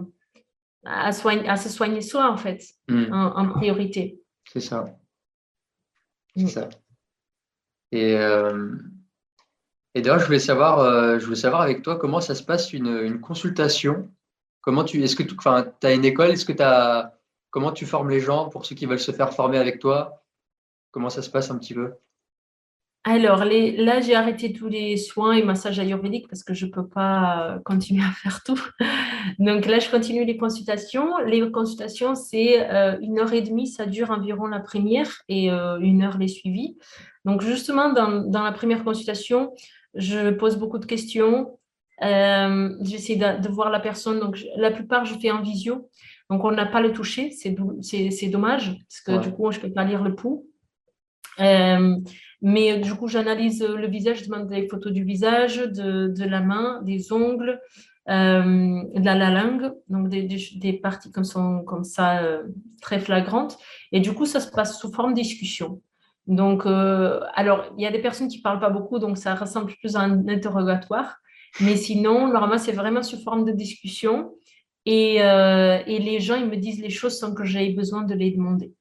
à, se soigner soi, en fait, hmm. en, priorité. C'est ça. C'est hmm. ça. Et, euh, et d'ailleurs, je voulais savoir, je voulais savoir avec toi comment ça se passe une, consultation. Comment tu, est-ce que tu as une école Est-ce que comment tu formes les gens pour ceux qui veulent se faire former avec toi? Comment ça se passe un petit peu? Alors, là, j'ai arrêté tous les soins et massages ayurvédiques parce que je ne peux pas euh, continuer à faire tout. Donc là, je continue les consultations. Les consultations, c'est euh, une heure et demie, ça dure environ la première et euh, une heure les suivis. Donc justement, dans, la première consultation, je pose beaucoup de questions. Euh, j'essaie de, voir la personne. Donc, la plupart, je fais en visio. Donc, on n'a pas le toucher. C'est dommage parce que du coup, je ne peux pas lire le pouls. Euh, mais du coup, j'analyse le visage, je demande des photos du visage, de, la main, des ongles, euh, de la, langue, donc des, parties comme, sont, comme ça très flagrantes. Et du coup, ça se passe sous forme de discussion. Donc, alors, il y a des personnes qui ne parlent pas beaucoup, donc ça ressemble plus à un interrogatoire. Mais sinon, normalement, c'est vraiment sous forme de discussion. Et, euh, et, les gens, ils me disent les choses sans que j'aie besoin de les demander.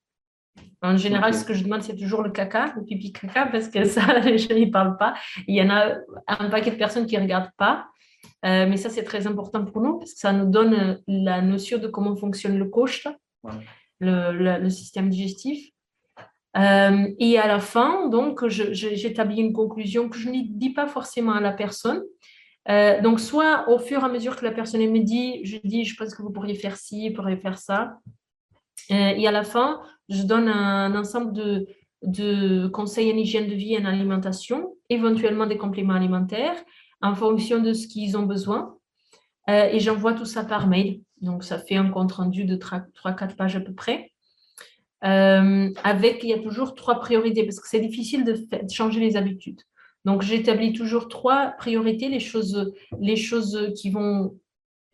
En général, ce que je demande, c'est toujours le caca, le pipi caca, parce que ça, les gens n'y parlent pas. Il y en a un paquet de personnes qui ne regardent pas. Euh, mais ça, c'est très important pour nous, parce que ça nous donne la notion de comment fonctionne le coach, le, le, système digestif. Euh, et à la fin, donc, j'établis une conclusion que je ne dis pas forcément à la personne, euh, donc, soit au fur et à mesure que la personne me dit, je dis, je pense que vous pourriez faire ci, vous pourriez faire ça. Euh, et à la fin, je donne un, ensemble de, conseils en hygiène de vie et en alimentation, éventuellement des compléments alimentaires, en fonction de ce qu'ils ont besoin. Et j'envoie tout ça par mail. Donc, ça fait un compte rendu de 3-4 pages à peu près. Avec, il y a toujours trois priorités, parce que c'est difficile de, de changer les habitudes. Donc, j'établis toujours trois priorités, les choses, les choses qui vont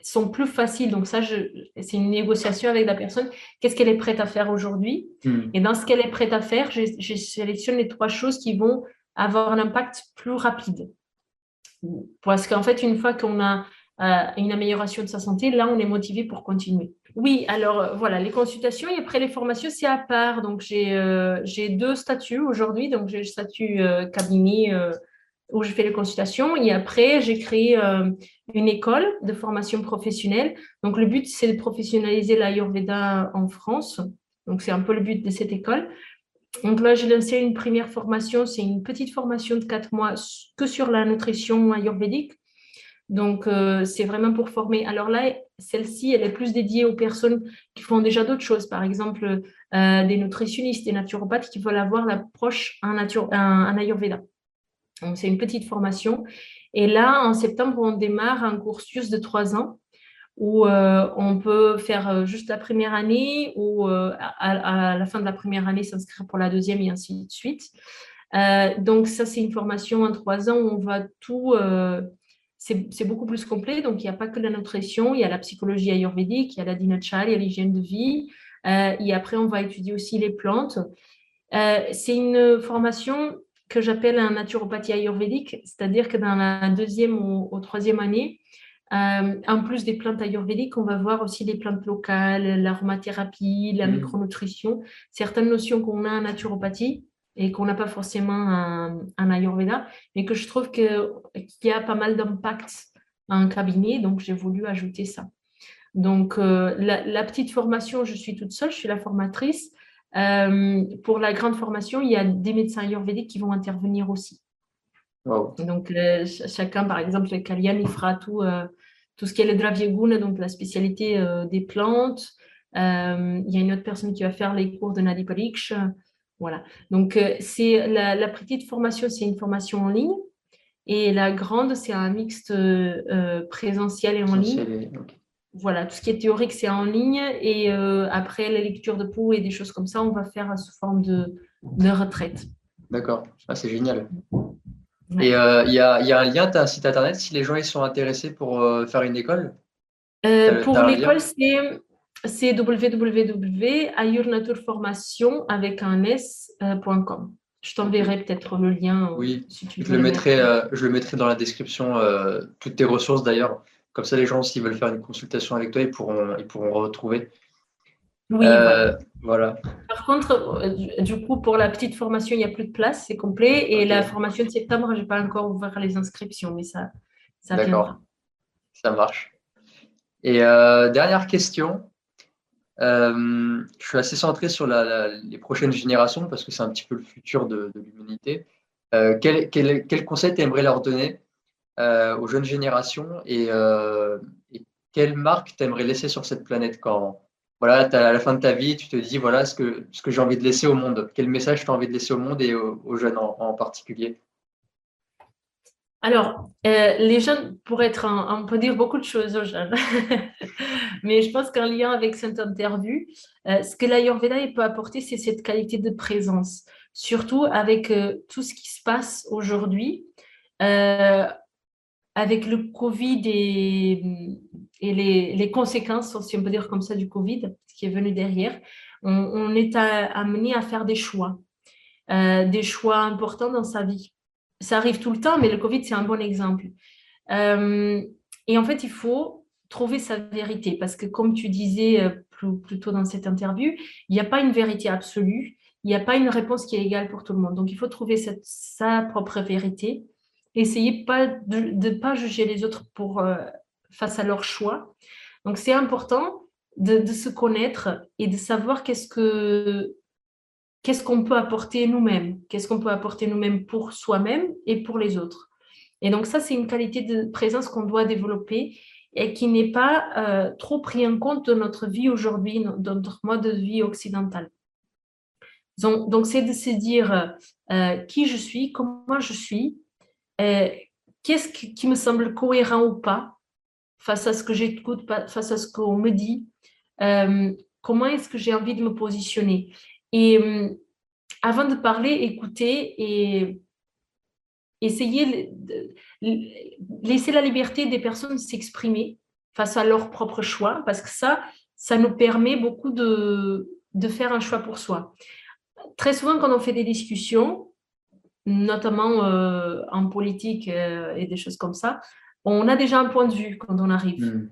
sont plus faciles. Donc ça, c'est une négociation avec la personne. Qu'est-ce qu'elle est prête à faire aujourd'hui? Hmm. Et dans ce qu'elle est prête à faire, je, sélectionne les trois choses qui vont avoir un impact plus rapide. Parce qu'en fait, une fois qu'on a euh, une amélioration de sa santé, là, on est motivé pour continuer. Oui, alors euh, voilà, les consultations et après les formations, c'est à part. Donc, j'ai euh, deux statuts aujourd'hui. Donc, j'ai le statut cabinet où je fais les consultations. Et après, j'ai créé une école de formation professionnelle. Donc, le but, c'est de professionnaliser l'Ayurveda en France. Donc, c'est un peu le but de cette école. Donc là, j'ai lancé une première formation. C'est une petite formation de quatre mois que sur la nutrition ayurvédique. Donc, euh, c'est vraiment pour former. Alors là, celle-ci, elle est plus dédiée aux personnes qui font déjà d'autres choses, par exemple euh, des nutritionnistes, des naturopathes qui veulent avoir l'approche en, Ayurveda. Donc, c'est une petite formation. Et là, en septembre, on démarre un cursus de trois ans où euh, on peut faire juste la première année ou à, la fin de la première année s'inscrire pour la deuxième et ainsi de suite. donc, ça, c'est une formation en trois ans où on va tout c'est beaucoup plus complet. Donc, il n'y a pas que la nutrition, il y a la psychologie ayurvédique, il y a la dinachal, il y a l'hygiène de vie. Euh, et après, on va étudier aussi les plantes. Euh, c'est une formation que j'appelle un naturopathie ayurvédique, c'est-à-dire que dans la deuxième ou, troisième année, euh, en plus des plantes ayurvédiques, on va voir aussi les plantes locales, l'aromathérapie, la mmh. micronutrition, certaines notions qu'on a en naturopathie et qu'on n'a pas forcément un, Ayurveda, mais que je trouve qu'il y a pas mal d'impact en cabinet, donc j'ai voulu ajouter ça. Donc, euh, la, petite formation, je suis toute seule, je suis la formatrice. Euh, pour la grande formation, il y a des médecins ayurvédiques qui vont intervenir aussi. Donc, euh, chacun, par exemple, Kalian, il fera tout, tout ce qui est le Dravyaguna, donc la spécialité des plantes. il y a une autre personne qui va faire les cours de Nadi Pariksh. Voilà. Donc, euh, c'est la, petite formation, c'est une formation en ligne. Et la grande, c'est un mixte euh, présentiel et en ligne. Voilà, tout ce qui est théorique, c'est en ligne. Et euh, après, la lecture de peau et des choses comme ça, on va faire sous forme de, retraite. D'accord, ah, c'est génial. Et il y, a, y, a, un lien, tu as un site internet si les gens ils sont intéressés pour faire une école? Pour l'école, c'est c'est www.ayurnaturformation avec un s.com. Euh, je t'enverrai peut-être le lien. Euh, oui, je, le mettrai, euh, je le mettrai dans la description, toutes tes ressources d'ailleurs. Comme ça, les gens, s'ils veulent faire une consultation avec toi, ils pourront, ils pourront retrouver. Oui, voilà. Par contre, du coup, pour la petite formation, il n'y a plus de place, c'est complet. Et la formation de septembre, je n'ai pas encore ouvert les inscriptions, mais ça, ça D'accord. Ça marche. Et dernière question, euh, je suis assez centré sur les prochaines générations parce que c'est un petit peu le futur de, l'humanité. Euh, quel, conseil tu aimerais leur donner euh, aux jeunes générations et, quelle marque tu aimerais laisser sur cette planète quand voilà, à la fin de ta vie, tu te dis voilà ce que, ce que j'ai envie de laisser au monde. Quel message tu as envie de laisser au monde et aux, jeunes en, particulier? Alors, euh, les jeunes, pour être, on peut dire beaucoup de choses aux jeunes, mais je pense qu'en lien avec cette interview, euh, ce que l'Ayurveda peut apporter, c'est cette qualité de présence, surtout avec euh, tout ce qui se passe aujourd'hui, avec le Covid et, et les, conséquences, si on peut dire comme ça, du Covid, ce qui est venu derrière. On, est amené à faire des choix, des choix importants dans sa vie ça arrive tout le temps, mais le Covid, c'est un bon exemple. Euh, et en fait, il faut trouver sa vérité, parce que comme tu disais euh, plus, tôt dans cette interview, il n'y a pas une vérité absolue, il n'y a pas une réponse qui est égale pour tout le monde. Donc, il faut trouver sa propre vérité. Essayez pas de ne pas juger les autres euh, face à leur choix. Donc, c'est important de, se connaître et de savoir qu'est-ce que qu'est-ce qu'on peut apporter nous-mêmes, qu'est-ce qu'on peut apporter nous-mêmes pour soi-même et pour les autres? Et donc ça, c'est une qualité de présence qu'on doit développer et qui n'est pas euh, trop pris en compte de notre vie aujourd'hui, dans notre mode de vie occidental. Donc, c'est de se dire euh, qui je suis, comment je suis, euh, qu'est-ce qui me semble cohérent ou pas face à ce que j'écoute, face à ce qu'on me dit, comment est-ce que j'ai envie de me positionner? Et hum, avant de parler, écouter et essayer de laisser la liberté des personnes s'exprimer face à leur propre choix, parce que ça, ça nous permet beaucoup de, de faire un choix pour soi. Très souvent, quand on fait des discussions, notamment euh, en politique euh, et des choses comme ça, on a déjà un point de vue quand on arrive hmm.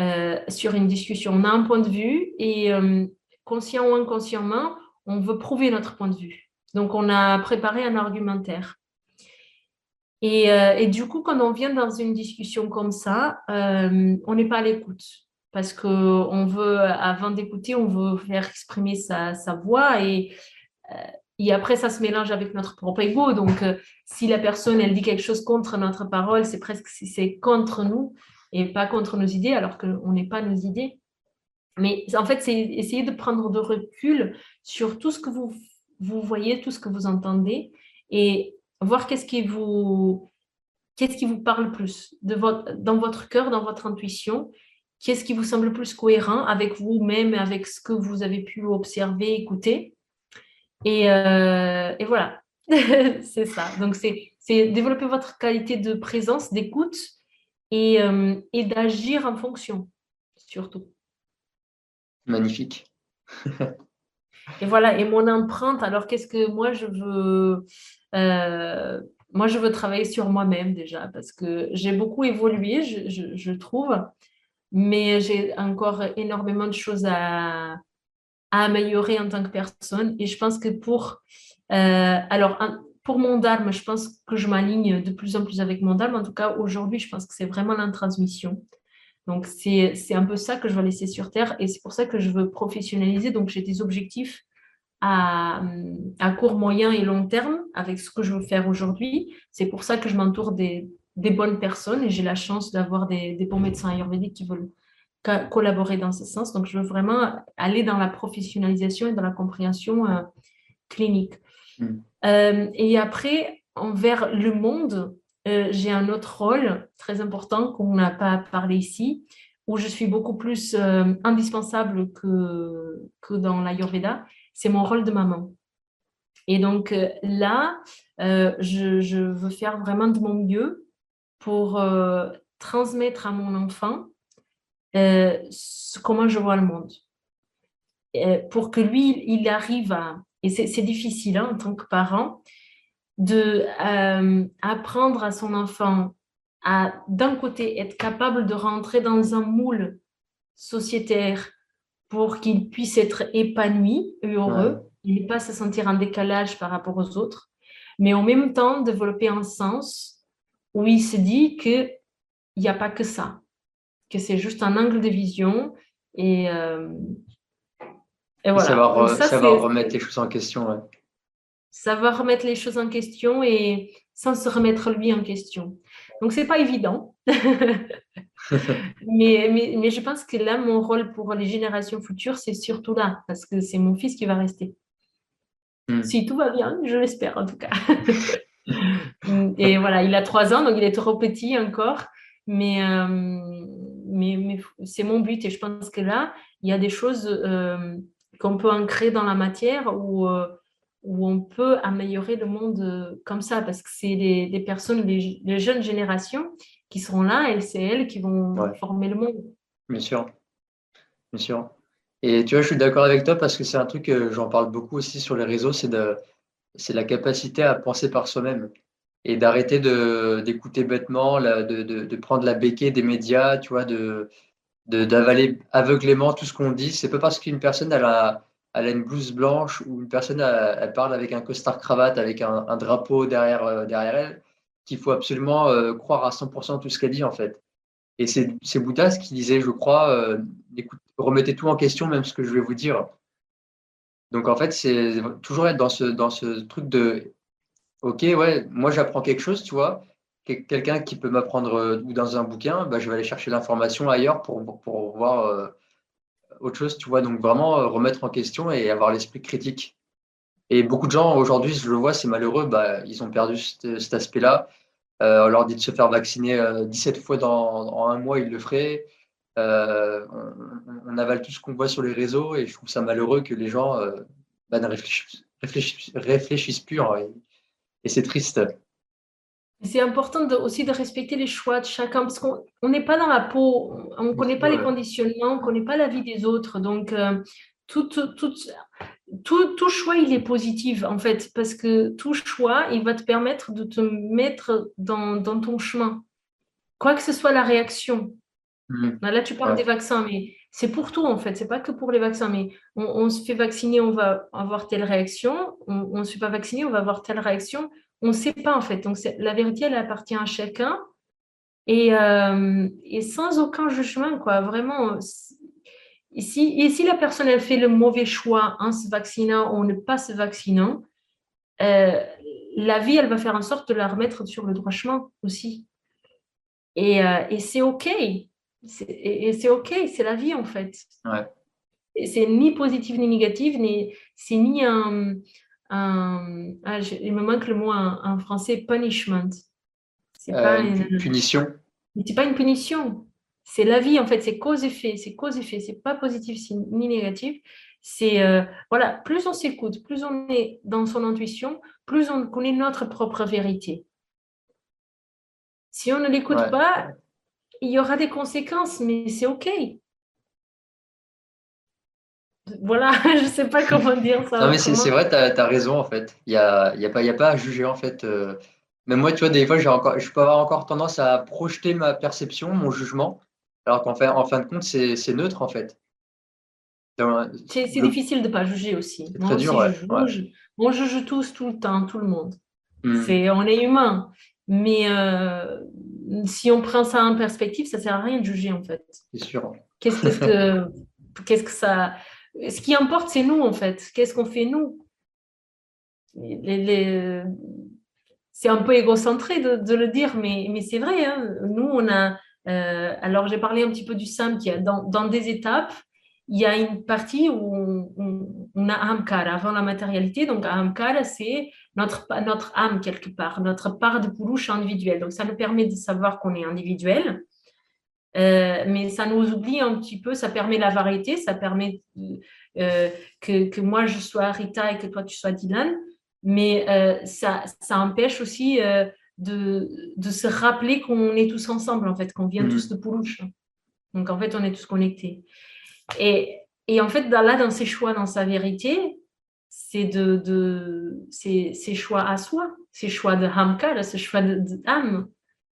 euh, sur une discussion. On a un point de vue et conscient ou inconsciemment, on veut prouver notre point de vue. Donc, on a préparé un argumentaire. Et, euh, du coup, quand on vient dans une discussion comme ça, euh, on n'est pas à l'écoute. Parce qu'on veut, avant d'écouter, on veut faire exprimer sa, voix et, euh, et, après, ça se mélange avec notre propre ego. Donc, si la personne, elle dit quelque chose contre notre parole, c'est presque c'est contre nous et pas contre nos idées, alors qu'on n'est pas nos idées. Mais en fait, c'est essayer de prendre de recul sur tout ce que vous, vous voyez, tout ce que vous entendez et voir qu'est-ce qui vous, qu'est-ce qui vous parle plus de votre, dans votre cœur, dans votre intuition, qu'est-ce qui vous semble plus cohérent avec vous-même, avec ce que vous avez pu observer, écouter. Et, euh, et voilà, c'est ça. Donc, c'est développer votre qualité de présence, d'écoute et, euh, et d'agir en fonction, surtout. Magnifique. et voilà, et mon empreinte, alors qu'est-ce que moi je veux euh, Moi je veux travailler sur moi-même déjà, parce que j'ai beaucoup évolué, je, trouve, mais j'ai encore énormément de choses à, améliorer en tant que personne. Et je pense que pour... Euh, alors, pour mon dharma, je pense que je m'aligne de plus en plus avec mon dharma. En tout cas, aujourd'hui, je pense que c'est vraiment la transmission. Donc, c'est un peu ça que je veux laisser sur Terre et c'est pour ça que je veux professionnaliser. Donc, j'ai des objectifs à, court, moyen et long terme avec ce que je veux faire aujourd'hui. C'est pour ça que je m'entoure des, bonnes personnes et j'ai la chance d'avoir des, bons médecins ayurvédiques qui veulent collaborer dans ce sens. Donc, je veux vraiment aller dans la professionnalisation et dans la compréhension euh, clinique. Mmh. Euh, et après, envers le monde, euh, j'ai un autre rôle très important qu'on n'a pas parlé ici, où je suis beaucoup plus euh, indispensable que, que dans l'Ayurveda, c'est mon rôle de maman. Et donc euh, là, je, veux faire vraiment de mon mieux pour transmettre à mon enfant comment je vois le monde. pour que lui, il arrive à... Et c'est difficile hein, en tant que parent, de euh, apprendre à son enfant à, d'un côté, être capable de rentrer dans un moule sociétaire pour qu'il puisse être épanoui et heureux, et ne pas se sentir en décalage par rapport aux autres, mais en même temps développer un sens où il se dit qu'il n'y a pas que ça, que c'est juste un angle de vision et, euh, et voilà. Savoir, savoir remettre les choses en question. Ouais savoir remettre les choses en question et sans se remettre lui en question. Donc, c'est pas évident. mais, mais, je pense que là, mon rôle pour les générations futures, c'est surtout là, parce que c'est mon fils qui va rester. Hmm. Si tout va bien, je l'espère en tout cas. Et voilà, il a trois ans, donc il est trop petit encore. Mais, euh, mais, mais c'est mon but. Et je pense que là, il y a des choses euh, qu'on peut ancrer dans la matière où, euh, où on peut améliorer le monde comme ça. Parce que c'est les, personnes, les, jeunes générations qui seront là et c'est elles qui vont former le monde. Bien sûr. Bien sûr. Et tu vois, je suis d'accord avec toi parce que c'est un truc que j'en parle beaucoup aussi sur les réseaux, c'est de c'est la capacité à penser par soi-même et d'arrêter d'écouter bêtement, de, de, prendre la béquille des médias, tu vois, de d'avaler aveuglément tout ce qu'on dit. C'est pas parce qu'une personne elle a, elle a une blouse blanche ou une personne elle, parle avec un costard cravate, avec un, drapeau derrière, euh, derrière elle, qu'il faut absolument euh, croire à 100% tout ce qu'elle dit en fait. Et c'est Bouddha qui disait, je crois, euh, remettez tout en question, même ce que je vais vous dire. Donc en fait, c'est toujours être dans ce, dans ce truc de Ok, ouais, moi j'apprends quelque chose, tu vois. Quelqu'un qui peut m'apprendre ou dans un bouquin, bah, je vais aller chercher l'information ailleurs pour, pour voir autre chose, tu vois. Donc vraiment euh, remettre en question et avoir l'esprit critique. Et beaucoup de gens aujourd'hui, je le vois, c'est malheureux, bah, ils ont perdu cet, aspect-là. on leur dit de se faire vacciner 17 fois dans, un mois, ils le feraient. on, avale tout ce qu'on voit sur les réseaux et je trouve ça malheureux que les gens bah, ne réfléchissent, plus. Hein, et, c'est triste. C'est important aussi de respecter les choix de chacun parce qu'on n'est pas dans la peau, on ne connaît pas les conditionnements, on ne connaît pas la vie des autres. Donc, euh, tout, tout, tout, tout, choix, il est positif en fait parce que tout choix, il va te permettre de te mettre dans, dans ton chemin. Quoi que ce soit la réaction, Mm. Là, tu parles des vaccins, mais c'est pour tout en fait. C'est pas que pour les vaccins, mais on, se fait vacciner, on va avoir telle réaction. On ne se fait pas vacciner, on va avoir telle réaction. On ne sait pas en fait. Donc la vérité, elle appartient à chacun et, euh, et sans aucun jugement, quoi. Vraiment. Et si, et si la personne elle fait le mauvais choix en se vaccinant ou en ne pas se vaccinant, euh, la vie, elle va faire en sorte de la remettre sur le droit chemin aussi. Et, euh, et c'est OK et, c'est OK, c'est la vie en fait. Ouais. C'est ni positif ni négatif, ni, c'est ni un. Un ah, il me manque le mot en, français, punishment. C'est pas euh, une punition. C'est pas une punition. C'est la vie en fait, c'est cause-effet, c'est cause-effet, c'est pas positif ni négatif. C'est euh, voilà, plus on s'écoute, plus on est dans son intuition, plus on connaît notre propre vérité. Si on ne l'écoute pas, il y aura des conséquences, mais c'est OK. Voilà, je ne sais pas comment dire ça. Non, mais c'est vrai, tu as, raison en fait. Il n'y a, y a, pas, a pas à juger en fait. Euh. Même moi, tu vois, des fois, encore, je peux avoir encore tendance à projeter ma perception, mon jugement, alors qu'en fait, en fin de compte, c'est neutre en fait. C'est difficile de ne pas juger aussi. Moi aussi, je juge. On juge tous, tout le temps, tout le monde. Hmm. on est humain. Mais euh, si on prend ça en perspective, ça ne sert à rien de juger en fait. C'est sûr. Qu'est-ce que, qu'est-ce que ça. Ce qui importe, c'est nous en fait. Qu'est-ce qu'on fait nous? C'est un peu égocentré de, le dire, mais, c'est vrai. Hein. Nous, on a. Euh, alors, j'ai parlé un petit peu du SAM dans, des étapes il y a une partie où on, a Ahamkar avant la matérialité. Donc, Ahamkar, c'est notre, âme quelque part, notre part de Purush individuelle. Donc, ça nous permet de savoir qu'on est individuel. Euh, mais ça nous oublie un petit peu, ça permet la variété, ça permet euh, que, que, moi je sois Rita et que toi tu sois Dylan, mais euh, ça, ça, empêche aussi de, de, se rappeler qu'on est tous ensemble, en fait, qu'on vient mm. tous de Purush. Donc en fait, on est tous connectés. Et, et en fait, là, dans ses choix, dans sa vérité, c'est de, de ses, choix à soi, ses choix de hamkar, ses choix d'âme.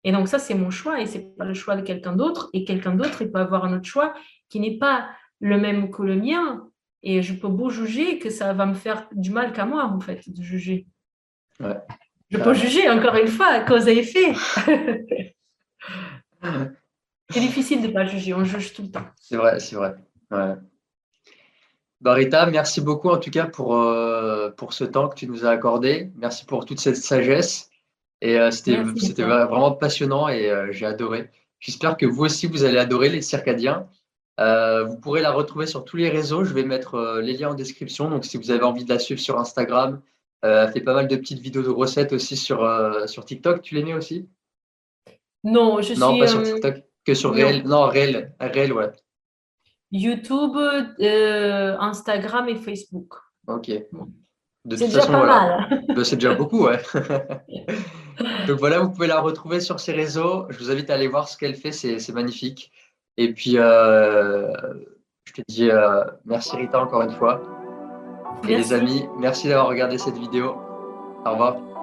Et donc ça, c'est mon choix et c'est pas le choix de quelqu'un d'autre. Et quelqu'un d'autre, il peut avoir un autre choix qui n'est pas le même que le mien. Et je peux beau juger que ça va me faire du mal qu'à moi, en fait, de juger. Je peux juger, encore une fois, cause et effet. c'est difficile de ne pas juger, on juge tout le temps. C'est vrai, c'est vrai. Ouais. Barita, merci beaucoup en tout cas pour, euh, pour ce temps que tu nous as accordé. Merci pour toute cette sagesse. Et euh, c'était vraiment passionnant et euh, j'ai adoré. J'espère que vous aussi, vous allez adorer les circadiens. vous pourrez la retrouver sur tous les réseaux. Je vais mettre les liens en description. Donc, si vous avez envie de la suivre sur Instagram, elle fait pas mal de petites vidéos de recettes aussi sur, sur TikTok. Tu les mets aussi? Non, je non, suis. pas sur TikTok, que sur non. Réel. Non, Réel, Réel, ouais. YouTube, euh, Instagram et Facebook. Ok. De C'est toute déjà façon, pas voilà. mal. Ben, c'est déjà beaucoup, ouais. Donc voilà, vous pouvez la retrouver sur ses réseaux. Je vous invite à aller voir ce qu'elle fait, c'est magnifique. Et puis, euh, je te dis euh, merci Rita encore une fois. Et les amis, merci d'avoir regardé cette vidéo. Au revoir.